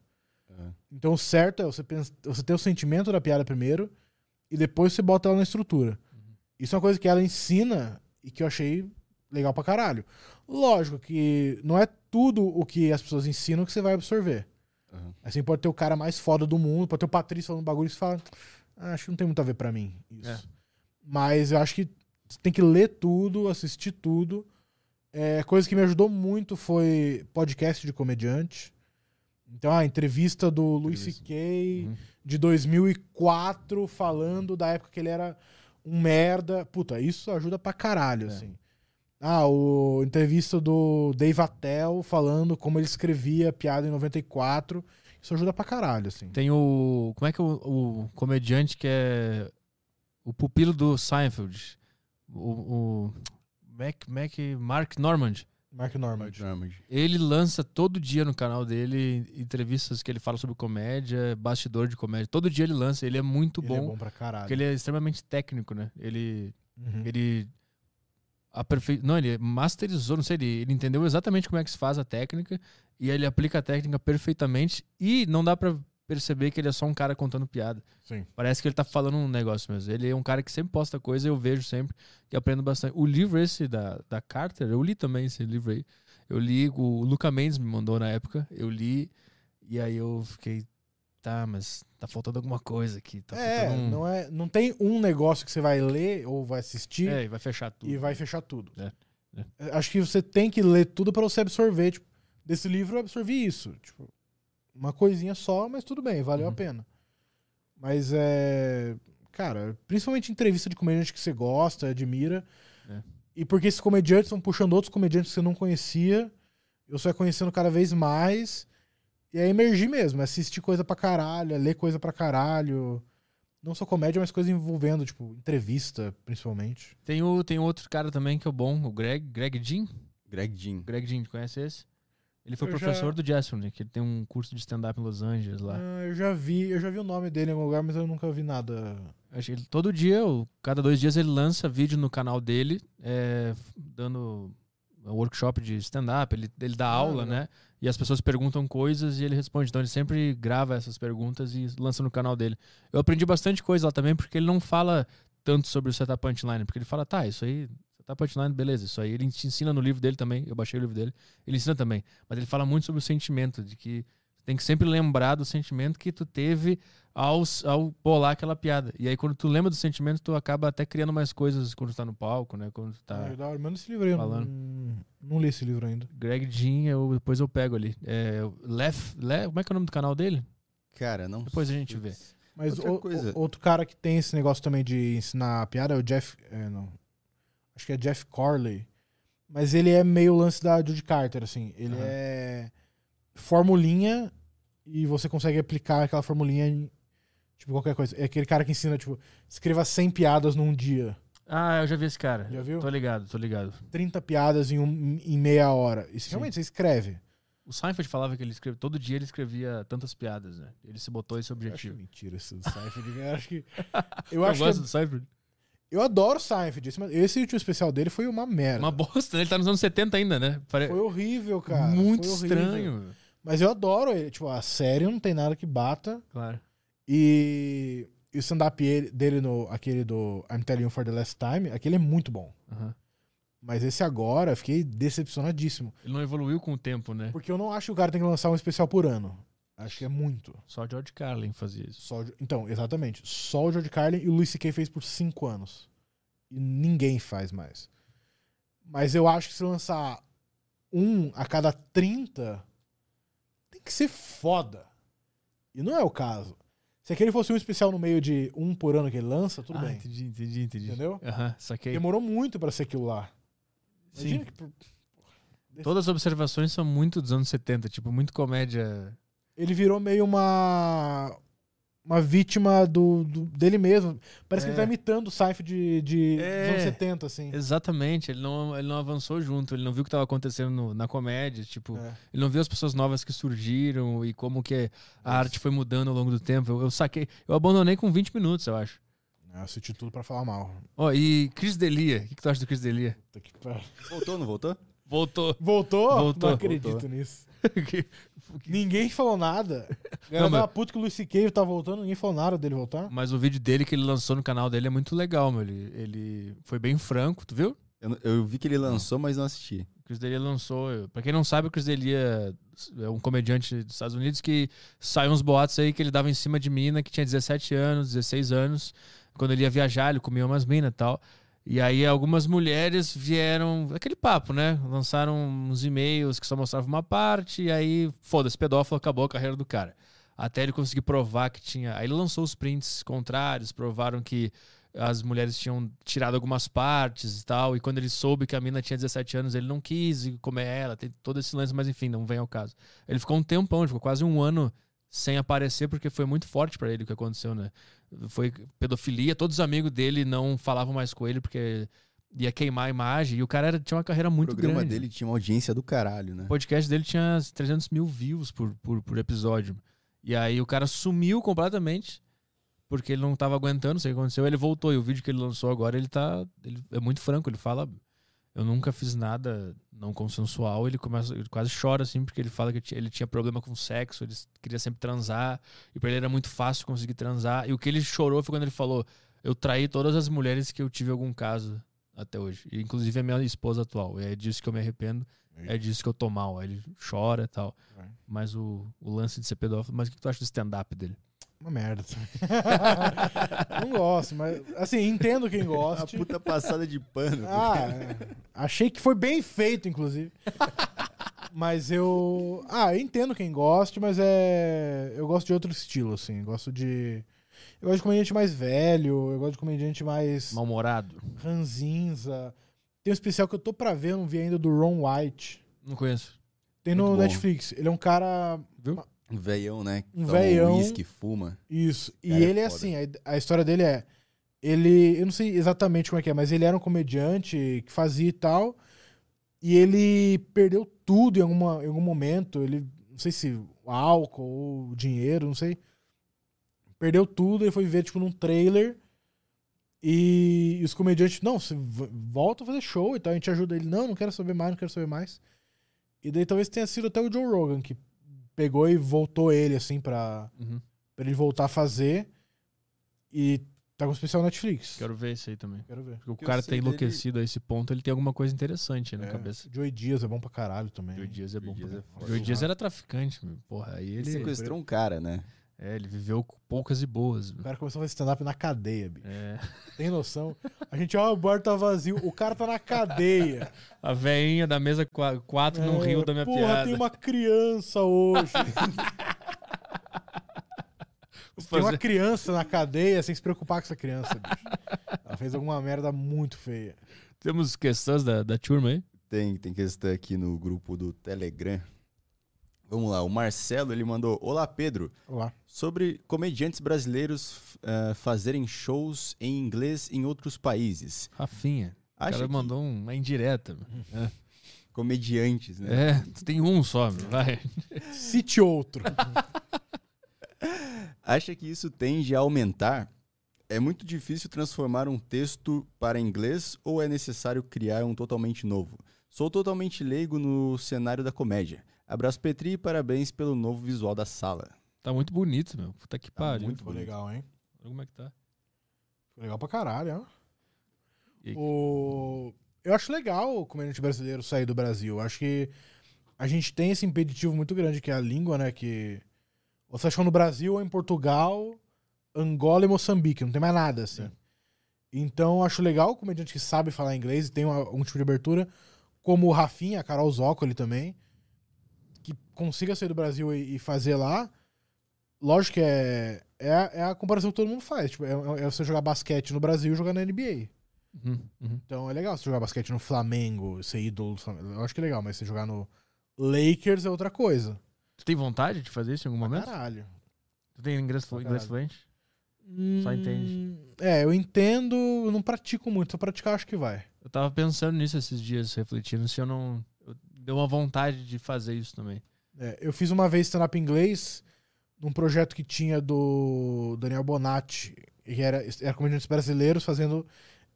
É. Então o certo é você, pensa, você ter o sentimento da piada primeiro e depois você bota ela na estrutura. Isso é uma coisa que ela ensina e que eu achei legal pra caralho. Lógico que não é tudo o que as pessoas ensinam que você vai absorver. Aham. Assim, pode ter o cara mais foda do mundo, pode ter o Patrício falando bagulho e você fala, "Ah, acho que não tem muito a ver pra mim isso. É. Mas eu acho que você tem que ler tudo, assistir tudo. É, coisa que me ajudou muito foi podcast de comediante. Então, a entrevista do Louis Entrevista. C.K. Uhum. de 2004, falando da época que ele era um merda. Puta, isso ajuda pra caralho, É. assim. Ah, o entrevista do Dave Attell falando como ele escrevia piada em 94. Isso ajuda pra caralho, assim. Tem o. Como é que é o, o comediante que é. O pupilo do Seinfeld? O. o Mac, Mac, Mark Normand. Mark Normand. Mark Normand. Ele lança todo dia no canal dele entrevistas que ele fala sobre comédia, bastidor de comédia. Todo dia ele lança, ele é muito Ele bom. é bom pra caralho. Porque ele é extremamente técnico, né? Ele. Uhum. Ele. Aperfei... Não, ele masterizou, não sei, ele, ele entendeu exatamente como é que se faz a técnica e ele aplica a técnica perfeitamente e não dá pra perceber que ele é só um cara contando piada. Sim. Parece que ele tá falando um negócio mesmo. Ele é um cara que sempre posta coisa, eu vejo sempre, que aprendo bastante. O livro esse da, da Carter, eu li também esse livro aí. Eu li, o Luca Mendes me mandou na época, eu li, e aí eu fiquei, tá, mas tá faltando alguma coisa aqui. Tá é, um... não é, não tem um negócio que você vai ler ou vai assistir É, e vai fechar tudo. e vai fechar tudo. É, Acho que você tem que ler tudo pra você absorver. Tipo, desse livro eu absorvi isso. Tipo, uma coisinha só, mas tudo bem, valeu Uhum. a pena. Mas é. Cara, principalmente entrevista de comediante que você gosta, admira. É. E porque esses comediantes estão puxando outros comediantes que você não conhecia. Eu só ia conhecendo cada vez mais. E é emergir mesmo, é assistir coisa pra caralho, é ler coisa pra caralho. Não só comédia, mas coisa envolvendo, tipo, entrevista, principalmente. Tem, o, tem outro cara também que é bom, o Greg, Greg Jean. Greg Jean. Greg Jean, conhece esse? Ele foi Eu já- professor do Jason, né? Que ele tem um curso de stand-up em Los Angeles lá. Ah, eu já vi, eu já vi o nome dele em algum lugar, mas eu nunca vi nada. Ele- todo dia, ou cada dois dias, ele lança vídeo no canal dele, é, dando um workshop de stand-up. Ele, ele dá Ah, aula, legal. né? E as pessoas perguntam coisas e ele responde. Então ele sempre grava essas perguntas e lança no canal dele. Eu aprendi bastante coisa lá também, porque ele não fala tanto sobre o setup punchline, porque ele fala, tá, isso aí, setup punchline, beleza, isso aí ele te ensina no livro dele também. Eu baixei o livro dele, ele ensina também. Mas ele fala muito sobre o sentimento, de que tem que sempre lembrar do sentimento que tu teve ao, ao bolar aquela piada. E aí, quando tu lembra do sentimento, tu acaba até criando mais coisas quando tu tá no palco, né? Quando tu tá. Ah, da hora. Manda esse livro aí, eu falando. não, não li esse livro ainda. Greg Jean, eu, depois eu pego ali. É, Lef, Le, como é que é o nome do canal dele? Cara, não Depois a gente vê. Mas Outra o- coisa. o- outro cara que tem esse negócio também de ensinar piada é o Jeff. é, não. Acho que é Jeff Corley. Mas ele é meio lance da Judy Carter, assim. Ele Aham. é formulinha e você consegue aplicar aquela formulinha em tipo qualquer coisa. É aquele cara que ensina, tipo, escreva 100 piadas num dia. Ah, eu já vi esse cara. Já viu? Tô ligado, tô ligado. 30 piadas em, um, em meia hora. Isso realmente você escreve. O Seinfeld falava que ele escrevia, todo dia ele escrevia tantas piadas, né? Ele se botou esse Eu acho objetivo. mentira isso do Seinfeld. Eu acho que. Eu Eu, acho que gosto é- do Seinfeld. Eu adoro o Seinfeld. Esse, esse último especial dele foi uma merda. Uma bosta, né? Ele tá nos anos 70 ainda, né? Pare- Foi horrível, cara. Muito Foi horrível. estranho. Mas eu adoro ele. Tipo, a série não tem nada que bata. Claro. E, e o stand-up ele- dele, no, aquele do I'm Telling You for the Last Time, aquele é muito bom. Mas esse agora, eu fiquei decepcionadíssimo. Ele não evoluiu com o tempo, né? Porque eu não acho que o cara tem que lançar um especial por ano. Acho que é muito. Só o George Carlin fazia isso. Só, então, exatamente. Só o George Carlin e o Louis C.K. fez por cinco anos. E ninguém faz mais. Mas eu acho que se lançar um a cada 30, tem que ser foda. E não é o caso. Se aquele fosse um especial no meio de um por ano que ele lança, tudo ah, bem. entendi, entendi, entendi. Entendeu? Aham, saquei. Demorou muito pra ser aquilo lá. Sim. Imagina que por- Todas as observações são muito dos anos 70, tipo, muito comédia. Ele virou meio uma uma vítima do, do- dele mesmo. Parece que É. ele tá imitando o Seinfeld de, de É. dos anos 70, assim. Exatamente, ele não, ele não avançou junto, ele não viu o que estava acontecendo no- na comédia, tipo, É. ele não viu as pessoas novas que surgiram e como que a arte foi mudando ao longo do tempo. Eu, eu saquei, eu abandonei com 20 minutos, eu acho. Eu assisti tudo pra falar mal. Ó, e Chris Delia, o que, que tu acha do Chris Delia? Que. Voltou, não voltou? Voltou. Voltou? Voltou. Não acredito Voltou. nisso. Ninguém falou nada. Não, Eu mas- puto que o Luis C.K. tá voltando, ninguém falou nada dele voltar. Mas o vídeo dele que ele lançou no canal dele é muito legal, meu. Ele, ele foi bem franco, tu viu? Eu, não- eu vi que ele lançou, mas não assisti. O Chris Delia lançou. Pra quem não sabe, o Chris Delia é um comediante dos Estados Unidos que saiu uns boatos aí que ele dava em cima de mina que tinha 17 anos, 16 anos. Quando ele ia viajar, ele comia umas minas e tal. E aí algumas mulheres vieram. Aquele papo, né? Lançaram uns e-mails que só mostravam uma parte, e aí, foda-se, pedófilo acabou a carreira do cara. Até ele conseguir provar que tinha. Aí ele lançou os prints contrários, provaram que as mulheres tinham tirado algumas partes e tal. E quando ele soube que a mina tinha 17 anos, ele não quis comer ela, tem todo esse lance, mas enfim, não vem ao caso. Ele ficou um tempão, ficou quase um ano sem aparecer, porque foi muito forte pra ele o que aconteceu, né? Foi pedofilia, todos os amigos dele não falavam mais com ele porque ia queimar a imagem. E o cara era- tinha uma carreira O muito programa grande. dele tinha uma audiência do caralho, né? O podcast dele tinha 300 mil views por, por, por episódio. E aí o cara sumiu completamente porque ele não tava aguentando, não sei o que aconteceu. Ele voltou e o vídeo que ele lançou agora, ele tá. Ele é muito franco, ele fala. Eu nunca fiz nada não consensual. Ele começa, ele quase chora assim, porque ele fala que ele tinha problema com sexo, ele queria sempre transar, e pra ele era muito fácil conseguir transar. E o que ele chorou foi quando ele falou: Eu traí todas as mulheres que eu tive algum caso até hoje, e inclusive a minha esposa atual. E é disso que eu me arrependo. É disso que eu tô mal. Aí ele chora e tal. Mas o, o lance de ser pedófilo. Mas o que tu acha do stand-up dele? Uma merda. não gosto, mas assim, entendo quem A gosta. puta passada de pano. Ah, é. achei que foi bem feito, inclusive. Mas eu. Ah, eu entendo quem gosta, mas é. Eu gosto de outro estilo, assim. Eu gosto de. Eu gosto de comediante mais velho, eu gosto de comediante mais Mal-humorado? ranzinza. Tem um especial que eu tô pra ver, eu não vi ainda, do Ron White. Não conheço. Tem no. Netflix. Ele é um cara. Viu? Um veião, né? Um Toma veião. uísque, fuma. Isso. E Cara, é ele é assim, a, a história dele é. Ele. Eu não sei exatamente como é que é, mas ele era um comediante que fazia e tal. E ele perdeu tudo em, alguma, em algum momento. Ele. Não sei se álcool ou dinheiro, não sei. Perdeu tudo e foi ver, tipo, num trailer. E, os comediantes, não, você volta a fazer show e tal, a gente ajuda ele. Não, não quero saber mais, não quero saber mais. E daí talvez tenha sido até o Joe Rogan que pegou e voltou ele, assim, pra, Uhum. pra ele voltar a fazer. E tá com um especial Netflix. Quero ver isso aí também. Quero ver. Porque o cara sei tem dele- enlouquecido a esse ponto, ele tem alguma coisa interessante na É, cabeça. Joey Dias é bom pra caralho também. Joey Dias é Joey bom. Dias pra é. Joey Dias era traficante, meu. porra. Aí Ele ele, sequestrou um cara, né? É, ele viveu com poucas e boas. O cara começou a fazer stand-up na cadeia, bicho. É. Tem noção? A gente, ó, o bar tá vazio. O cara tá na cadeia. A veinha da mesa 4 não É, riu da minha porra, piada. tem uma criança hoje. Tem uma criança na cadeia sem se preocupar com essa criança, bicho. Ela fez alguma merda muito feia. Temos questões da, da turma aí? Tem, tem questão aqui no grupo do Telegram. Vamos lá, o Marcelo ele mandou: Olá Pedro, Olá. sobre comediantes brasileiros eh, fazerem shows em inglês em outros países. Rafinha. O Acha cara que mandou uma indireta. meu. comediantes, né? É, tu tem um só, meu. vai. Cite outro. Acha que isso tende a aumentar? É muito difícil transformar um texto para inglês ou é necessário criar um totalmente novo? Sou totalmente leigo no cenário da comédia. Abraço Petri e parabéns pelo novo visual da sala. Tá muito bonito, meu. Puta que Tá pariu. muito bonito. legal, hein? Olha Como é que tá? Ficou legal pra caralho, ó. O... Eu acho legal o comediante brasileiro sair do Brasil. Eu acho que a gente tem esse impeditivo muito grande, que é a língua, né? Que você achou no Brasil ou em Portugal, Angola e Moçambique. Não tem mais nada, assim. É. Então, eu acho legal o comediante que sabe falar inglês e tem uma- um tipo de abertura, como o Rafinha, a Carol Zócoli também, que consiga sair do Brasil e, e fazer lá. Lógico que é, é, a- é a comparação que todo mundo faz. Tipo, é, é você jogar basquete no Brasil e jogar na NBA. Uhum, uhum. Então é legal você jogar basquete no Flamengo, ser ídolo do Flamengo. Eu acho que é legal, mas você jogar no Lakers é outra coisa. Tu tem vontade de fazer isso em algum momento? Caralho. Tu tem inglês, inglês fluente? Só entende. É, eu entendo, eu não pratico muito. Se eu praticar, acho que vai. Eu tava pensando nisso esses dias, refletindo, se eu não. Eu, deu uma vontade de fazer isso também. É, eu fiz uma vez stand-up em inglês num projeto que tinha do Daniel Bonatti E era, era comediantes brasileiros fazendo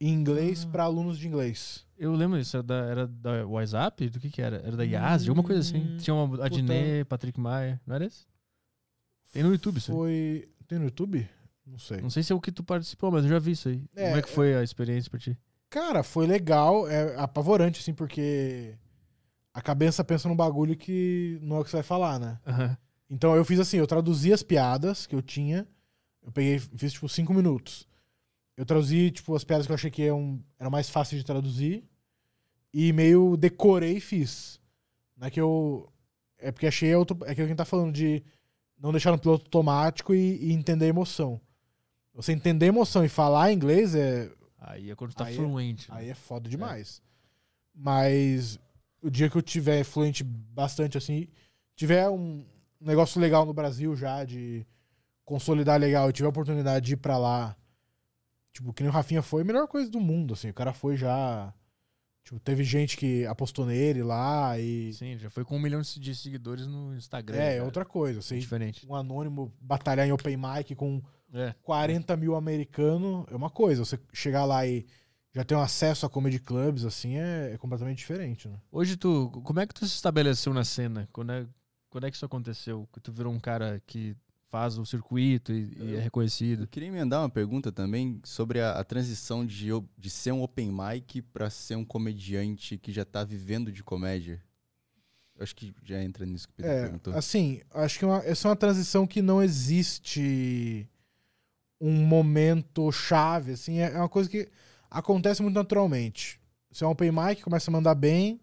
em inglês Ah. pra alunos de inglês. Eu lembro isso, era da, era da WhatsApp? Do que que era? Era da Yas, alguma coisa assim. Hum, Tinha uma Adnet, Patrick Maia, não era esse? Tem no YouTube isso aí. Foi. Tem no YouTube? Não sei. Não sei se é o que tu participou, mas eu já vi isso aí. É, Como é que foi a experiência pra ti? Cara, foi legal, é apavorante, assim, porque a cabeça pensa num bagulho que não é o que você vai falar, né? Aham. Então eu fiz assim, eu traduzi as piadas que eu tinha, eu peguei, fiz tipo cinco minutos. Eu traduzi, tipo, as piadas que eu achei que eram, eram mais fáceis de traduzir e meio decorei e fiz. Não é que eu... É porque achei outro... É que a gente tá falando de não deixar no piloto automático e, e entender a emoção. Você entender a emoção e falar inglês é, Aí é quando tu tá Aí é- fluente. né? Aí é foda demais. Mas o dia que eu tiver fluente bastante assim, tiver um negócio legal no Brasil já de consolidar legal e tiver a oportunidade de ir pra lá, tipo, que nem o Rafinha foi, a melhor coisa do mundo, assim. O cara foi já. Tipo, teve gente que apostou nele lá e. Sim, já foi com um milhão de seguidores no Instagram. É, é cara. outra coisa. É Assim, diferente. um anônimo batalhar em open mic com É. 40 mil americanos é uma coisa. Você chegar lá e já ter um acesso a comedy clubs, assim, é, é completamente diferente, né? Hoje tu, como é que tu se estabeleceu na cena? Quando é, quando é que isso aconteceu? Que tu virou um cara que faz o circuito e, e é reconhecido? Eu queria emendar uma pergunta também sobre a, a transição de, de ser um open mic pra ser um comediante que já tá vivendo de comédia. Eu acho que já entra nisso que o Pedro É, perguntou. assim, acho que é uma- essa é uma transição que não existe um momento chave, assim, é é uma coisa que acontece muito naturalmente. Você é um open mic, começa a mandar bem,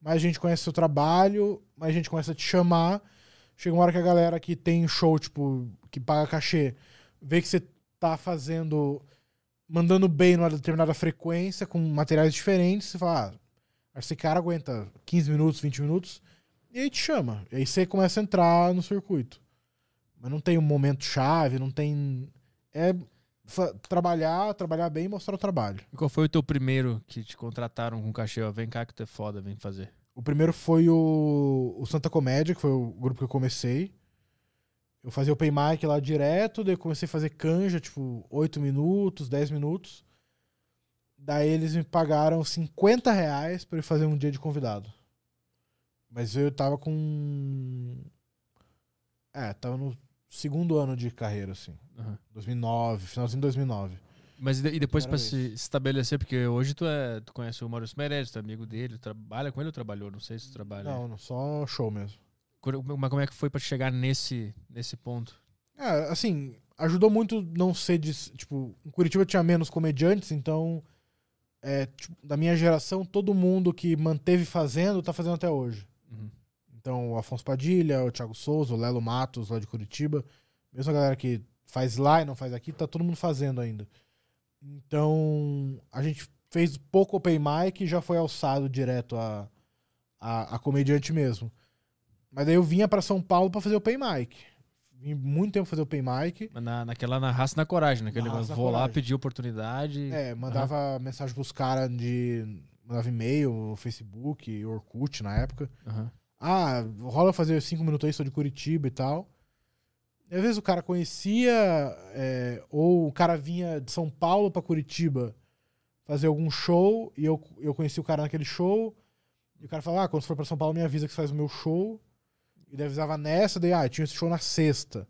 mais gente conhece seu trabalho, mais gente começa a te chamar. Chega uma hora que a galera que tem show, tipo, que paga cachê, vê que você tá fazendo, mandando bem numa determinada frequência, com materiais diferentes, você fala, ah, esse cara aguenta 15 minutos, 20 minutos, e aí te chama. E aí você começa a entrar no circuito. Mas não tem um momento chave, não tem. É trabalhar, trabalhar bem e mostrar o trabalho. E qual foi o teu primeiro que te contrataram com cachê? Ó, vem cá que tu é foda, vem fazer. O primeiro foi o, o Santa Comédia, que foi o grupo que eu comecei. Eu fazia open mic lá direto, daí eu comecei a fazer canja, tipo, 8 minutos, 10 minutos. Daí eles me pagaram 50 reais pra eu fazer um dia de convidado. Mas eu tava com. É, tava no segundo ano de carreira, assim. Aham. 2009, finalzinho de 2009. Mas e de- depois pra Primeira se estabelecer, porque hoje tu, é, tu conhece o Maurício Meirelles, tu é amigo dele, trabalha com ele ou trabalhou? Não sei se tu trabalha. Não, não, só show mesmo. Mas como é que foi pra chegar nesse, nesse ponto? É, assim, ajudou muito não ser de. Tipo, em Curitiba tinha menos comediantes, então. É, tipo, da minha geração, todo mundo que manteve fazendo tá fazendo até hoje. Uhum. Então, o Afonso Padilha, o Thiago Souza, o Lelo Matos, lá de Curitiba. Mesmo a galera que faz lá e não faz aqui, tá todo mundo fazendo ainda. Então, a gente fez pouco open mic e já foi alçado direto a, a, a comediante mesmo. Mas daí eu vinha pra São Paulo pra fazer open mic. Vim muito tempo fazer open mic. Na, naquela na raça na coragem, naquele Na negócio. Vou lá pedir oportunidade. É, mandava mensagem pros caras de. Mandava e-mail, Facebook, Orkut na época. Aham. Ah, rola fazer cinco minutos aí, sou de Curitiba e tal. E às vezes o cara conhecia, é, ou o cara vinha de São Paulo pra Curitiba fazer algum show, e eu, eu conheci o cara naquele show, e o cara falava, ah, quando for pra São Paulo, me avisa que você faz o meu show. E daí avisava nessa, daí, ah, tinha esse show na sexta.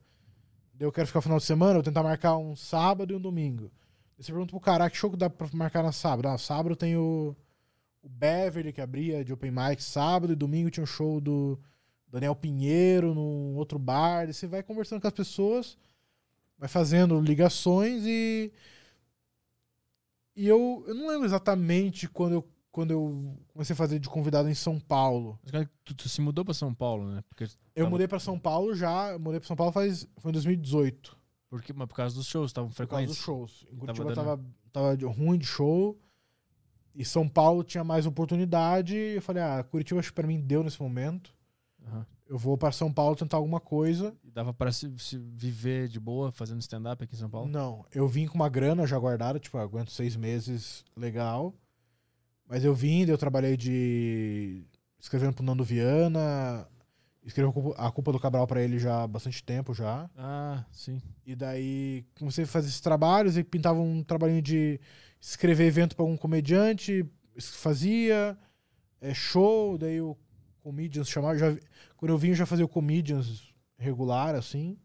Daí eu quero ficar no final de semana, eu vou tentar marcar um sábado e um domingo. Daí você pergunta pro cara, ah, que show que dá pra marcar na sábado? Ah, sábado tem o, o Beverly, que abria de open mic sábado, e domingo tinha um show do Daniel Pinheiro num outro bar. Daí você vai conversando com as pessoas, vai fazendo ligações e. E eu, eu não lembro exatamente quando eu, quando eu comecei a fazer de convidado em São Paulo. Mas, tu, tu se mudou pra São Paulo, né? Porque, Eu tava- mudei pra São Paulo já, eu mudei pra São Paulo faz, foi em 2018. Porque, mas por causa dos shows, estavam Por causa frequentes. dos shows. Em Tava Curitiba dando- tava, tava ruim de show. E São Paulo tinha mais oportunidade. Eu falei, ah, Curitiba acho que pra mim deu nesse momento. Aham. Eu vou pra São Paulo tentar alguma coisa. E dava pra se, se viver de boa fazendo stand-up aqui em São Paulo? Não, eu vim com uma grana já guardada, tipo, aguento seis meses legal. Mas eu vim, eu trabalhei de. escrevendo pro Nando Viana. Escrevo a culpa, a culpa do Cabral pra ele já há bastante tempo já. Ah, sim. E daí comecei a fazer esses trabalhos e pintava um trabalhinho de escrever evento pra algum comediante, fazia é, show, daí o comedians chamava, já, quando eu vim eu já fazia o comedians regular assim.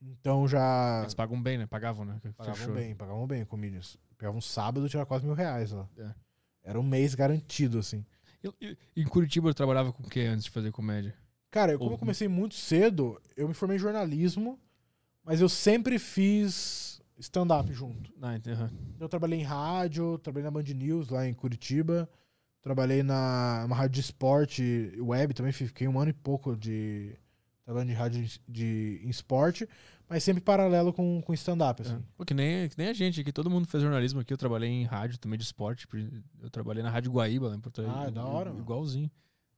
Então já Eles pagam bem, né? Pagavam, né? pagavam Fechou. bem, pagavam bem o comedians. Pegava um sábado e tirava quase mil reais lá. É. Era um mês garantido assim. Em Curitiba eu trabalhava com o que antes de fazer comédia? Cara, eu, como Ou- eu comecei muito cedo, eu me formei em jornalismo, mas eu sempre fiz stand-up junto. Ah, aham. Eu trabalhei em rádio, trabalhei na Band News lá em Curitiba, trabalhei na uma rádio de esporte web também, fiquei um ano e pouco de trabalhando em rádio de, de- em esporte, mas sempre paralelo com, com stand-up, assim. É. Pô, que nem, que nem a gente aqui, todo mundo fez jornalismo aqui. Eu trabalhei em rádio também de esporte. Eu trabalhei na Rádio Guaíba lá em Porto Alegre. Ah, é da hora, mano.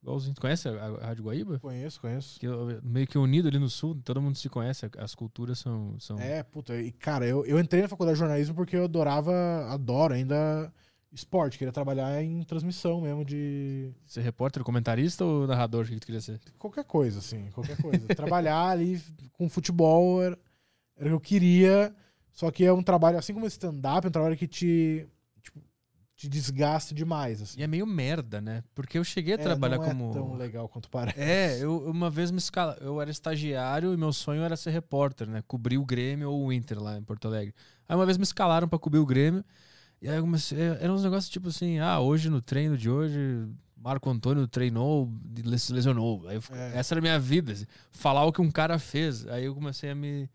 Igualzinho. Tu conhece a, a Rádio Guaíba? Conheço, conheço. Que meio que unido ali no sul, todo mundo se conhece, as culturas são. são... É, puta, e cara, eu, eu entrei na faculdade de jornalismo porque eu adorava, adoro ainda esporte, queria trabalhar em transmissão mesmo de Ser repórter, comentarista ou narrador? O que tu queria ser? qualquer coisa, assim, qualquer coisa. Trabalhar ali com futebol era, era o que eu queria, só que é um trabalho, assim como stand-up, é um trabalho que te, te desgasta demais, assim. E é meio merda, né? Porque eu cheguei a É, trabalhar não como. é tão legal quanto parece. É, eu uma vez me escala... eu era estagiário e meu sonho era ser repórter, né? Cobrir o Grêmio ou o Inter lá em Porto Alegre. Aí uma vez me escalaram pra cobrir o Grêmio. E aí eu comecei, eram uns negócios tipo assim, ah, hoje no treino de hoje, Marco Antônio treinou e se lesionou. Aí fico- É. essa era a minha vida, assim, falar o que um cara fez. Aí eu comecei a me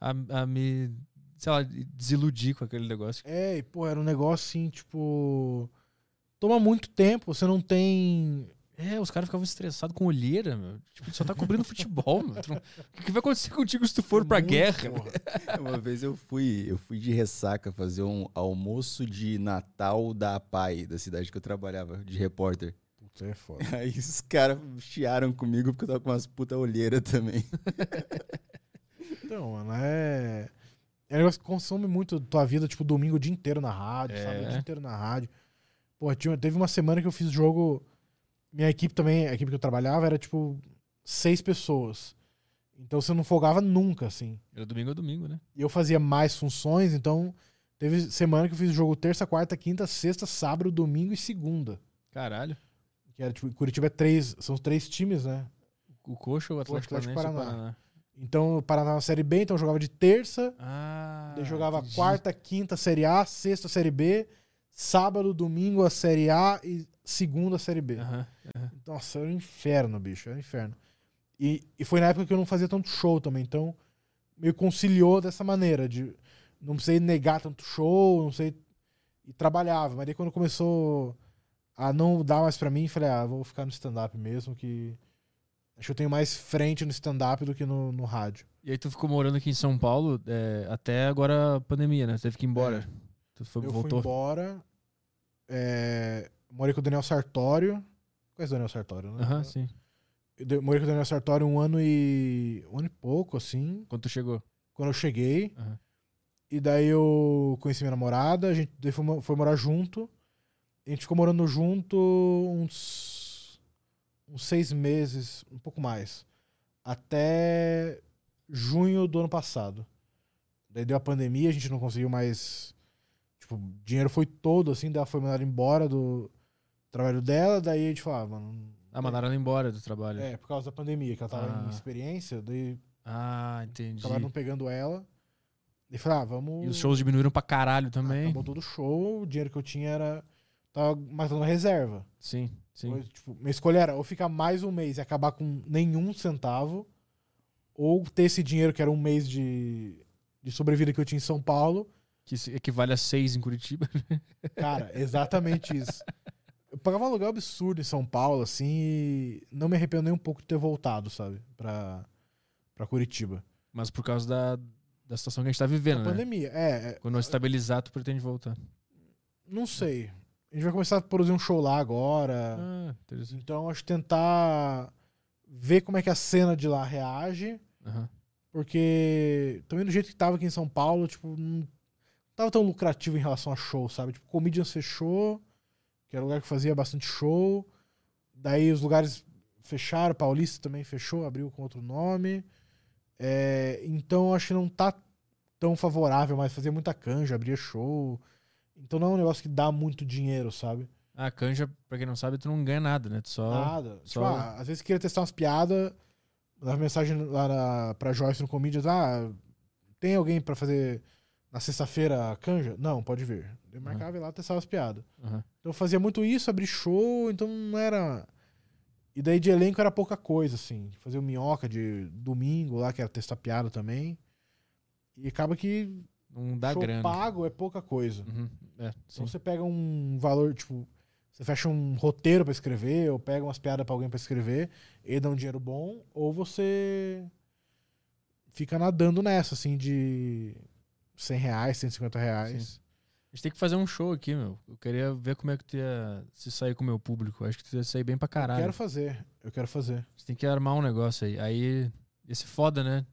a, a me, sei lá, desiludir com aquele negócio. É, e pô, era um negócio assim, tipo. Toma muito tempo, você não tem. É, os caras ficavam estressados com olheira, meu. Tipo, tu só tá cobrindo futebol, meu. O que vai acontecer contigo se tu for pra muito, guerra? porra. Uma vez eu fui, eu fui de ressaca fazer um almoço de Natal da APAI, da cidade que eu trabalhava, de repórter. Puta, é foda. Aí os caras chiaram comigo porque eu tava com umas puta olheira também. Então, mano, é. É um negócio que consome muito tua vida, tipo, domingo o dia inteiro na rádio, É. sabe? O dia inteiro na rádio. Pô, tinha, teve uma semana que eu fiz jogo. Minha equipe também, a equipe que eu trabalhava, era tipo seis pessoas. Então você não folgava nunca, assim. Era domingo a domingo, né? E eu fazia mais funções, então teve semana que eu fiz jogo terça, quarta, quinta, sexta, sábado, domingo e segunda. Caralho. Que era, tipo, Curitiba é três, são três times, né? O Coxa, o Atlético, Atlético Paranaense o Paraná. Paraná. Então o Paraná na Série B, então eu jogava de terça, Ah, daí jogava entendi. quarta, quinta, Série A, sexta, Série B, sábado, domingo, a Série A e segunda, Série B. Aham. Nossa, era um inferno, bicho, era um inferno. E, e foi na época que eu não fazia tanto show também, então meio conciliou dessa maneira, de não precisei negar tanto show, não sei. E trabalhava, mas daí quando começou a não dar mais pra mim, falei, ah, vou ficar no stand-up mesmo, que acho que eu tenho mais frente no stand-up do que no, no rádio. E aí tu ficou morando aqui em São Paulo é, até agora a pandemia, né? Tu teve que ir embora. É. Tu foi, eu voltou. fui embora, é, morei com o Daniel Sartório. Conhece o Daniel Sartório, né? Aham, sim. Eu morei com o Daniel Sartório um ano e. um ano e pouco, assim. Quando tu chegou. quando eu cheguei. E daí eu conheci minha namorada, a gente foi, foi morar junto. A gente ficou morando junto uns, uns seis meses, um pouco mais. Até junho do ano passado. Daí deu a pandemia, a gente não conseguiu mais. Tipo, o dinheiro foi todo, assim, daí ela foi mandada embora do trabalho dela, daí a gente falou, ah, mano. Ah, mandaram ela embora do trabalho. É, por causa da pandemia, que ela tava Ah. em experiência, daí Ah, entendi. acabaram pegando ela. E falei, ah, vamos. E os shows diminuíram pra caralho Ah, também. Acabou todo o show, o dinheiro que eu tinha era. Tava matando a reserva. sim, sim. Tipo, minha escolha era ou ficar mais um mês e acabar com nenhum centavo, ou ter esse dinheiro que era um mês de, de sobrevida que eu tinha em São Paulo. Que equivale a seis em Curitiba. Cara, exatamente isso. Eu pagava um aluguel absurdo em São Paulo, assim, e não me arrependo nem um pouco de ter voltado, sabe, pra, pra Curitiba. Mas por causa da, da situação que a gente tá vivendo, né? pandemia, é, é, Quando estabilizar, tu pretende voltar. não sei. A gente vai começar a produzir um show lá agora. Ah. Então, acho que tentar ver como é que a cena de lá reage, Aham. porque também do jeito que tava aqui em São Paulo, tipo, não tava tão lucrativo em relação a show, sabe? Tipo, Comedians fechou, que era um lugar que fazia bastante show, daí os lugares fecharam, Paulista também fechou, abriu com outro nome. É, então acho que não tá tão favorável, mas fazia muita canja, abria show. Então não é um negócio que dá muito dinheiro, sabe? A canja, pra quem não sabe, tu não ganha nada, né? Tu só. Nada. só- Tipo, ah, às vezes queria testar umas piadas, dava mensagem lá na, pra Joyce no Comedians, ah, tem alguém pra fazer na sexta-feira a canja? Não, pode vir. Eu marcava e lá testava as piadas. Aham. Então eu fazia muito isso, abrir show, então não era. E daí de elenco era pouca coisa, assim. Fazia o minhoca de domingo lá, que era testar piada também. E acaba que Não dá show grana. pago é pouca coisa. Uhum. É, sim. Então você pega um valor, tipo, você fecha um roteiro pra escrever, ou pega umas piadas pra alguém pra escrever, e dá um dinheiro bom, ou você fica nadando nessa, assim, de 100 reais, 150 reais. A gente tem que fazer um show aqui, meu. Eu queria ver como é que tu ia se sair com o meu público. Acho que tu ia sair bem pra Eu caralho. quero fazer, eu quero fazer. Você tem que armar um negócio aí. Aí, esse foda, né?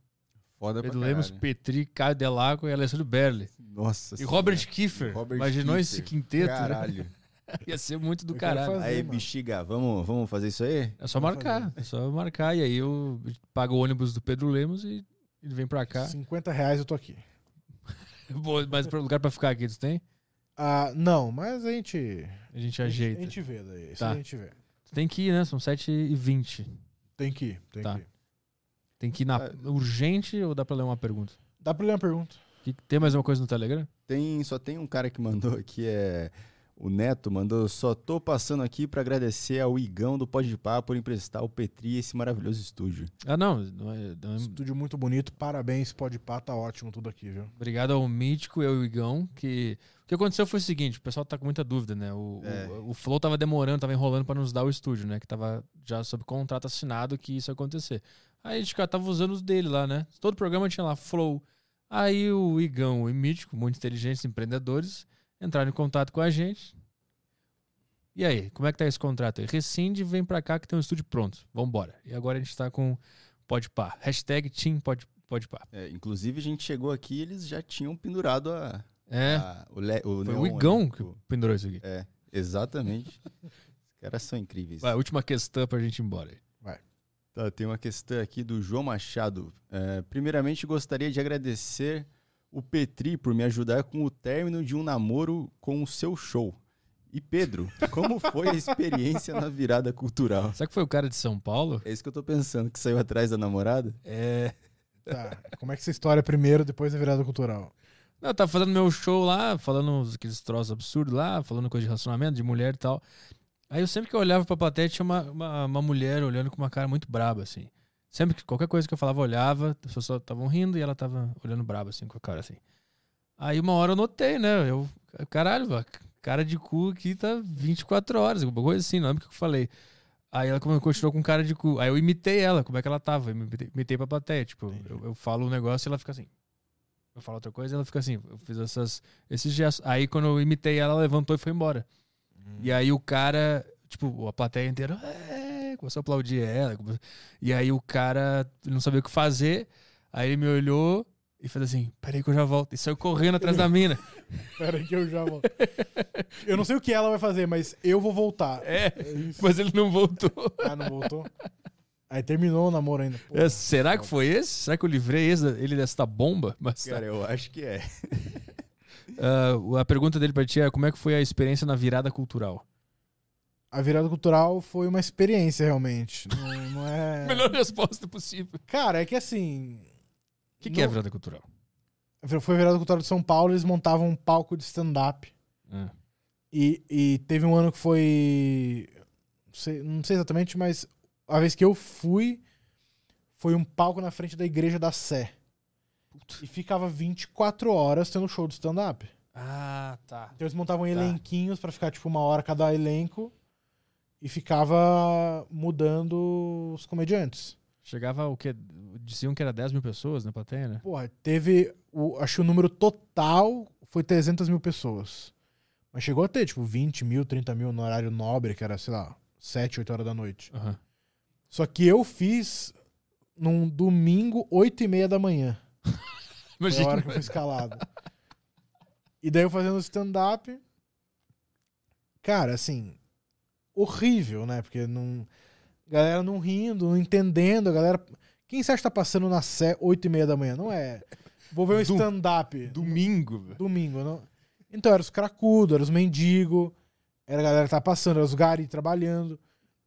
Foda pra Pedro Lemos. Petri, Caio Delaco e Alessandro Berli. Nossa E senhora. Robert Kiefer. Robert Imaginou Kiefer. esse quinteto? né? Caralho. Ia ser muito do Eu quero caralho. fazer. Aí, mano. bexiga, vamos, vamos fazer isso aí? É só Vamos marcar. fazer. É só marcar. E aí eu pago o ônibus do Pedro Lemos e ele vem pra cá. 50 reais eu tô aqui. Boa, Mas pro lugar pra ficar aqui, tu tem? Ah, não, mas a gente. A gente A ajeita. gente vê daí. Isso Tá. a gente vê. Tu tem que ir, né? São 7h20. Tem que ir, tem Tá. que ir. Tem que ir na É. urgente ou dá pra ler uma pergunta? Dá pra ler uma pergunta. Que- Tem mais uma coisa no Telegram? Tem, só tem um cara que mandou aqui, é o Neto, mandou, só tô passando aqui pra agradecer ao Igão do Podpah por emprestar ao Petri esse maravilhoso estúdio. Ah, não. não é- não é- Estúdio muito bonito, parabéns, pode pá, tá ótimo tudo aqui, viu? Obrigado ao Mítico e ao Igão, que... O que aconteceu foi o seguinte, o pessoal tá com muita dúvida, né? O, É. o, o Flow tava demorando, tava enrolando pra nos dar o estúdio, né? Que tava já sob contrato assinado que isso ia acontecer. Aí a gente cara, tava usando os dele lá, né? Todo programa tinha lá Flow. Aí o Igão e o Mítico, muito inteligentes empreendedores, entraram em contato com a gente. E aí, como é que tá esse contrato aí? Rescinde e vem pra cá que tem um estúdio pronto. Vambora. E agora a gente tá com Podpah. Hashtag Team Pod, Podpah. É, inclusive, a gente chegou aqui e eles já tinham pendurado a, É, a- o, le, o foi neon o Igão ali, que o- pendurou isso aqui. É, exatamente. Os caras são incríveis. Vai, última questão pra gente ir embora. aí. Tá, tem uma questão aqui do João Machado. É, primeiramente, gostaria de agradecer o Petri por me ajudar com o término de um namoro com o seu show. E Pedro, como foi a experiência na virada cultural? Será que foi o cara de São Paulo? É isso que eu tô pensando, que saiu atrás da namorada? É. Tá. Como é que essa história é primeiro, depois da virada cultural? Não, eu tava fazendo meu show lá, falando aqueles troços absurdos lá, falando coisa de relacionamento, de mulher e tal. Aí eu sempre que eu olhava pra plateia, tinha uma, uma, uma mulher olhando com uma cara muito braba, assim. Sempre que qualquer coisa que eu falava, eu olhava, as pessoas estavam rindo e ela tava olhando braba, assim, com a cara assim. Aí uma hora eu notei, né? Eu, caralho, cara de cu aqui tá 24 horas, alguma coisa assim, não lembro o que eu falei. Aí ela continuou com cara de cu. Aí eu imitei ela, como é que ela tava. Eu imitei, imitei pra plateia. Tipo, eu, eu falo um negócio e ela fica assim. Eu falo outra coisa e ela fica assim. Eu fiz essas, esses gestos. Aí quando eu imitei ela, ela levantou e foi embora. E aí o cara, tipo, a plateia inteira é, começou a aplaudir ela. come- E aí o cara não sabia o que fazer. Aí ele me olhou e fez assim: peraí que eu já volto. E saiu correndo atrás da mina. Pera aí que eu já volto. eu não sei o que ela vai fazer, mas eu vou voltar. É, isso. mas ele não voltou. Ah, não voltou? Aí terminou o namoro ainda. Pô, É, será que foi esse? Será que eu livrei esse- ele dessa bomba? Mas, Cara, eu acho que é. ah, a pergunta dele pra ti é: como é que foi a experiência na virada cultural? A virada cultural foi uma experiência, realmente. Não, não é. Melhor resposta possível. Cara, é que assim. O que, que é a virada cultural? Foi a virada cultural de São Paulo, eles montavam um palco de stand-up. Ah, E, e teve um ano que foi. Não sei, não sei exatamente, mas a vez que eu fui, foi um palco na frente da igreja da Sé. E ficava 24 horas tendo show de stand-up. Ah, tá. Então eles montavam Tá. elenquinhos pra ficar tipo uma hora cada elenco. E ficava mudando os comediantes. Chegava o quê? Diziam que era 10 mil pessoas na plateia, né? Porra, teve. O, acho que o número total foi 300 mil pessoas. Mas chegou a ter, tipo, 20 mil, 30 mil no horário nobre, que era, sei lá, 7, 8 horas da noite. Aham. Só que eu fiz num domingo, 8 e meia da manhã. Foi a Imagina. hora que eu fui escalado. e daí eu fazendo stand-up. Cara, assim. Horrível, né? Porque não. galera não rindo, não entendendo, a galera. Quem você acha que tá passando na Sé 8 e meia da manhã? Não é. Vou ver um stand-up. Domingo, velho. Domingo, não? Então, era os cracudos, era os mendigos, era a galera que tá passando, era os gari trabalhando.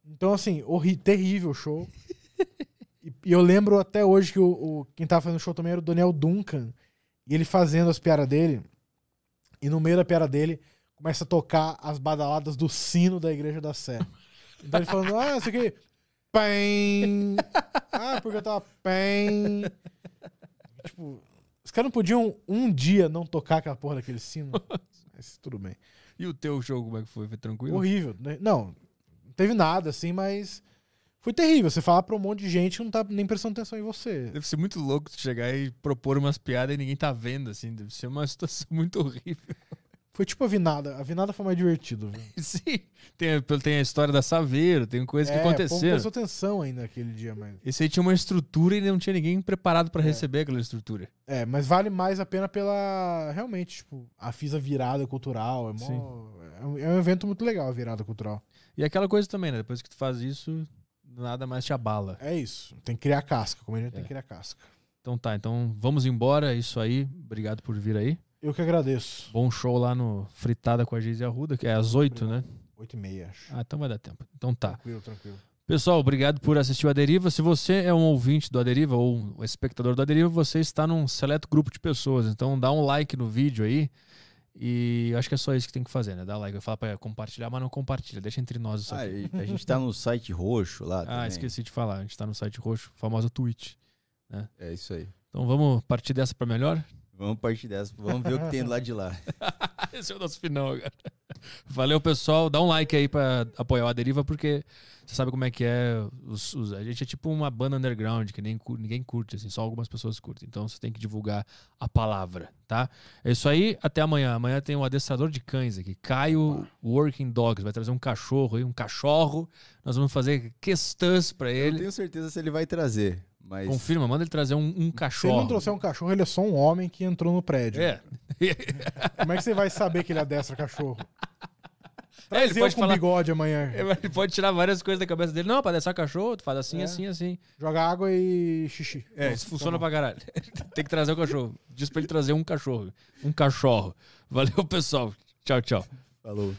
Então, assim, horri terrível o show. e, e eu lembro até hoje que o, o- quem tava fazendo o show também era o Daniel Duncan. E ele fazendo as piadas dele. E no meio da piada dele, começa a tocar as badaladas do sino da igreja da Sé. Então ele falando, ah, isso aqui. Pem. Ah, porque eu tava pem. Tipo, os caras não podiam um dia não tocar aquela porra daquele sino. Mas tudo bem. E o teu show, como é que foi? Foi tranquilo? Horrível. Não, não teve nada assim, mas foi terrível. Você falar pra um monte de gente que não tá nem prestando atenção em você. Deve ser muito louco tu chegar e propor umas piadas e ninguém tá vendo, assim. Deve ser uma situação muito horrível. Foi tipo a vinada. A vinada foi mais divertido. Viu? Sim. Tem, tem a história da Saveiro, tem coisas que É, povo aconteceram. prestou atenção ainda naquele dia, mas. Esse aí tinha uma estrutura e não tinha ninguém preparado pra É. receber aquela estrutura. É, mas vale mais a pena pela. Realmente, tipo, a FISA virada cultural. É, mó- é é um evento muito legal a virada cultural. E aquela coisa também, né? Depois que tu faz isso, nada mais te abala. É isso. Tem que criar casca. Como a gente tem É. que criar casca. Então tá, então vamos embora. É isso aí. Obrigado por vir aí. Eu que agradeço. Bom show lá no Fritada com a Geise Arruda, que é às 8, né? 8 e meia, acho. Ah, então vai dar tempo. Então tá. Tranquilo, tranquilo. Pessoal, obrigado por assistir o Aderiva. Se você é um ouvinte do Aderiva ou um espectador do Aderiva, você está num seleto grupo de pessoas. Então dá um like no vídeo aí. E acho que é só isso que tem que fazer, né? Dá like. Eu falo pra compartilhar, mas não compartilha. Deixa entre nós isso Ah, a gente tá no site roxo lá. Ah, também. esqueci de falar. A gente tá no site roxo, famosa Twitch. É isso aí. Então vamos partir dessa pra melhor? Vamos partir dessa. Vamos ver o que tem do lado de lá. Esse é o nosso final agora. Valeu, pessoal. Dá um like aí pra apoiar o Aderiva, porque você sabe como é que é. os- os- a gente é tipo uma banda underground, que nem, ninguém curte, assim, só algumas pessoas curtem. Então você tem que divulgar a palavra, tá? É isso aí. Até amanhã. Amanhã tem um adestrador de cães aqui, Caio Working Dogs. Vai trazer um cachorro aí, um cachorro. Nós vamos fazer questões pra Eu não ele. tenho certeza se ele vai trazer, mas Confirma, manda ele trazer um, um Se ele cachorro. não trouxer um cachorro, ele é só um homem que entrou no prédio. É. Como é que você vai saber que ele adestra cachorro? É, ele Traz eu pode com falar- bigode amanhã. Ele pode tirar várias coisas da cabeça dele. Não, pra dessar cachorro, tu faz assim, É. assim, assim. Joga água e xixi. É, isso funciona tá bom. pra caralho. Tem que trazer o cachorro. Diz pra ele trazer um cachorro. Um cachorro. Valeu, pessoal. Tchau, tchau. falou.